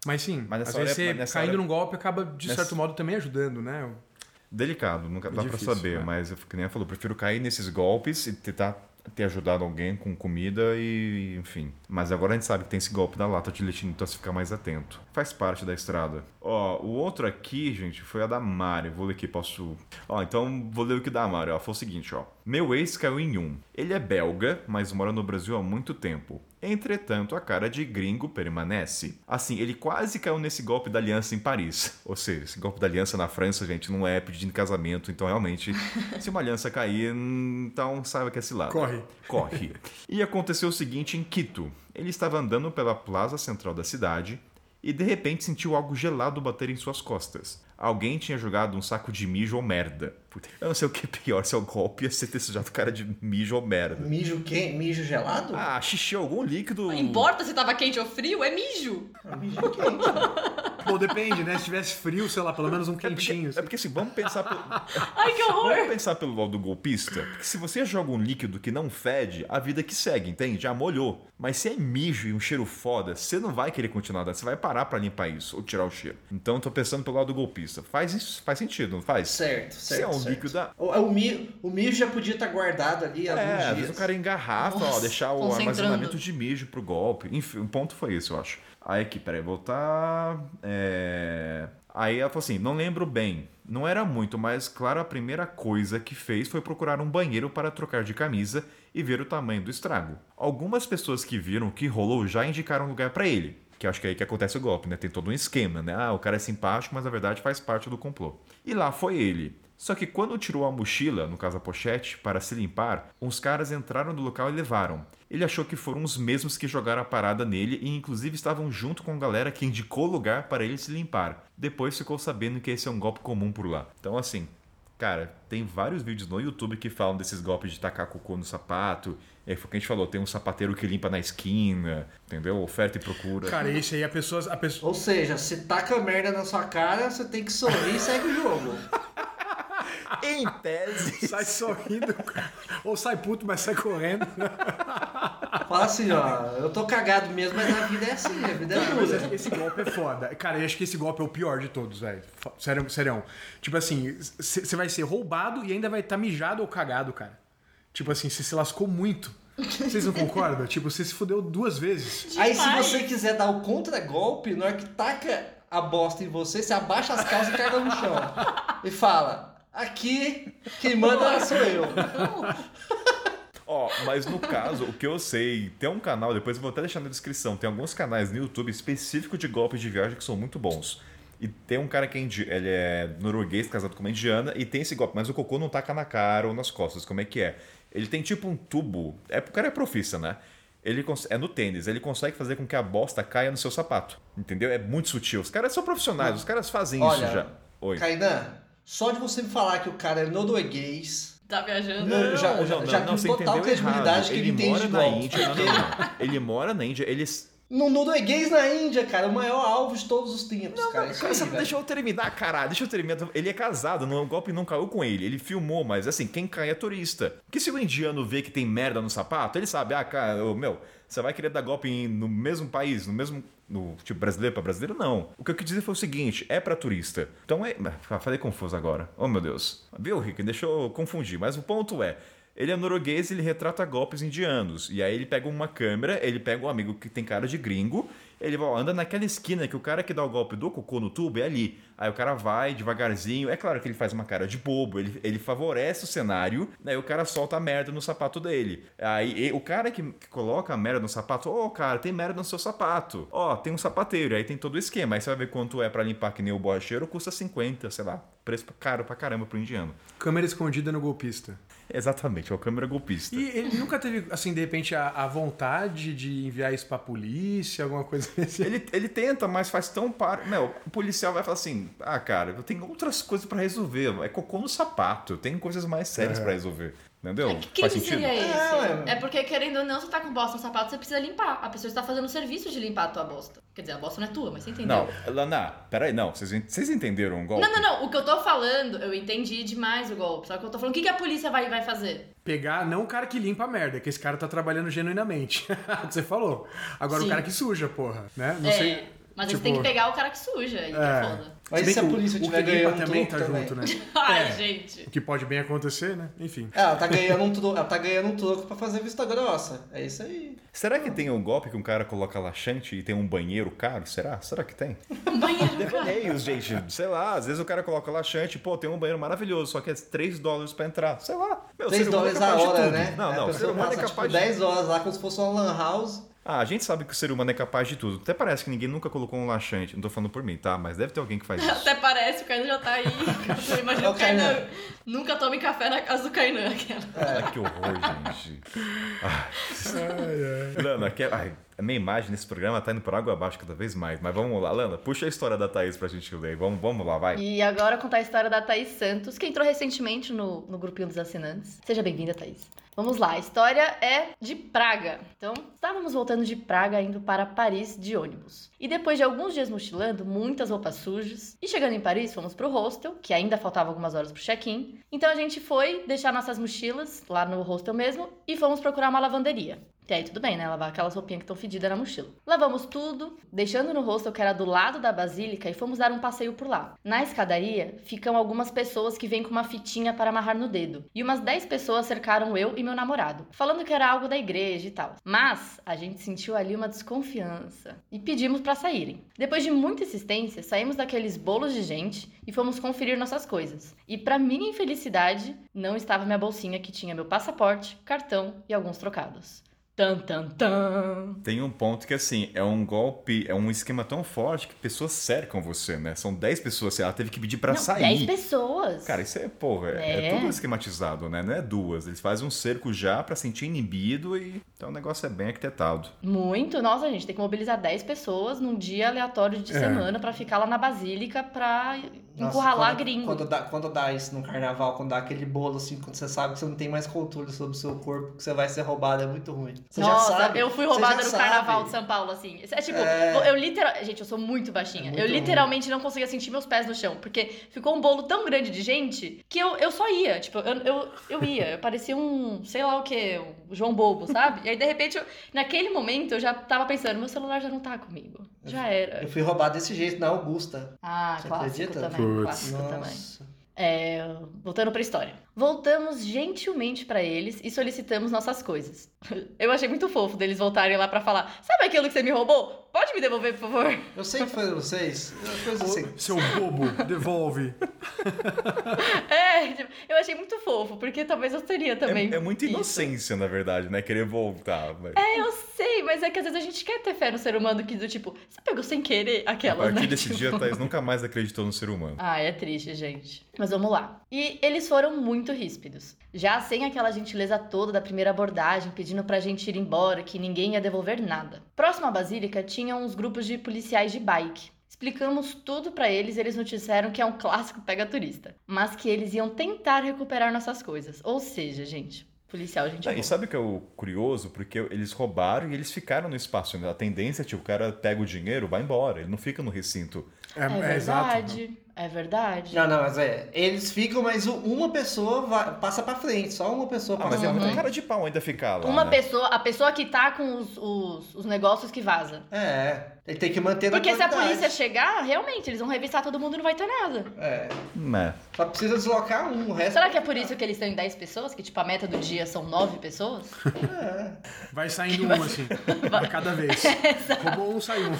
Mas sim, Mas às hora vezes é- você caindo hora- num golpe acaba de Nessa- certo modo também ajudando, né? Delicado, nunca dá difícil, pra saber, né? mas eu, que nem ela falou, prefiro cair nesses golpes e tentar ter ajudado alguém com comida e enfim. Mas agora a gente sabe que tem esse golpe da lata de leite, então você ficar mais atento. Faz parte da estrada. Ó, o outro aqui, gente, foi a da Mari. Vou ler aqui, posso. Ó, então vou ler o que da Mari. Ó, foi o seguinte, ó. Meu ex caiu em um. Ele é belga, mas mora no Brasil há muito tempo. Entretanto, a cara de gringo permanece. Assim, ele quase caiu nesse golpe da aliança em Paris. Ou seja, esse golpe da aliança na França, gente, não é pedindo casamento. Então, realmente, se uma aliança cair, então saiba que é cilada. Corre. Corre. E aconteceu o seguinte em Quito. Ele estava andando pela plaza central da cidade e de repente sentiu algo gelado bater em suas costas. Alguém tinha jogado um saco de mijo ou merda. Eu não sei o que é pior, se é o golpe é ter sujado o cara de mijo ou merda. Mijo quente? Mijo gelado? Ah, xixi, algum líquido. Não importa se tava quente ou frio, é mijo. Mijo quente. Pô, depende, né? Se tivesse frio, sei lá, pelo menos um quentinho. É porque assim, vamos pensar pelo, Ai, que horror. vamos pensar pelo lado do golpista. Porque se você joga um líquido que não fede, a vida que segue, entende? Já molhou. Mas se é mijo e um cheiro foda, você não vai querer continuar, você vai parar pra limpar isso ou tirar o cheiro. Então eu tô pensando pelo lado do golpista. Faz isso, faz sentido, não faz? Certo, certo. Se é um certo. líquido da. O, o, mi, o mijo já podia estar guardado ali há É, alguns às vezes o cara engarrafa, ó, Nossa, deixar o armazenamento de mijo pro golpe. Enfim, o ponto foi esse, eu acho. Aí aqui, peraí, voltar. É... Aí ela falou assim: não lembro bem. Não era muito, mas claro, a primeira coisa que fez foi procurar um banheiro para trocar de camisa e ver o tamanho do estrago. Algumas pessoas que viram o que rolou já indicaram um lugar para ele. Que acho que é aí que acontece o golpe, né? Tem todo um esquema, né? Ah, o cara é simpático, mas na verdade faz parte do complô. E lá foi ele. Só que quando tirou a mochila, no caso a pochete, para se limpar, uns caras entraram no local e levaram. Ele achou que foram os mesmos que jogaram a parada nele e inclusive estavam junto com a galera que indicou o lugar para ele se limpar. Depois ficou sabendo que esse é um golpe comum por lá. Então assim, cara, tem vários vídeos no YouTube que falam desses golpes de tacar cocô no sapato. É, foi o que a gente falou, tem um sapateiro que limpa na esquina, entendeu? Oferta e procura. Cara, esse aí a pessoa. A pessoa... Ou seja, se taca merda na sua cara, você tem que sorrir e segue o jogo. em tese. Sai sorrindo, ou sai puto, mas sai correndo. Fala assim, ó, eu tô cagado mesmo, mas a vida é assim, a vida é Mas dura. esse golpe é foda. Cara, eu acho que esse golpe é o pior de todos, velho. Sério, sério. Tipo assim, você vai ser roubado e ainda vai estar mijado ou cagado, cara. Tipo assim, você se lascou muito. Vocês não concordam? tipo, você se fudeu duas vezes. Aí se Demais. você quiser dar o contragolpe, na hora que taca a bosta em você, você abaixa as calças e caga no chão. E fala, aqui quem manda sou eu. Ó, mas no caso, o que eu sei, tem um canal, depois eu vou até deixar na descrição, tem alguns canais no YouTube específicos de golpes de viagem que são muito bons. E tem um cara que é, ele é norueguês, casado com uma indiana, e tem esse golpe, mas o cocô não taca na cara ou nas costas, como é que é? Ele tem tipo um tubo, é, o cara é profissa, né? Ele é no tênis, ele consegue fazer com que a bosta caia no seu sapato, entendeu? É muito sutil. Os caras são profissionais, os caras fazem Olha, isso já. Oi. Kainan, só de você me falar que o cara é norueguês, Tá viajando. Não, já- já- já com você total entendeu credibilidade errado. que ele ele entende mora de na. Índia. Não, não, não. Ele mora na Índia, ele no norueguês na Índia, cara, o maior alvo de todos os tempos, cara. Isso Cara, aí, deixa eu terminar, caralho. Deixa eu terminar. Ele é casado, não, o golpe não caiu com ele. Ele filmou, mas assim, quem cai é turista. Porque se o indiano vê que tem merda no sapato, ele sabe, ah, cara, meu, você vai querer dar golpe em- no mesmo país, no mesmo. No, tipo, brasileiro pra brasileiro, não. O que eu quis dizer foi o seguinte: é pra turista. Então é. Ah, Falei confuso agora. Oh, meu Deus. Viu, Rick? Deixa eu confundir. Mas o ponto é. Ele é norueguês ele retrata golpes indianos. E aí ele pega uma câmera, ele pega um amigo que tem cara de gringo, ele vai, ó, anda naquela esquina que o cara que dá o golpe do cocô no tubo é ali. Aí o cara vai devagarzinho. É claro que ele faz uma cara de bobo, ele, ele favorece o cenário, aí o cara solta a merda no sapato dele. Aí e- o cara que, que coloca a merda no sapato, ô cara, tem merda no seu sapato. Ó, tem um sapateiro, aí tem todo o esquema. Aí você vai ver quanto é pra limpar que nem o borracheiro, custa 50, sei lá. Preço caro pra caramba pro indiano. Câmera escondida no golpista. Exatamente, é o câmera golpista. E ele nunca teve, assim, de repente, a, a vontade de enviar isso pra polícia, alguma coisa Ele, ele tenta, mas faz tão par. Meu, o policial vai falar assim: ah, cara, eu tenho outras coisas pra resolver. É cocô no sapato. Tem coisas mais sérias pra resolver. Entendeu? Que faz crime sentido? seria esse? É, É, porque, querendo ou não, você tá com bosta no sapato, você precisa limpar. A pessoa está fazendo o serviço de limpar a tua bosta. Quer dizer, a bosta não é tua, mas você entendeu. Não, Lana, peraí, não. Vocês, vocês entenderam o golpe? Não, não, não. O que eu tô falando, eu entendi demais o golpe. Só que eu tô falando, o que, que a polícia vai, vai fazer? Pegar, não o cara que limpa a merda, que esse cara tá trabalhando genuinamente. que você falou. Agora Sim. o cara que suja, porra. Né? Não é, sei. Mas tipo, você tem que pegar o cara que suja. Aí que É. é foda. Mas Se a polícia o que tiver ganhando um também troco tá também? junto, né? Ai, É. gente. O que pode bem acontecer, né? Enfim. É, ela tá ganhando um troco, ela tá ganhando um troco pra fazer vista grossa. É isso aí. Será que tem um golpe que um cara coloca laxante e tem um banheiro caro? Será? Será que tem? Um banheiro. Devaneios, gente. Sei lá, às vezes o cara coloca laxante, pô, tem um banheiro maravilhoso, só que é 3 dólares pra entrar. Sei lá. Meu, 3 ser humano é dólares a hora, né? Não, Aí não, a o ser pessoa humano é passa, tipo, capaz de 10 horas lá como se fosse uma lan house. Ah, a gente sabe que o ser humano é capaz de tudo. Até parece que ninguém nunca colocou um laxante. Não tô falando por mim, tá? Mas deve ter alguém que faz isso. Até parece, o Kainan já tá aí. Eu imagino É o Kainan. Kainan. Nunca tome café na casa do Kainan. Aquela. Ah, que horror, gente. Ai. Lana, que... Ai, a minha imagem nesse programa tá indo por água abaixo cada vez mais. Mas vamos lá, Lana, puxa a história da Thaís pra gente ler. Vamos, vamos lá, vai. E agora contar a história da Thaís Santos, que entrou recentemente no, no grupinho dos assinantes. Seja bem-vinda, Thaís. Vamos lá, a história é de Praga. Então, estávamos voltando de Praga indo para Paris de ônibus. E depois de alguns dias mochilando, muitas roupas sujas, e chegando em Paris, fomos pro hostel, que ainda faltava algumas horas pro check-in. Então a gente foi deixar nossas mochilas lá no hostel mesmo e fomos procurar uma lavanderia. E aí tudo bem, né? Lavar aquelas roupinhas que estão fedidas na mochila. Lavamos tudo, deixando no hostel que era do lado da basílica e fomos dar um passeio por lá. Na escadaria ficam algumas pessoas que vêm com uma fitinha para amarrar no dedo. E umas 10 pessoas cercaram eu e meu namorado, falando que era algo da igreja e tal. Mas a gente sentiu ali uma desconfiança e pedimos para saírem. Depois de muita insistência, saímos daqueles bolos de gente e fomos conferir nossas coisas. E para minha infelicidade, não estava minha bolsinha que tinha meu passaporte, cartão e alguns trocados. Tan, tan, tan. Tem um ponto que, assim, é um golpe, é um esquema tão forte que pessoas cercam você, né? São 10 pessoas, ela teve que pedir pra Não, sair. 10 pessoas. Cara, isso é, porra, é, é É. tudo esquematizado, né? Não é duas. Eles fazem um cerco já pra sentir inibido e. Então o negócio é bem arquitetado. Muito. Nossa, gente, tem que mobilizar 10 pessoas num dia aleatório de É. semana pra ficar lá na basílica pra Nossa, encurralar quando, gringo. Quando dá, quando dá isso no carnaval, quando dá aquele bolo assim, quando você sabe que você não tem mais controle sobre o seu corpo, que você vai ser roubado, é muito ruim. Você Nossa, já sabe. eu fui roubada no sabe. carnaval de São Paulo, assim. É tipo, É. eu literalmente. Gente, eu sou muito baixinha. É muito eu literalmente não conseguia sentir meus pés no chão. Porque ficou um bolo tão grande de gente que eu, eu só ia. Tipo, eu, eu, eu ia. Eu parecia um, sei lá o quê, um João Bobo, sabe? E aí, de repente, eu- naquele momento, eu já tava pensando, meu celular já não tá comigo. Já era. Eu fui roubado desse jeito na Augusta. Ah, Você clássico acredita? também. Putz. Clássico também. É, voltando pra história. Voltamos gentilmente pra eles e solicitamos nossas coisas. Eu achei muito fofo deles voltarem lá pra falar: Sabe aquilo que você me roubou? Pode me devolver, por favor? Eu sei que foi vocês. Coisa assim. Seu bobo, devolve. É, tipo, eu achei muito fofo, porque talvez eu teria também. É, é muita isso. inocência, na verdade, né? Querer voltar. mas- É, eu sei, mas é que às vezes a gente quer ter fé no ser humano que do tipo, você pegou sem querer A aquelas, partir né? desse Tipo- dia, a Thaís nunca mais acreditou no ser humano. Ah, é triste, gente. Mas vamos lá. E eles foram muito ríspidos. Já sem aquela gentileza toda da primeira abordagem, pedindo pra gente ir embora, que ninguém ia devolver nada. Próximo à Basílica, tinham uns grupos de policiais de bike. Explicamos tudo pra eles e eles nos disseram que é um clássico pega turista, mas que eles iam tentar recuperar nossas coisas. Ou seja, gente, policial, gente. Ah, e sabe o que é o curioso? Porque eles roubaram e eles ficaram no espaço. né? A tendência é, tipo, o cara pega o dinheiro, vai embora. Ele não fica no recinto. É, É é exato. verdade, é verdade. Não, não, mas é. Eles ficam, mas uma pessoa vai- passa pra frente. Só uma pessoa Ah, passa mas é muito cara de pau ainda ficar lá. Uma né? pessoa, a pessoa que tá com os, os, os negócios que vaza. É, ele tem que manter na Porque se a polícia chegar, realmente, eles vão revistar todo mundo e não vai ter nada. É, Né. só precisa deslocar um, o resto... Será que é por isso que eles estão em 10 pessoas? Que, tipo, a meta do dia são 9 pessoas? É. Vai saindo um assim, de cada vez. Roubou um, saiu um.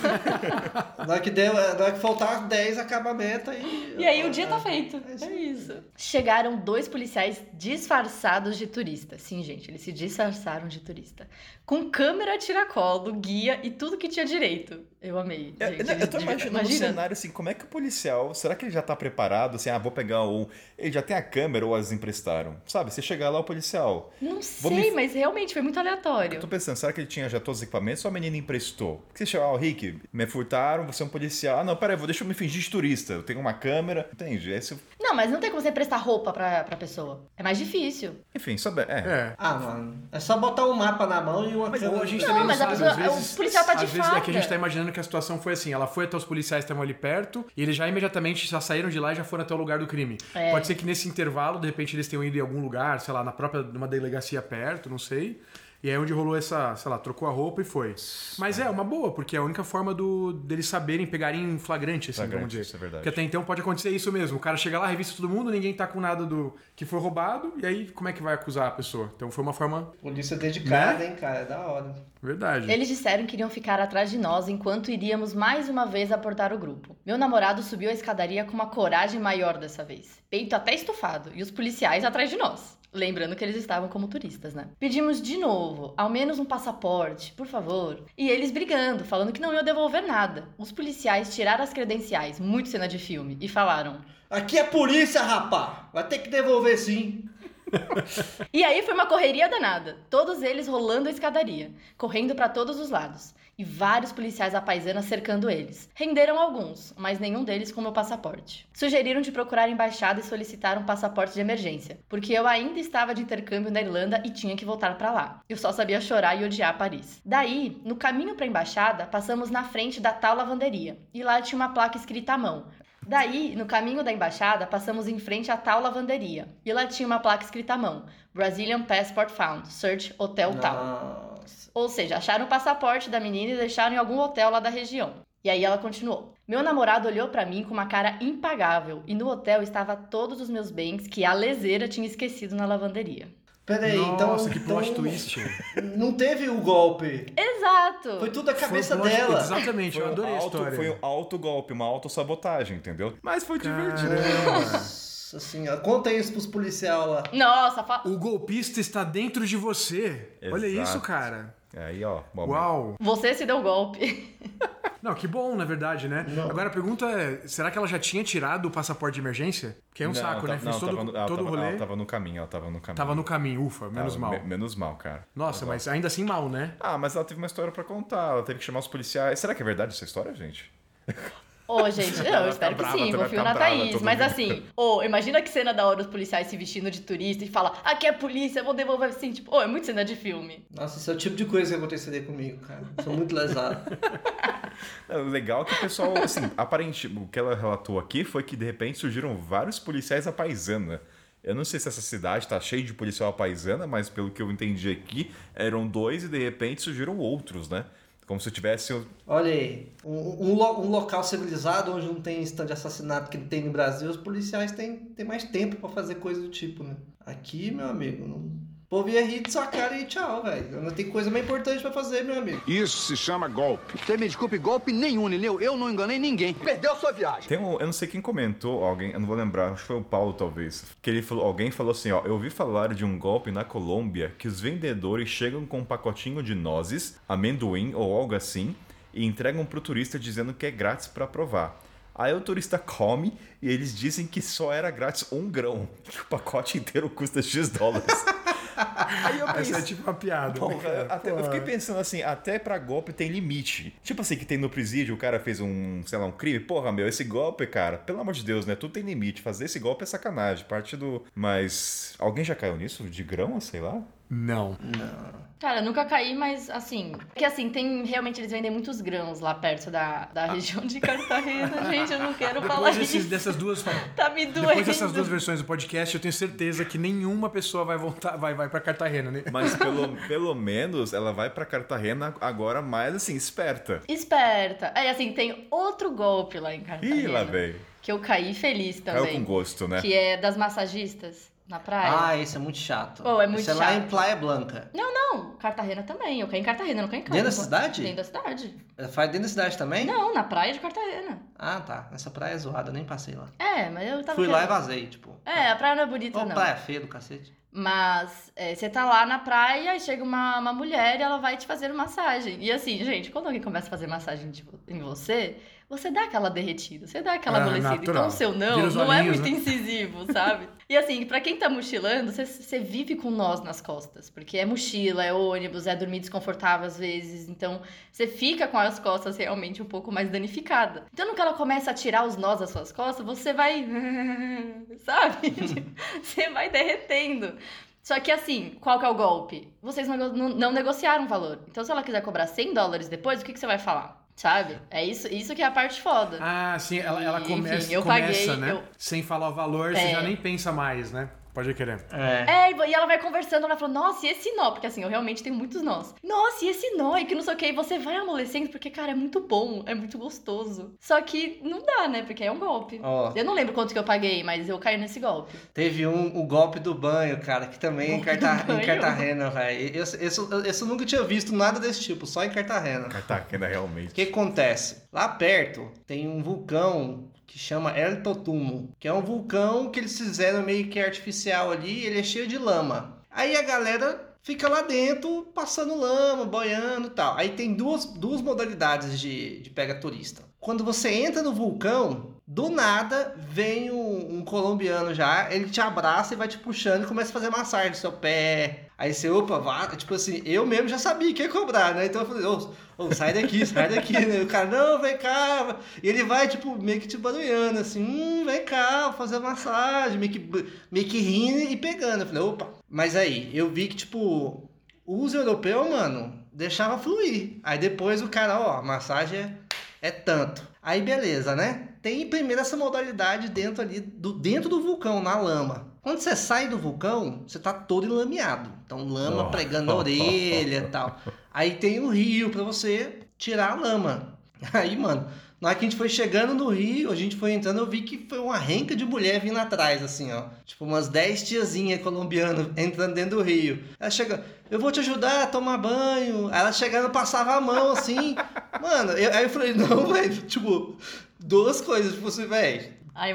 Na hora que, deu, na hora que faltar 10, acaba a meta e... E aí o dia tá feito. É isso É isso. Chegaram dois policiais disfarçados de turista. Sim, gente, eles se disfarçaram de turista. Com câmera tiracolo, guia e tudo que tinha direito. Eu amei. Eu, gente, eu- eu tô imaginando um cenário assim, como é que o policial, será que ele já tá preparado, assim, ah, vou pegar um, ele já tem a câmera ou as emprestaram? Sabe, você chegar lá, o policial, Não sei, me- mas realmente foi muito aleatório. eu tô pensando, será que ele tinha já todos os equipamentos ou a menina emprestou? Porque você chega, ó, Rick, me furtaram, você é um policial, ah, não, peraí, vou, deixa eu me fingir de turista, eu tenho uma câmera, entende? Esse, Não, mas não tem como você prestar roupa pra, pra pessoa. É mais difícil. enfim, sabe, é. É. Ah, mano, é só botar um mapa na mão e uma Mas câmera... ou a gente Não, também não mas a sabe, pessoa- às vezes, o policial tá de às vezes é que a gente farda. tá imaginando que a situação foi assim, ela foi até os policiais que estavam ali perto e eles já imediatamente já saíram de lá e já foram até o lugar do crime. É. Pode ser que nesse intervalo, de repente, eles tenham ido em algum lugar, sei lá, na própria numa delegacia perto, não sei. E aí é onde rolou essa, sei lá, trocou a roupa e foi. Mas é uma boa, porque é a única forma do, deles saberem, pegarem em flagrante, assim, Flagrante, vamos dizer. isso é verdade. Porque até então pode acontecer isso mesmo. O cara chega lá, revista todo mundo, ninguém tá com nada do que foi roubado, e aí como é que vai acusar a pessoa? Então foi uma forma. Polícia dedicada, Né? hein, cara, é da hora. Verdade. Eles disseram que iriam ficar atrás de nós enquanto iríamos mais uma vez abordar o grupo. Meu namorado subiu a escadaria com uma coragem maior dessa vez, peito até estufado, e os policiais atrás de nós. Lembrando que eles estavam como turistas, né? Pedimos de novo ao menos um passaporte, por favor. E eles brigando, falando que não iam devolver nada. Os policiais tiraram as credenciais, muito cena de filme, e falaram: Aqui é polícia, rapá. Vai ter que devolver sim. E aí foi uma correria danada, todos eles rolando a escadaria, correndo para todos os lados, e vários policiais apaisanas cercando eles. Renderam alguns, mas nenhum deles com meu passaporte. Sugeriram de procurar a embaixada e solicitar um passaporte de emergência, porque eu ainda estava de intercâmbio na Irlanda e tinha que voltar para lá. Eu só sabia chorar e odiar Paris. Daí, no caminho para a embaixada, passamos na frente da tal lavanderia, e lá tinha uma placa escrita à mão, Daí, no caminho da embaixada, passamos em frente à tal lavanderia. E lá tinha uma placa escrita à mão: Brazilian Passport Found, Search Hotel Tal. Nossa. Ou seja, acharam o passaporte da menina e deixaram em algum hotel lá da região. E aí ela continuou. Meu namorado olhou pra mim com uma cara impagável e no hotel estava todos os meus bens que a leseira tinha esquecido na lavanderia. Peraí, então. Nossa, que plot então twist. Não teve o golpe. Exato! Foi tudo a cabeça Foi dela. Exatamente, eu um adorei a auto, história. foi um autogolpe, uma autossabotagem, entendeu? Mas foi divertido. Nossa senhora. Conta isso pros policial lá. Nossa, fa... O golpista está dentro de você. Olha Exato. isso, cara. Aí, ó. bom, Uau. você se deu golpe. Não, que bom, na verdade, né? Não. Agora a pergunta é: será que ela já tinha tirado o passaporte de emergência? Que é um Não, saco, tá- né? Fez não, todo, tava no- ela todo o tava- rolê. Ela tava no caminho, ela tava no caminho. Tava no caminho, ufa, menos Tava mal. me- menos mal, cara. Nossa, Tava- mas ainda assim mal, né? Ah, mas ela teve uma história pra contar. Ela teve que chamar os policiais. Será que é verdade essa história, gente? Ô, gente, não, eu tá espero que brava, sim, tu vai confio ficar na brava Thaís. Mas mundo. assim, ô, imagina que cena da hora os policiais se vestindo de turista e fala, aqui é polícia, vou devolver assim, tipo, ô, é muito cena de filme. Nossa, esse é o tipo de coisa que aconteceria comigo, cara. Sou muito lesado. É, O legal é que o pessoal, assim, aparente, o que ela relatou aqui foi que de repente surgiram vários policiais à paisana. Eu não sei se essa cidade tá cheia de policial à paisana, mas pelo que eu entendi aqui, eram dois e de repente surgiram outros, né? Como se tivesse. um- Olha aí, um, um um local civilizado onde não tem stand de assassinato que tem no Brasil, os policiais têm, têm mais tempo pra fazer coisa do tipo, né? Aqui, meu amigo, não... povo ia rir de sua cara e tchau, velho. Não tem coisa mais importante pra fazer, meu amigo. Isso se chama golpe. Você me desculpe, golpe nenhum, entendeu? Eu não enganei ninguém. Perdeu sua viagem. Tem um, eu não sei quem comentou, alguém, eu não vou lembrar, acho que foi o Paulo talvez, que ele falou, alguém falou assim, ó, eu ouvi falar de um golpe na Colômbia que os vendedores chegam com um pacotinho de nozes, amendoim ou algo assim e entregam pro turista dizendo que é grátis pra provar. Aí o turista come e eles dizem que só era grátis um grão, que o pacote inteiro custa X dólares. Aí eu Essa é pensei, tipo uma piada. Né, cara? até- eu fiquei pensando assim, até pra golpe tem limite. Tipo assim, que tem no presídio, o cara fez um, sei lá, um crime. Porra, meu, esse golpe, cara, pelo amor de Deus, né? Tudo tem limite. Fazer esse golpe é sacanagem. Parte do. Mas. Alguém já caiu nisso? De grão, sei lá? Não. Cara, eu nunca caí, mas assim. Porque assim, tem. Realmente eles vendem muitos grãos lá perto da, da região de Cartagena. Gente, eu não quero falar Depois desses- isso. dessas duas. Tá me doendo. Depois dessas duas versões do podcast, eu tenho certeza que nenhuma pessoa vai voltar, vai, vai pra Cartagena, né? Mas pelo, pelo menos ela vai pra Cartagena agora mais assim, esperta. Esperta. É assim, tem outro golpe lá em Cartagena. Ih, lá, velho. Que eu caí feliz Caiu também. com gosto, né? Que é das massagistas na praia. Ah, esse é muito chato. Oh, é muito Esse é lá em chato. Praia Blanca. Não, não. Cartagena também. Eu caí em Cartagena, não caí em Dentro da cidade? Dentro da cidade. Ela Faz dentro da cidade também? Não, na praia de Cartagena. Ah, tá. Nessa praia é zoada, nem passei lá. É, mas eu tava. Fui lá e querendo. vazei, tipo. É, a praia não é bonita, Ô, não. praia feia do cacete. Mas é, você tá lá na praia e chega uma, uma mulher e ela vai te fazer massagem. E assim, gente, quando alguém começa a fazer massagem de vo- em você, você dá aquela derretida, você dá aquela Ah, amolecida. natural. Então o seu não Vira os não é olhinhos, muito né? incisivo, sabe? E assim, pra quem tá mochilando, você, você vive com nós nas costas. Porque é mochila, é ônibus, é dormir desconfortável às vezes. Então você fica com as costas realmente um pouco mais danificada. Então no que ela começa a tirar os nós das suas costas, você vai. sabe? você vai derretendo. Só que assim, qual que é o golpe? Vocês não, não, não negociaram o valor. Então se ela quiser cobrar 100 dólares depois, o que, que você vai falar? Sabe? É isso, isso que é a parte foda. Ah, sim, ela, ela Enfim, começa, eu começa paguei, né? eu- Sem falar o valor, você É. já nem pensa mais, né? Pode querer. É. É, e ela vai conversando, ela fala, nossa, e esse nó? Porque assim, eu realmente tenho muitos nós. Nossa, e esse nó? E que não sei o que. E você vai amolecendo, porque, cara, é muito bom, é muito gostoso. Só que não dá, né? Porque é um golpe. Ó, Eu não lembro quanto que eu paguei, mas eu caí nesse golpe. teve um, o golpe do banho, cara, que também é em, Carta- em? Cartagena, velho. Esse, esse, esse eu nunca tinha visto nada desse tipo, só em Cartagena. Cartagena, realmente. O que acontece? Lá perto tem um vulcão que chama El Totumo, que é um vulcão que eles fizeram meio que artificial ali, ele é cheio de lama. Aí a galera fica lá dentro passando lama, boiando e tal. Aí tem duas, duas modalidades de, de pega turista. Quando você entra no vulcão, do nada vem um, um colombiano já, ele te abraça e vai te puxando e começa a fazer massagem no seu pé. Aí você, opa, vá, tipo assim, eu mesmo já sabia que ia cobrar, né? Então eu falei, ô, ô, sai daqui, sai daqui, né? O cara, não, vem cá. E ele vai, tipo, meio que te barulhando, assim, hum, vem cá, vou fazer massagem, meio que, meio que rindo e pegando. Eu falei, opa. Mas aí, eu vi que, tipo, os europeus, mano, deixava fluir. Aí depois o cara, ó, massagem é é tanto. Aí beleza, né? Tem primeiro essa modalidade dentro ali do dentro do vulcão, na lama. Quando você sai do vulcão, você tá todo enlameado. Então lama oh. pregando na orelha e tal. Aí tem o rio para você tirar a lama. Aí, mano, na hora que a gente foi chegando no Rio, a gente foi entrando, eu vi que foi uma renca de mulher vindo atrás, assim, ó. Tipo, umas 10 tiazinhas colombianas entrando dentro do Rio. Ela chega, eu vou te ajudar a tomar banho. Aí ela chegando, passava a mão, assim. Mano, eu, aí eu falei, não, velho, tipo, duas coisas. Tipo assim, velho,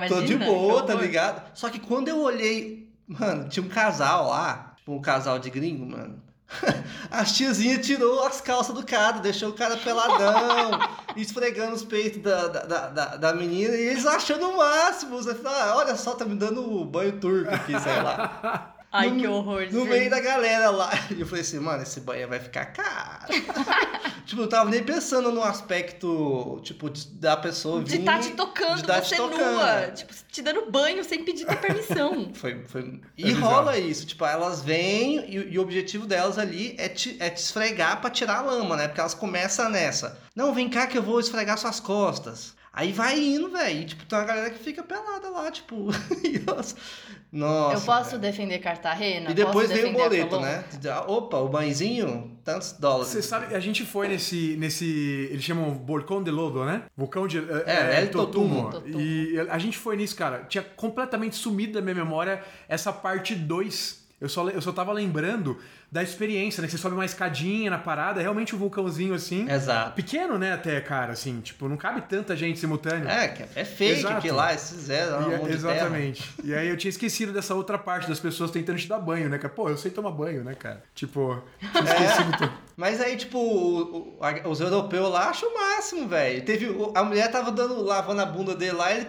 tô de boa, tá ligado? Só que quando eu olhei, mano, tinha um casal lá, tipo, um casal de gringo, mano. As tiazinhas tirou as calças do cara, deixou o cara peladão, esfregando os peitos da, da, da, da menina, e eles achando o máximo. Você fala, ah, olha só, tá me dando banho turco aqui, sei lá. Ai, no, que horror. No gente. meio da galera lá. E eu falei assim, mano, esse banho vai ficar caro. tipo, eu tava nem pensando no aspecto, tipo, da pessoa vir... De estar tá te tocando, tá você tocando. nua. Tipo, te dando banho sem pedir permissão. foi, foi... E é rola isso. Tipo, elas vêm e, e, o objetivo delas ali é te, é te esfregar pra tirar a lama, né? Porque elas começam nessa. Não, vem cá que eu vou esfregar suas costas. Aí vai indo, velho. Tipo, tem uma galera que fica pelada lá, tipo. Nossa. Eu posso véio. defender Cartagena? E depois vem o boleto, né? Opa, o banhozinho, tantos dólares. Você sabe, a gente foi nesse. nesse eles chamam Volcão de Lodo, né? Vulcão de. É, é, é Totumo. Totumo. E a gente foi nisso, cara. Tinha completamente sumido da minha memória essa parte 2. Eu só, eu só tava lembrando da experiência, né? Que você sobe uma escadinha na parada, é realmente um vulcãozinho assim. Exato. Pequeno, né, até, cara, assim, tipo, não cabe tanta gente simultânea. É, é fake Exato. que lá, esses zero, é, Exatamente. E aí eu tinha esquecido dessa outra parte das pessoas tentando te dar banho, né? Que, pô, eu sei tomar banho, né, cara? Tipo, tinha esquecido é. tudo. Mas aí, tipo, o, o, os europeus lá acham o máximo, velho. Teve. A mulher tava dando, lavando a bunda dele lá, e ele,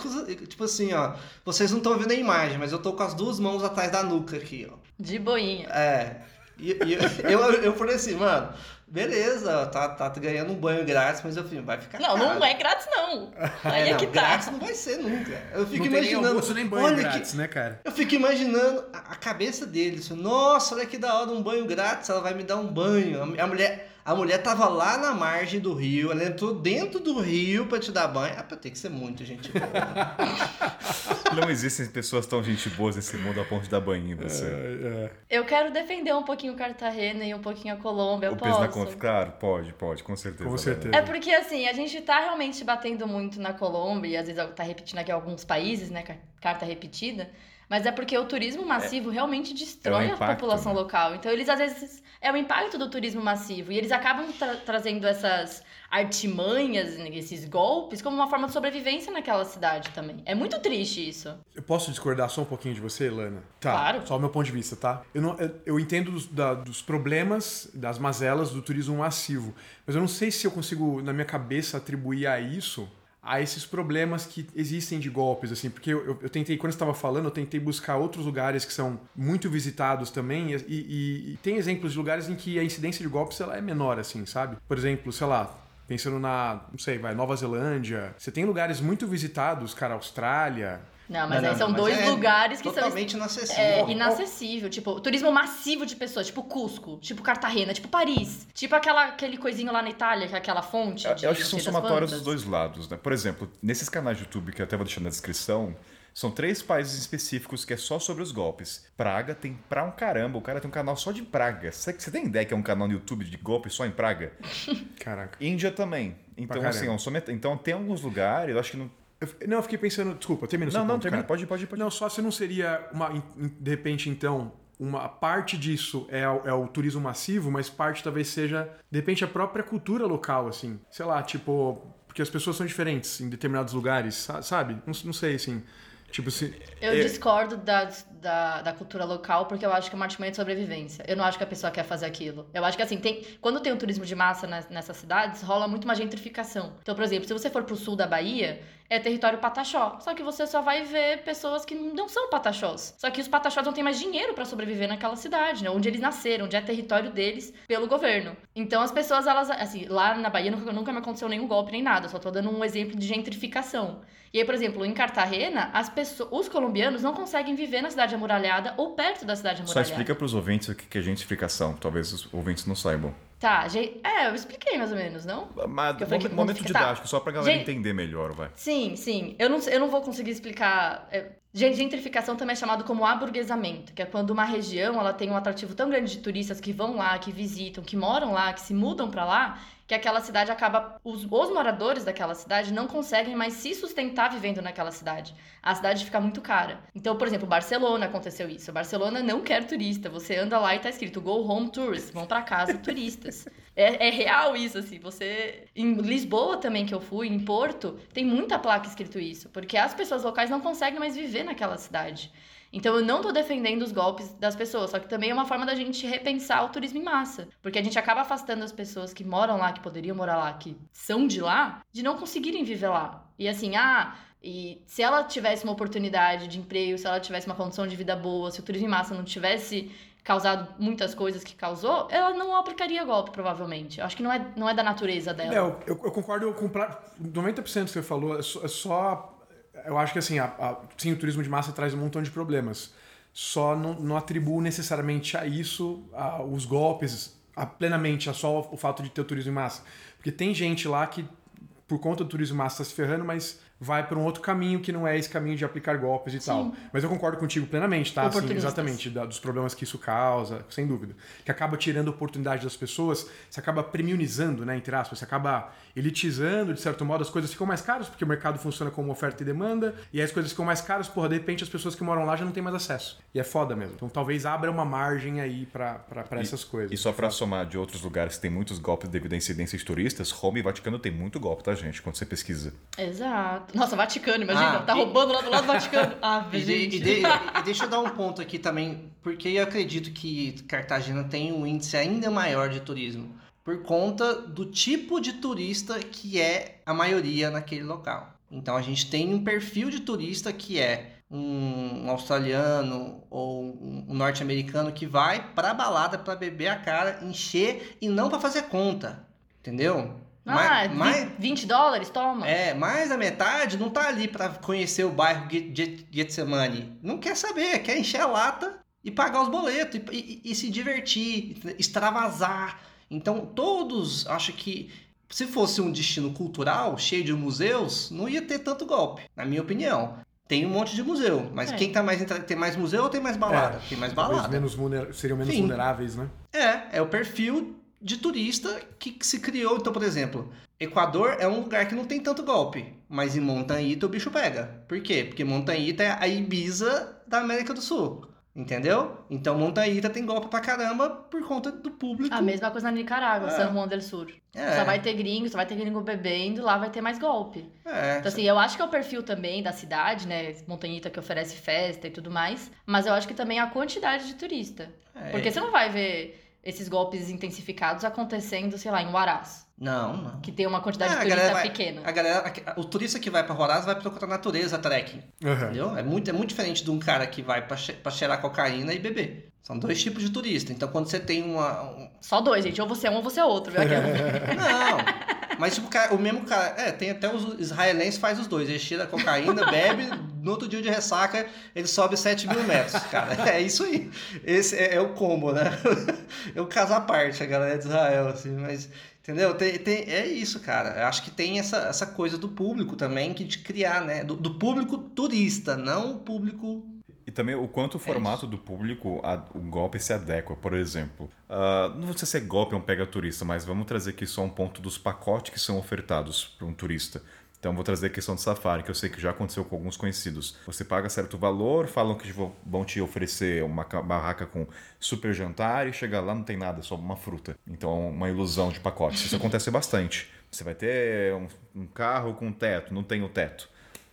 tipo assim, ó. Vocês não estão vendo a imagem, mas eu tô com as duas mãos atrás da nuca aqui, ó. De boinha. É. E, e eu, eu, eu falei assim, mano, beleza, tá, tá ganhando um banho grátis, mas eu falei, vai ficar Não, caro. não é grátis não. Aí é, é não, que tá. grátis não vai ser nunca. Eu fico não imaginando... Nem nem banho olha grátis, que, né, cara? Eu fico imaginando a, a cabeça deles. Nossa, olha que da hora, um banho grátis, ela vai me dar um banho. A, a mulher... A mulher tava lá na margem do rio, ela entrou dentro do rio para te dar banho. Ah, tem que ser muito gente boa. Não existem pessoas tão gente boas nesse mundo a ponto de dar banho em você. É, é. Eu quero defender um pouquinho Cartagena e um pouquinho a Colômbia. O peso na conta, claro, pode, pode, com certeza. Com certeza. É porque assim, a gente tá realmente batendo muito na Colômbia e às vezes tá repetindo aqui alguns países, né? Carta repetida. Mas é porque o turismo massivo é, realmente destrói é impacto, a população né? local. Então, eles às vezes. É o impacto do turismo massivo. E eles acabam tra trazendo essas artimanhas, esses golpes, como uma forma de sobrevivência naquela cidade também. É muito triste isso. Eu posso discordar só um pouquinho de você, Lana? Tá. Claro. Só o meu ponto de vista, tá? Eu, não, eu, eu entendo dos, da, dos problemas, das mazelas do turismo massivo. Mas eu não sei se eu consigo, na minha cabeça, atribuir a isso a esses problemas que existem de golpes, assim, porque eu, eu tentei, quando estava falando, eu tentei buscar outros lugares que são muito visitados também, e, e, e, tem exemplos de lugares em que a incidência de golpes ela é menor, assim, sabe? Por exemplo, sei lá, pensando na, não sei, vai, Nova Zelândia, você tem lugares muito visitados, cara, Austrália, não, mas não, aí são dois é lugares que totalmente são. inacessível. É, inacessível. Tipo, turismo massivo de pessoas, tipo Cusco, tipo Cartagena, tipo Paris. Tipo aquela, aquele coisinho lá na Itália, que é aquela fonte. Eu, eu acho que são somatórios dos dois lados, né? Por exemplo, nesses canais de YouTube que eu até vou deixar na descrição. São três países específicos que é só sobre os golpes. Praga tem pra um caramba. O cara tem um canal só de Praga. Você, você tem ideia que é um canal no YouTube de golpe só em Praga? Caraca. Índia também. Então, assim, é um então tem alguns lugares, eu acho que não não, eu fiquei pensando. Desculpa, termina Não, não, ponto, termina. Pode, pode, pode. Não, só se não seria uma. De repente, então, uma parte disso é o, é o, turismo massivo, mas parte talvez seja, de repente, a própria cultura local, assim. Sei lá, tipo, porque as pessoas são diferentes em determinados lugares, sabe? Não, não sei, assim. Tipo, se. Eu É. discordo da, da, da cultura local porque eu acho que é uma artimanha de sobrevivência. Eu não acho que a pessoa quer fazer aquilo. Eu acho que assim, tem, quando tem o turismo de massa nas- nessas cidades, rola muito uma gentrificação. Então, por exemplo, se você for pro sul da Bahia, é território pataxó. Só que você só vai ver pessoas que não são pataxós. Só que os pataxós não têm mais dinheiro pra sobreviver naquela cidade, né? Onde eles nasceram, onde é território deles pelo governo. Então as pessoas, elas, assim, lá na Bahia nunca, nunca me aconteceu nenhum golpe nem nada. Só tô dando um exemplo de gentrificação. E aí, por exemplo, em Cartagena, as pessoas, os colombianos não conseguem viver na cidade amuralhada ou perto da cidade Só amuralhada. explica pros ouvintes o que que é gentrificação. Talvez os ouvintes não saibam. Tá, gen- é, eu expliquei mais ou menos, não? Mas, Eu falei momento, didático, só pra galera Gente- entender melhor, vai. Sim, sim. Eu não, eu não vou conseguir explicar. é, gen- Gentrificação também é chamado como aburguesamento, que é quando uma região ela tem um atrativo tão grande de turistas que vão lá, que visitam, que moram lá, que se mudam pra lá, que aquela cidade acaba. Os, os moradores daquela cidade não conseguem mais se sustentar vivendo naquela cidade. A cidade fica muito cara. Então, por exemplo, Barcelona aconteceu isso. Barcelona não quer turista. Você anda lá e tá escrito Go Home Tourists, vão pra casa turistas. É, é real isso, assim. Você. Em Lisboa também, que eu fui, em Porto, tem muita placa escrito isso. Porque as pessoas locais não conseguem mais viver naquela cidade. Então eu não tô defendendo os golpes das pessoas, só que também é uma forma da gente repensar o turismo em massa. Porque a gente acaba afastando as pessoas que moram lá, que poderiam morar lá, que são de lá, de não conseguirem viver lá. E assim, ah, e se ela tivesse uma oportunidade de emprego, se ela tivesse uma condição de vida boa, se o turismo em massa não tivesse causado muitas coisas que causou, ela não aplicaria golpe, provavelmente. Eu acho que não é, não é da natureza dela. Eu, eu, concordo com pra- 90% do que você falou. É é só- eu acho que assim, a- a- sim, o turismo de massa traz um montão de problemas. Só não, não atribuo necessariamente a isso a- os golpes, a- plenamente, a só o fato de ter o turismo em massa. Porque tem gente lá que, por conta do turismo em massa, está se ferrando, mas vai por um outro caminho que não é esse caminho de aplicar golpes e tal. Mas eu concordo contigo plenamente, tá? Assim, exatamente, da- dos problemas que isso causa, sem dúvida. Que acaba tirando a oportunidade das pessoas, você acaba premiumizando, né, entre aspas, você acaba elitizando, de certo modo, as coisas ficam mais caras, porque o mercado funciona como oferta e demanda, e aí as coisas ficam mais caras, porra, de repente as pessoas que moram lá já não têm mais acesso. E é foda mesmo. Então talvez abra uma margem aí pra essas coisas. E só pra somar de outros lugares que tem muitos golpes devido à incidência de turistas, Roma e Vaticano tem muito golpe, tá, gente? Quando você pesquisa. Exato. Nossa, Vaticano, imagina, Ah, tá e- roubando lá do lado do Vaticano. Ah, E, de- gente. e de- e deixa eu dar um ponto aqui também, porque eu acredito que Cartagena tem um índice ainda maior de turismo, por conta do tipo de turista que é a maioria naquele local. Então a gente tem um perfil de turista que é um australiano ou um norte-americano que vai pra balada pra beber a cara, encher e não pra fazer conta, entendeu? Ah, Mais- mais- 20 dólares, toma. é, mais da metade não tá ali pra conhecer o bairro Get- Get- Getsemane. Não quer saber, quer encher a lata e pagar os boletos e, e- e se divertir, extravasar. Então, todos, acho que se fosse um destino cultural cheio de museus, não ia ter tanto golpe, na minha opinião. Tem um monte de museu, mas É. quem tá mais tem mais museu ou tem mais balada? tem mais balada. menos vulner- seriam menos Sim. vulneráveis, né? É, é o perfil de turista que que se criou. Então, por exemplo, Equador é um lugar que não tem tanto golpe, mas em Montanhita o bicho pega. Por quê? Porque Montanhita é a Ibiza da América do Sul. Entendeu? Então Montanhita tem golpe pra caramba por conta do público. A mesma coisa na Nicarágua, É. San Juan del Sur. É. Só vai ter gringo, só vai ter gringo bebendo, lá vai ter mais golpe. É. Então, assim, eu acho que é o perfil também da cidade, né? Montanhita que oferece festa e tudo mais. Mas eu acho que também é a quantidade de turista. É. Porque você não vai ver esses golpes intensificados acontecendo, sei lá, em Huaraz. Não, não. Que tem uma quantidade É, de turista vai- pequena. A galera, o turista que vai pra Horaz vai procurar natureza, trekking. Aham. Entendeu? É muito, é muito diferente de um cara que vai pra cheirar cocaína e beber. São dois tipos de turista. Então, quando você tem uma, um- Só dois, gente. Ou você é um ou você é outro, viu? Aquela- Não. Mas tipo, o mesmo cara. É, tem até os israelenses faz os dois. Ele cheira cocaína, bebe, no outro dia de ressaca, ele sobe 7 mil metros, cara. É isso aí. Esse é, é o combo, né? É o caso à parte, a galera de Israel, assim, mas. Entendeu? Tem, tem- é isso, cara. Eu acho que tem essa, essa coisa do público também, que de criar, né? Do, do público turista, não o público. E também o quanto o formato do público, a- o golpe se adequa. Por exemplo, ah, não sei se é golpe ou um pega turista, mas vamos trazer aqui só um ponto dos pacotes que são ofertados para um turista. Então vou trazer a questão do safari, que eu sei que já aconteceu com alguns conhecidos. Você paga certo valor, falam que vão- te oferecer uma ca- barraca com super jantar e chega lá não tem nada, só uma fruta. Então é uma ilusão de pacotes. Isso acontece bastante. Você vai ter um, um carro com teto, não tem o teto.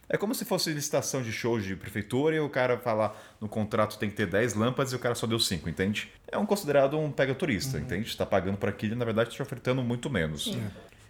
É como se fosse licitação de shows de prefeitura e o cara fala no contrato tem que ter 10 lâmpadas e o cara só deu 5, entende? É um considerado um pega turista, entende? Tá pagando por aquilo e na verdade tá ofertando muito menos.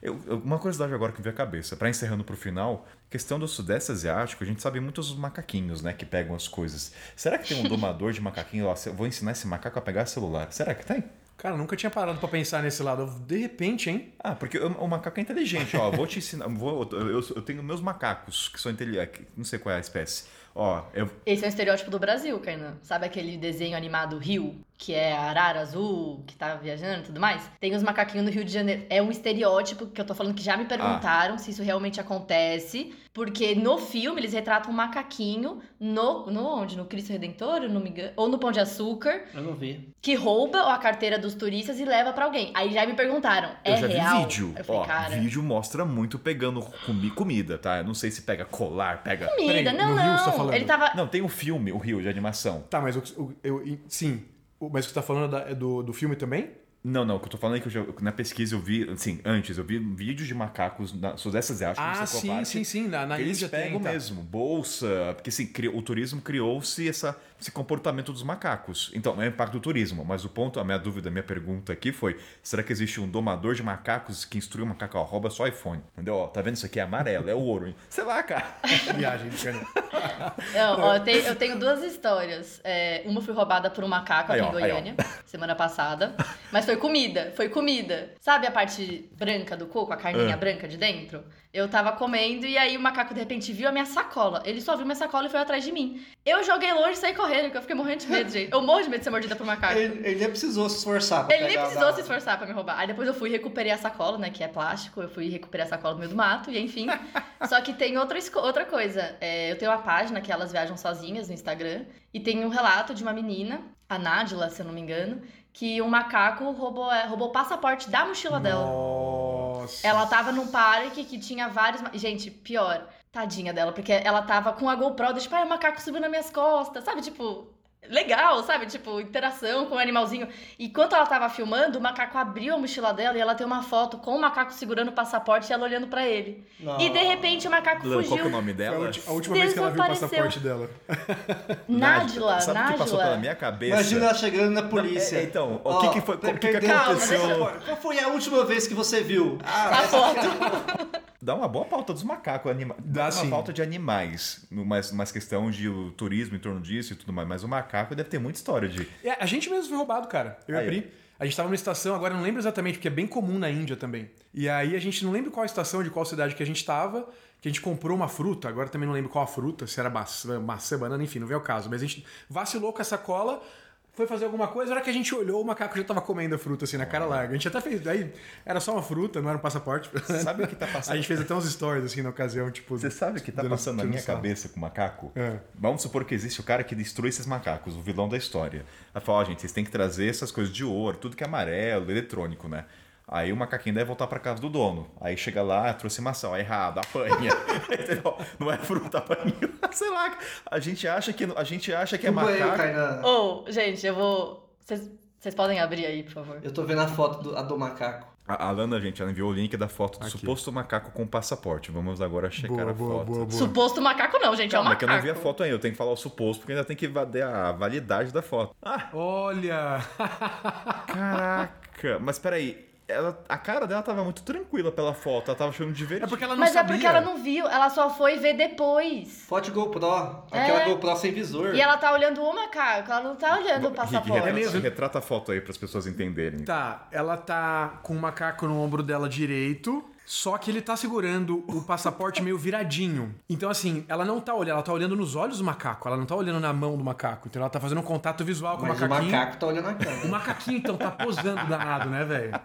Eu- eu- uma curiosidade agora que me veio à cabeça, para encerrando pro final, questão do Sudeste Asiático, a gente sabe muitos macaquinhos, né, que pegam as coisas. Será que tem um domador de macaquinho? Vou ensinar esse macaco a pegar celular. Será que tem? Cara, nunca tinha parado pra pensar nesse lado. De repente, hein? Ah, porque o, o macaco é inteligente, ó. Vou te ensinar. Vou, eu, eu tenho meus macacos que são inteligentes. Não sei qual é a espécie. Ó, eu, Esse é um estereótipo do Brasil, Kainan. Sabe aquele desenho animado Rio, que é a arara azul, que tá viajando e tudo mais? Tem os macaquinhos do Rio de Janeiro. É um estereótipo que eu tô falando que já me perguntaram se isso realmente acontece. Porque no filme eles retratam um macaquinho no, no onde? No Cristo Redentor, eu não me engano, ou no Pão de Açúcar, Eu não vi. que rouba a carteira dos turistas e leva pra alguém. Aí já me perguntaram, é eu já real? vi vídeo. Eu falei, Ó, cara, vídeo mostra muito pegando comi- comida, tá? Eu não sei se pega colar, pega. comida, Peraí, não, no Rio você tá não. falando? Ele tava Não, tem o filme, o Rio, de animação. Tá, mas o, o- eu, e- sim. Mas o que você tá falando da- é do, do filme também? Não, não, o que eu tô falando é que já, na pesquisa eu vi, assim, antes, eu vi vídeos de macacos na Sudeste Asiático, Ah, sim, sim, sim. Na, na Eles Índia pegam tem, tá. mesmo, bolsa, porque assim, o turismo criou-se essa- esse comportamento dos macacos. Então, não é impacto do turismo, mas o ponto, a minha dúvida, a minha pergunta aqui foi: será que existe um domador de macacos que instrui o macaco, ó, rouba só iPhone? Entendeu? Ó, tá vendo isso aqui? É amarelo, é ouro. Sei lá, cara. Viagem de. Não, ó, eu, tenho, eu tenho duas histórias. É, uma foi roubada por um macaco Aí, aqui em ó, aí, ó. Goiânia, semana passada. Mas foi comida, foi comida. Sabe a parte branca do coco, a carninha Ah. branca de dentro? Eu tava comendo e aí o macaco de repente viu a minha sacola. Ele só viu minha sacola e foi atrás de mim. Eu joguei longe e saí correndo, porque eu fiquei morrendo de medo, gente. Eu morro de medo de ser mordida por macaco. Ele, ele nem precisou se esforçar pra Ele nem precisou se esforçar pra me roubar. Aí depois eu fui e recuperei a sacola, né? Que é plástico. Eu fui recuperei a sacola no meio do mato, e enfim. Só que tem outra, outra coisa. É, eu tenho uma página que elas viajam sozinhas no Instagram. E tem um relato de uma menina, a Nádila, se eu não me engano, que um macaco roubou, é, roubou o passaporte da mochila dela. Nossa. Ela tava num parque que tinha vários. Gente, pior. Tadinha dela, porque ela tava com a GoPro, tipo, ah, o macaco subiu nas minhas costas, sabe? Tipo, legal, sabe? Tipo, interação com o animalzinho. E enquanto ela tava filmando, o macaco abriu a mochila dela e ela tem uma foto com o macaco segurando o passaporte e ela olhando pra ele. Não. E de repente o macaco Lan, qual que é o fugiu. nome dela? a última vez que ela viu o passaporte dela. Nádila, Sabe o que passou pela Nádila. minha cabeça? Imagina ela chegando na polícia. É, então, o Ó, que que foi- o que que aconteceu? Calma, Qual foi a última vez que você viu? A foto. Dá uma boa pauta dos macacos, anima... Dá uma sim. pauta de animais, mais, mais questão de o turismo em torno disso e tudo mais. Mas o macaco deve ter muita história de. É, a gente mesmo foi roubado, cara. Eu e a Aí, Pri. A gente tava numa estação, agora eu não lembro exatamente, porque é bem comum na Índia também. E aí a gente não lembra qual estação, de qual cidade que a gente tava, que a gente comprou uma fruta, agora também não lembro qual a fruta, se era maçã, maçã, banana, enfim, não veio o caso. Mas a gente vacilou com essa cola, foi fazer alguma coisa, na hora que a gente olhou, o macaco já tava comendo a fruta, assim, na cara larga. A gente até fez, aí era só uma fruta, não era um passaporte. Sabe o que tá passando? A gente fez até uns stories, assim, na ocasião, tipo... Você sabe o que tá passando na minha cabeça com o macaco? É. Vamos supor que existe o cara que destrui esses macacos, o vilão da história. Aí fala, ó, gente, vocês têm que trazer essas coisas de ouro, tudo que é amarelo, eletrônico, né? Aí o macaquinho deve voltar pra casa do dono. Aí chega lá, trouxe maçã, ó, errado, apanha. Não é fruta, apanha. Sei lá, a gente acha que, a gente acha que é macaco. Kainan. Ô, gente, eu vou. Vocês podem abrir aí, por favor. Eu tô vendo a foto do, a do macaco. A a Lana, gente, ela enviou o link da foto do Aqui. suposto macaco com passaporte. Vamos agora checar Boa, a boa, foto. boa, boa. Suposto macaco não, gente, é um Calma, é macaco. que eu não vi a foto ainda. Eu tenho que falar o suposto, porque ainda tem que ver a validade da foto. Ah, Olha! caraca. Mas peraí, ela, a cara dela tava muito tranquila pela foto. Ela tava achando divertido. É porque ela não Mas sabia. é porque ela não viu, ela só foi ver depois. Foto GoPro. Aquela É. GoPro sem visor. E ela tá olhando o macaco, ela não tá olhando o Rick, passaporte. retrata, É mesmo? retrata a foto aí para as pessoas entenderem. Tá, ela tá com o macaco no ombro dela direito, só que ele tá segurando o passaporte meio viradinho. Então, assim, ela não tá olhando, ela tá olhando nos olhos do macaco, ela não tá olhando na mão do macaco. Então ela tá fazendo um contato visual com Mas o o macaquinho. macaco tá olhando a O câmera. macaquinho, então, tá posando danado, né, velho?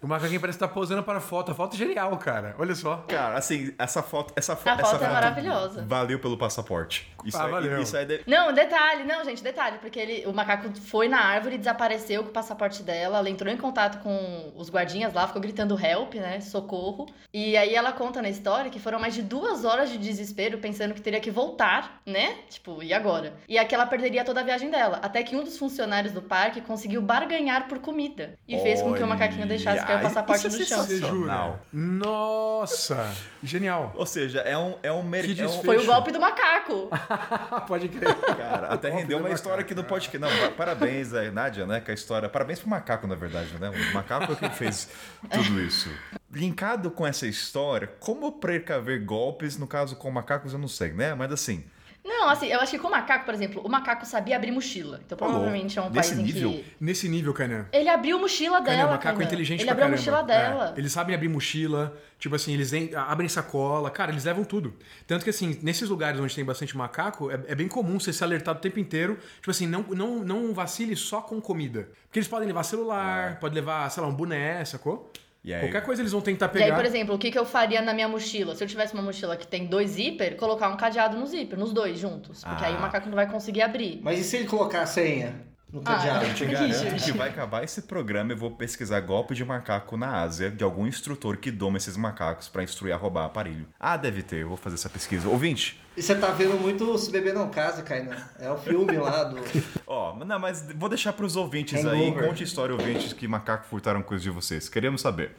O macaquinho parece que tá posando para a foto. A foto é genial, cara. Olha só. Cara, assim, essa foto. Essa, fo A essa foto é maravilhosa. Valeu pelo passaporte. Isso Ah, aí, valeu. Isso aí deve- Não, detalhe, não, gente, detalhe, porque ele, o macaco foi na árvore e desapareceu com o passaporte dela. Ela entrou em contato com os guardinhas lá, ficou gritando help, né? Socorro. E aí ela conta na história que foram mais de duas horas de desespero, pensando que teria que voltar, né? Tipo, e agora? E aqui ela perderia toda a viagem dela. Até que um dos funcionários do parque conseguiu barganhar por comida. E fez com que o macaquinho deixasse caiu o passaporte isso é no chão. Sensacional. Nossa! Genial. Ou seja, é um, é um Que mercado. desfecho. Foi o golpe do macaco. Pode crer. Cara, até rendeu uma história aqui no podcast. Não, pa- parabéns a Nádia, né? Com a história. Parabéns pro macaco, na verdade, né? O macaco é que fez tudo isso. Linkado com essa história, como precaver golpes, no caso com macacos, eu não sei, né? Mas assim, Não, assim, eu acho que com o macaco, por exemplo, o macaco sabia abrir mochila. Então Falou. provavelmente é um Nesse país em nível? que. Nesse nível, Kainan. Ele abriu mochila Kainan, dela. o macaco é Kainan. inteligente Ele abriu a caramba. mochila dela. É, eles sabem abrir mochila, tipo assim, eles abrem sacola, cara, eles levam tudo. Tanto que assim, nesses lugares onde tem bastante macaco, é, é bem comum você ser alertado o tempo inteiro, tipo assim, não, não, não vacile só com comida. Porque eles podem levar celular, pode levar, sei lá, um boné, sacou? E aí? Qualquer coisa eles vão tentar E pegar. aí, por exemplo, o que, que eu faria na minha mochila? Se eu tivesse uma mochila que tem dois zíper, colocar um cadeado no zíper, nos dois juntos. Porque aí Ah. o macaco não vai conseguir abrir. Mas e se ele colocar a senha no Ah, cadeado? eu te garanto que vai acabar esse programa. Eu vou pesquisar golpe de macaco na Ásia, de algum instrutor que doma esses macacos pra instruir a roubar aparelho. Ah, deve ter, eu vou fazer essa pesquisa. Ouvinte, E você tá vendo muito Se Beber Não Casa, Kainan. É o filme lá do... Ó, não, mas vou deixar pros ouvintes aí. Hangover. Conte história, ouvintes, que macaco furtaram coisas de vocês. Queremos saber.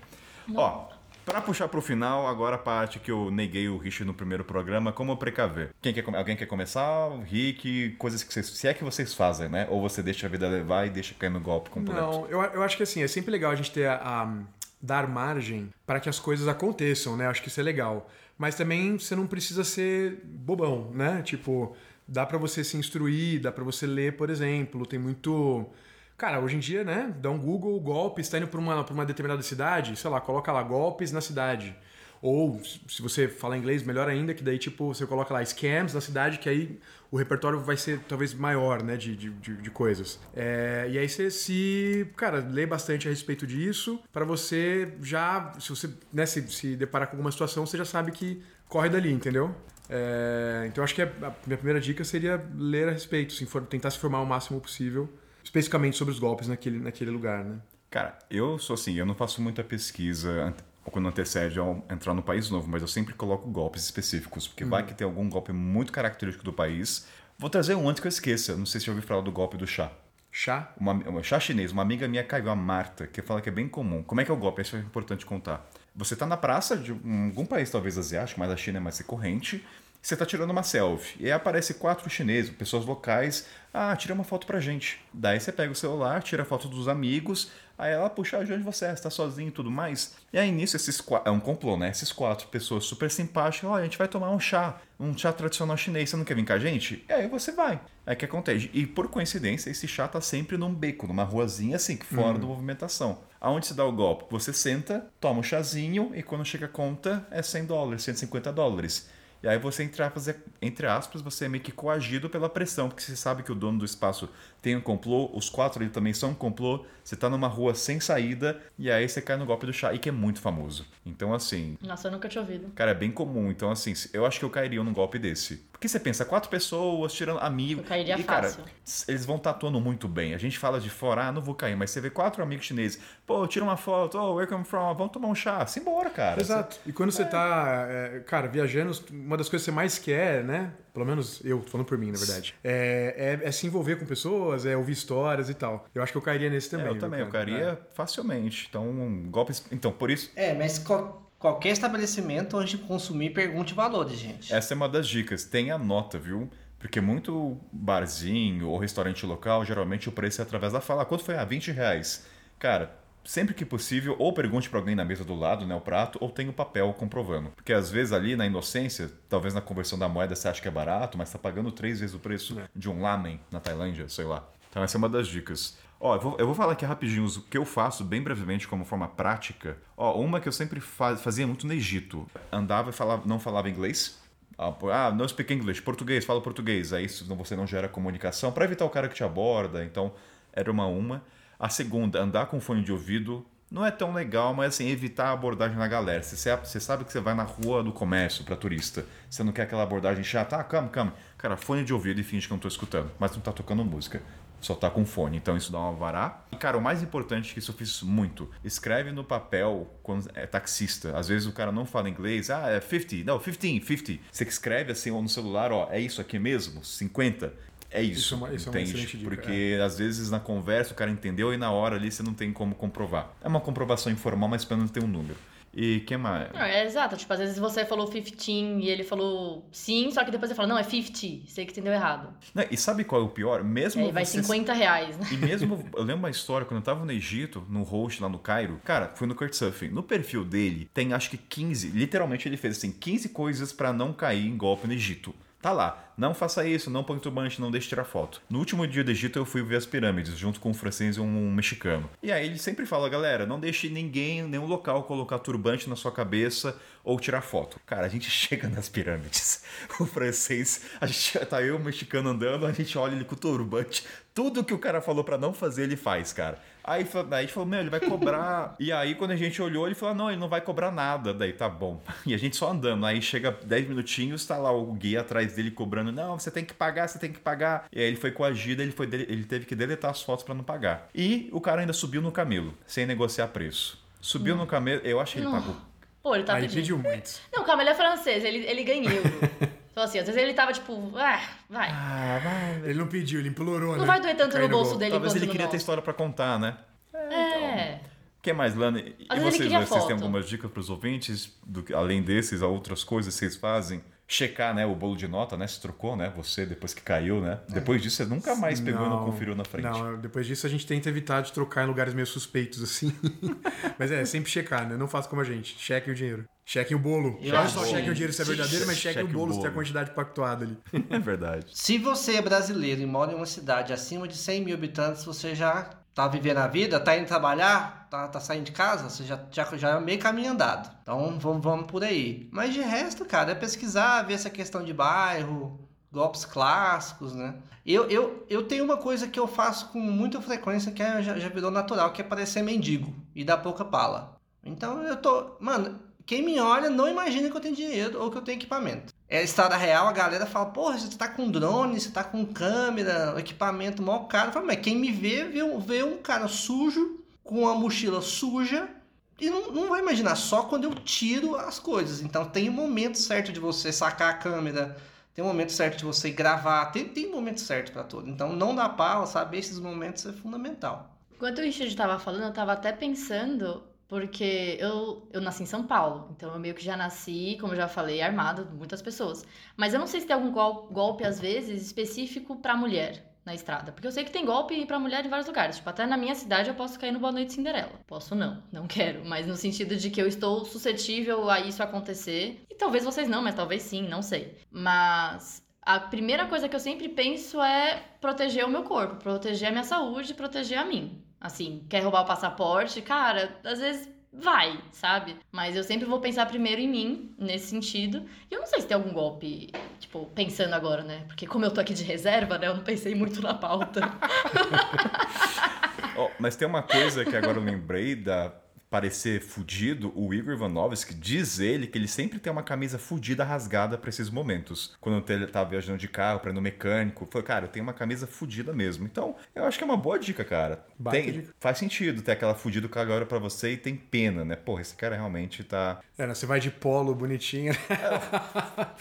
Ó, pra puxar pro final, agora a parte que eu neguei o Rich no primeiro programa, como precaver? Quem quer, alguém quer começar? O Rick, coisas que vocês. Se é que vocês fazem, né? Ou você deixa a vida levar e deixa cair no golpe completo. Não, eu, eu acho que assim, é sempre legal a gente ter a, a- dar margem para que as coisas aconteçam, né? Acho que isso é legal. Mas também você não precisa ser bobão, né? Tipo, dá pra você se instruir, dá pra você ler, por exemplo. Tem muito. Cara, hoje em dia, né? Dá um Google, golpes, está indo pra uma, pra uma determinada cidade, sei lá, coloca lá golpes na cidade. Ou, se você fala inglês, melhor ainda, que daí, tipo, você coloca lá scams na cidade, que aí o repertório vai ser talvez maior, né, de, de, de, coisas. É, e aí você se, cara, lê bastante a respeito disso, para você já, se você né, se, se deparar com alguma situação, você já sabe que corre dali, entendeu? É, então, acho que a minha primeira dica seria ler a respeito, se infor- tentar se informar o máximo possível, especificamente sobre os golpes naquele, naquele lugar, né? Cara, eu sou assim, eu não faço muita pesquisa quando antecede ao entrar no país novo, mas eu sempre coloco golpes específicos, porque vai que tem algum golpe muito característico do país. Vou trazer um antes que eu esqueça. Não sei se já ouviu falar do golpe do chá. Chá? Uma, uma chá chinês, uma amiga minha caiu, a Marta, que fala que é bem comum. Como é que é o golpe? Isso é importante contar. Você tá na praça de um- algum país, talvez asiático, mas a China é mais recorrente. Você tá tirando uma selfie. E aí aparece quatro chineses, pessoas locais. Ah, tira uma foto pra gente. Daí você pega o celular, tira a foto dos amigos. Aí ela puxa de onde você é, você tá sozinho e tudo mais. E aí nisso, esses quatro. É um complô, né? Esses quatro pessoas super simpáticas. Olha, a gente vai tomar um chá. Um chá tradicional chinês. Você não quer vir com a gente? E aí você vai. O que acontece? E por coincidência, esse chá tá sempre num beco, numa ruazinha assim, que fora da movimentação. Aonde se dá o golpe? Você senta, toma um chazinho e quando chega a conta é 100 dólares, 150 dólares. E aí você, entre aspas, é- entre aspas, você é meio que coagido pela pressão, porque você sabe que o dono do espaço tem um complô, os quatro ali também são um complô, você tá numa rua sem saída, e aí você cai no golpe do chá, e que é muito famoso. Então, assim, Nossa, eu nunca tinha ouvido. cara, é bem comum. Então, assim, eu acho que eu cairia num golpe desse. Porque você pensa, quatro pessoas tirando amigos. Eu cairia e, cara, fácil. eles vão tatuando muito bem. A gente fala de fora, ah, não vou cair, mas você vê quatro amigos chineses, pô, tira uma foto, oh, where come from? Vamos tomar um chá. Simbora, cara. Exato. E quando você tá, é, cara, viajando, uma das coisas que você mais quer, né? Pelo menos eu, tô falando por mim, na verdade. É, é, é se envolver com pessoas, é ouvir histórias e tal. Eu acho que eu cairia nesse É, também. eu também, eu cairia facilmente. Então, um golpes. Então, por isso, É, mas qualquer estabelecimento onde consumir pergunte valores, gente. essa é uma das dicas. Tenha nota, viu? Porque muito barzinho ou restaurante local, geralmente o preço é através da fala. Quanto foi? Ah, 20 reais. Cara, sempre que possível, ou pergunte para alguém na mesa do lado, né, o prato, ou tenha o papel comprovando. Porque às vezes ali na inocência, talvez na conversão da moeda você acha que é barato, mas está pagando três vezes o preço de um lamen na Tailândia, sei lá. Então essa é uma das dicas. Ó, eu vou, eu vou falar aqui rapidinho o que eu faço, bem brevemente, como forma prática. Ó, uma que eu sempre fa- fazia muito no Egito. Andava e falava, não falava inglês, ah, Ah, não speak English, português, fala português. Aí você não gera comunicação para evitar o cara que te aborda. Então, era uma uma. A segunda, andar com fone de ouvido não é tão legal, mas assim, evitar a abordagem na galera. Você, você sabe que você vai na rua do comércio para turista. Você não quer aquela abordagem chata. Ah, calma, calma. Cara, fone de ouvido e finge que não tô escutando. Mas não tá tocando música. Só tá com fone, então isso dá uma vará. E, cara, o mais importante é que isso eu fiz muito. Escreve no papel quando é taxista. Às vezes o cara não fala inglês. Ah, é 50. Não, 15, 50. Você que escreve assim ou no celular, ó, é isso aqui mesmo? 50. É isso, Isso é uma- isso é entende? dica, Porque às vezes na conversa o cara entendeu e na hora ali você não tem como comprovar. É uma comprovação informal, mas pelo menos tem um número. E que mais? Não, é exato. Tipo, às vezes você falou 15 e ele falou sim, só que depois você fala, não, é 50. Sei que entendeu errado. Não, e sabe qual é o pior? Mesmo aí vai você 50 reais, né? E mesmo, eu lembro uma história, quando eu tava no Egito, no host lá no Cairo, cara, fui no Couchsurfing. No perfil dele tem acho que 15, literalmente ele fez assim, 15 coisas pra não cair em golpe no Egito. Tá lá, não faça isso, não põe turbante, não deixe tirar foto. No último dia do Egito eu fui ver as pirâmides, junto com um francês e um mexicano. E aí ele sempre fala, galera, não deixe ninguém, nenhum local colocar turbante na sua cabeça ou tirar foto. Cara, a gente chega nas pirâmides, o francês, a gente tá eu, o mexicano andando, a gente olha ele com o turbante, tudo que o cara falou pra não fazer, ele faz, cara. Aí, aí a gente falou, meu, ele vai cobrar. e aí, quando a gente olhou, ele falou, não, ele não vai cobrar nada. Daí, tá bom. E a gente só andando. Aí chega 10 minutinhos, tá lá o guia atrás dele cobrando, não, você tem que pagar, você tem que pagar. E aí ele foi coagido, ele, foi ele teve que deletar as fotos pra não pagar. E o cara ainda subiu no camelo, sem negociar preço. Subiu no camelo, eu acho que ele pagou. Pô, ele tá Aí pedindo. pediu muito. Não, calma, ele é francês, ele, ele ganha euro. então assim, às vezes ele tava tipo, ah, vai. Ah, vai. Ele não pediu, ele implorou, né? Não vai doer tanto Caiu no bolso golpe. dele Talvez ele no queria ter nosso. história pra contar, né? É. O que mais, Lana? E Às vezes ele vocês, vocês têm algumas dicas pros ouvintes? Do, além desses, há outras coisas que vocês fazem? Checar, né, o bolo de nota, né? Se trocou, né? Você, depois que caiu, né? Depois disso, você nunca mais pegou e não conferiu na frente. Não, depois disso a gente tenta evitar de trocar em lugares meio suspeitos, assim. Mas é, sempre checar, né? Não faça como a gente. Chequem o dinheiro. Chequem o bolo. Eu Não só que- chequem o dinheiro se é verdadeiro, mas chequem Cheque o bolo se tem a quantidade pactuada ali. É verdade. Se você é brasileiro e mora em uma cidade acima de 100 mil habitantes, você já tá vivendo a vida, tá indo trabalhar, tá, tá saindo de casa, você já, já, já é meio caminho andado. Então vamos, vamos por aí. Mas de resto, cara, é pesquisar, ver essa questão de bairro, golpes clássicos, né? Eu, eu, eu tenho uma coisa que eu faço com muita frequência que é- já, já virou natural, que é parecer mendigo e dar pouca pala. Então eu tô. Mano, quem me olha não imagina que eu tenho dinheiro ou que eu tenho equipamento. É estrada real, a galera fala, porra, você tá com drone, você tá com câmera, equipamento mó caro. Eu falo, mas quem me vê, vê, vê um cara sujo, com uma mochila suja, e não, não vai imaginar, só quando eu tiro as coisas. Então tem o momento certo de você sacar a câmera, tem o momento certo de você gravar, tem, tem um momento certo pra tudo. Então não dá pala, saber esses momentos é fundamental. Enquanto o Richard tava falando, eu tava até pensando, porque eu, eu nasci em São Paulo, então eu meio que já nasci, como eu já falei, armada, muitas pessoas. Mas eu não sei se tem algum gol- golpe, às vezes, específico pra mulher na estrada. Porque eu sei que tem golpe pra mulher em vários lugares. Tipo, até na minha cidade eu posso cair no Boa Noite Cinderela. Posso não, não quero. Mas no sentido de que eu estou suscetível a isso acontecer. E talvez vocês não, mas talvez sim, não sei. Mas a primeira coisa que eu sempre penso é proteger o meu corpo, proteger a minha saúde, proteger a mim. Assim, quer roubar o passaporte? Cara, às vezes vai, sabe? Mas eu sempre vou pensar primeiro em mim, nesse sentido. E eu não sei se tem algum golpe, tipo, pensando agora, né? Porque como eu tô aqui de reserva, né? Eu não pensei muito na pauta. Ó, mas tem uma coisa que agora eu lembrei da parecer fudido, o Igor Ivanovski diz ele que ele sempre tem uma camisa fudida rasgada pra esses momentos. Quando ele tá viajando de carro pra ir no mecânico, falou, cara, eu tenho uma camisa fudida mesmo. Então, eu acho que é uma boa dica, cara. Tem- dica. Faz sentido ter aquela fudida que agora pra você e tem pena, né? Porra, esse cara realmente tá. É, né? Você vai de polo bonitinho.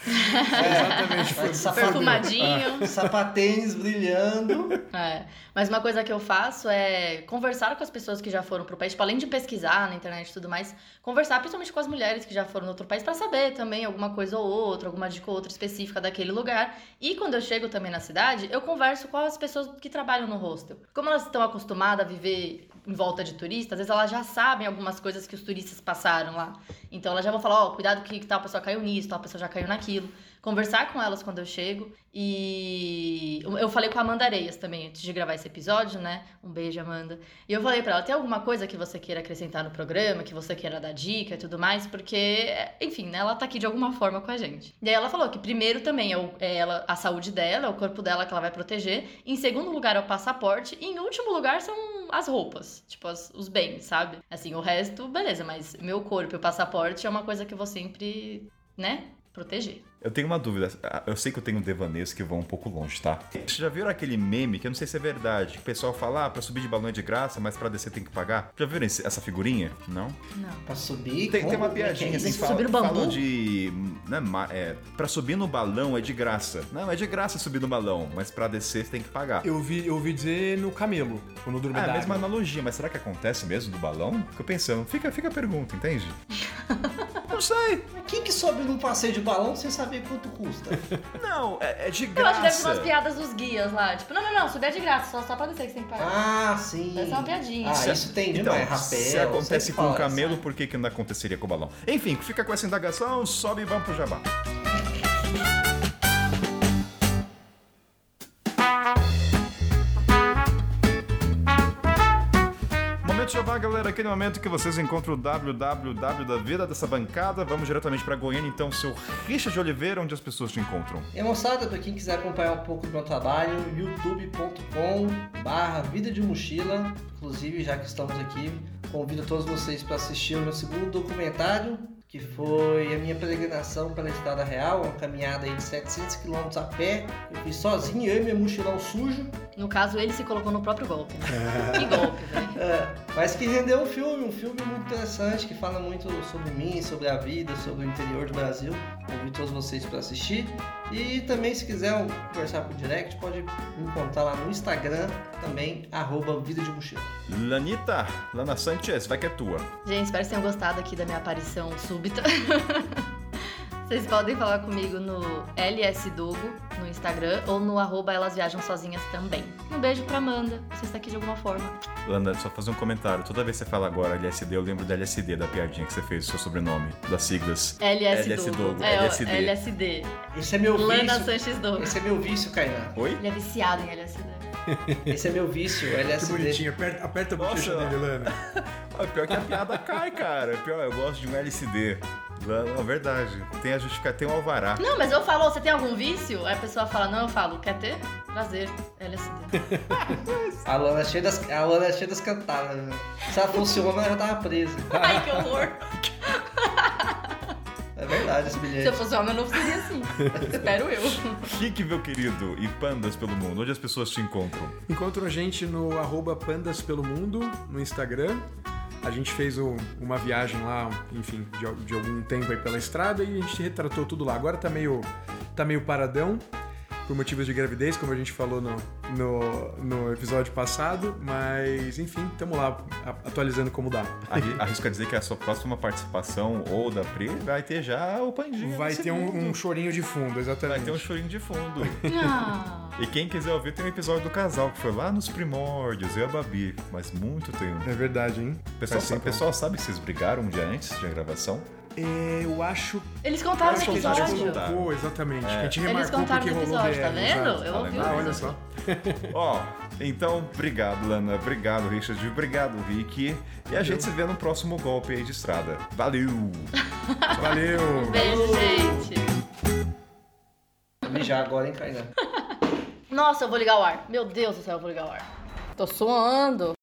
Exatamente, foi Fumadinho. Sapatênis brilhando. É, mas uma coisa que eu faço é conversar com as pessoas que já foram pro país, tipo, além de pesquisar na internet e tudo mais, conversar principalmente com as mulheres que já foram no outro país pra saber também alguma coisa ou outra, alguma dica ou outra específica daquele lugar. E quando eu chego também na cidade, eu converso com as pessoas que trabalham no hostel. Como elas estão acostumadas a viver em volta de turistas, às vezes elas já sabem algumas coisas que os turistas passaram lá. Então elas já vão falar, ó, cuidado que tal pessoa caiu nisso, tal pessoa já caiu naquilo. Conversar com elas quando eu chego. E eu falei com a Amanda Areias também, antes de gravar esse episódio, né? Um beijo, Amanda. E eu falei pra ela, tem alguma coisa que você queira acrescentar no programa, que você queira dar dica e tudo mais? Porque, enfim, né? Ela tá aqui de alguma forma com a gente. E aí ela falou que primeiro também é, o- é ela, a saúde dela, é o corpo dela que ela vai proteger. Em segundo lugar é o passaporte. E em último lugar são as roupas, tipo, as- os bens, sabe? Assim, o resto, beleza, mas meu corpo e o passaporte é uma coisa que eu vou sempre, né? Proteger. Eu tenho uma dúvida. Eu sei que eu tenho devaneios que vão um pouco longe, tá? Vocês já viram aquele meme, que eu não sei se é verdade, que o pessoal fala, ah, pra subir de balão é de graça, mas pra descer tem que pagar? Já viram esse- essa figurinha? Não? Não. Pra subir. Tem, tem uma é é piadinha assim, Subir bambu? falam de... Né, é, pra subir no balão é de graça. Não, é de graça subir no balão, mas pra descer você tem que pagar. Eu ouvi, eu ouvi dizer no camelo, ou no Ah, é a mesma analogia, mas será que acontece mesmo do balão? Fico pensando, fica, fica a pergunta, entende? não sei. Quem que sobe num passeio de balão sem saber quanto custa? Não, é, é de Eu acho que deve ser umas graça. piadas dos guias lá. Tipo, não, não, não, subir é de graça, só, só pra descer que você tem que pagar. Ah, sim. Essa é uma piadinha. Ah, isso tem então, demais. Rapel. se acontece com o fala camelo, por que, que não aconteceria com o balão? Enfim, fica com essa indagação, sobe e vamos pro jabá. galera, aquele momento que vocês encontram o www da vida dessa bancada. Vamos diretamente pra Goiânia, então, seu Richard Oliveira, onde as pessoas te encontram. E moçada, pra quem quiser acompanhar um pouco do meu trabalho, youtube.com barra Vida de Mochila. Inclusive, já que estamos aqui, convido todos vocês para assistir o meu segundo documentário, que foi a minha peregrinação pela Estrada Real, uma caminhada aí de 700 km a pé. Eu fiz sozinho, eu e meu mochilão sujo. No caso, ele se colocou no próprio golpe. Né? que golpe, velho. É, mas que rendeu um filme, um filme muito interessante, que fala muito sobre mim, sobre a vida, sobre o interior do Brasil. Convido todos vocês para assistir. E também, se quiser conversar por direct, pode me encontrar lá no Instagram, também, arroba Vida de Mochila. Lanita, Lana Sanchez, vai que é tua. Gente, espero que vocês tenham gostado aqui da minha aparição súbita. Vocês podem falar comigo no LSDogo, no Instagram, ou no arroba Elas Viajam Sozinhas também. Um beijo pra Amanda, você está aqui de alguma forma. Lana, só fazer um comentário. Toda vez que você fala agora LSD, eu lembro da LSD, da piadinha que você fez, do seu sobrenome, das siglas. É, ó, LSD. LSD. Esse é meu Lana vício. Sanches Dogo. Esse é meu vício, Kainan. Oi? Ele é viciado em LSD. Esse é meu vício, Que LSD. bonitinho, aperta, aperta a bochecha dele, Lana. Pior que a piada cai, cara. Pior, eu gosto de um LSD. Não, verdade. Tem a justificar, tem um alvará. Não, mas eu falo, você tem algum vício? Aí a pessoa fala, não, eu falo, quer ter? Prazer, LSD. A Lana é cheia das, a Lana é cheia das cantadas. né? Se ela fosse homem, ela já tava presa. Ai, que horror. É verdade esse Se eu bilhete. fosse homem, eu não seria assim. Espero eu. Rick, meu querido, e pandas pelo mundo, onde as pessoas te encontram? Encontram a gente no arroba Pandas pelo Mundo, no Instagram. A gente fez o- uma viagem lá, enfim, de, de algum tempo aí pela estrada e a gente retratou tudo lá. Agora tá meio, tá meio paradão, por motivos de gravidez, como a gente falou no, no, no episódio passado, mas enfim, tamo lá atualizando como dá. Arri- Arrisco a dizer que a sua próxima participação ou da Pri vai ter já o pandinho. Vai ter um, um chorinho de fundo, Vai exatamente. ter um chorinho de fundo. Ah. e quem quiser ouvir, tem um episódio do casal, que foi lá nos primórdios, eu e a Babi, mas muito tempo. É verdade, hein? O pessoal, sabe, pessoal sabe que vocês brigaram um dia antes de a gravação? É, eu acho Eles contaram no Acho que a gente episódio. colocou, exatamente. A gente Eles remarcou contaram porque no episódio, tá vendo? exato. Eu ouvi Ah, o olha episódio. só. Ó, então, obrigado, Lana. Obrigado, Richard. Obrigado, Rick. E a gente se vê no próximo golpe aí de estrada. Valeu! Valeu! Beijo, gente. Vou mijar agora, hein, Kainan? Nossa, eu vou ligar o ar. Meu Deus do céu, eu vou ligar o ar. Tô suando.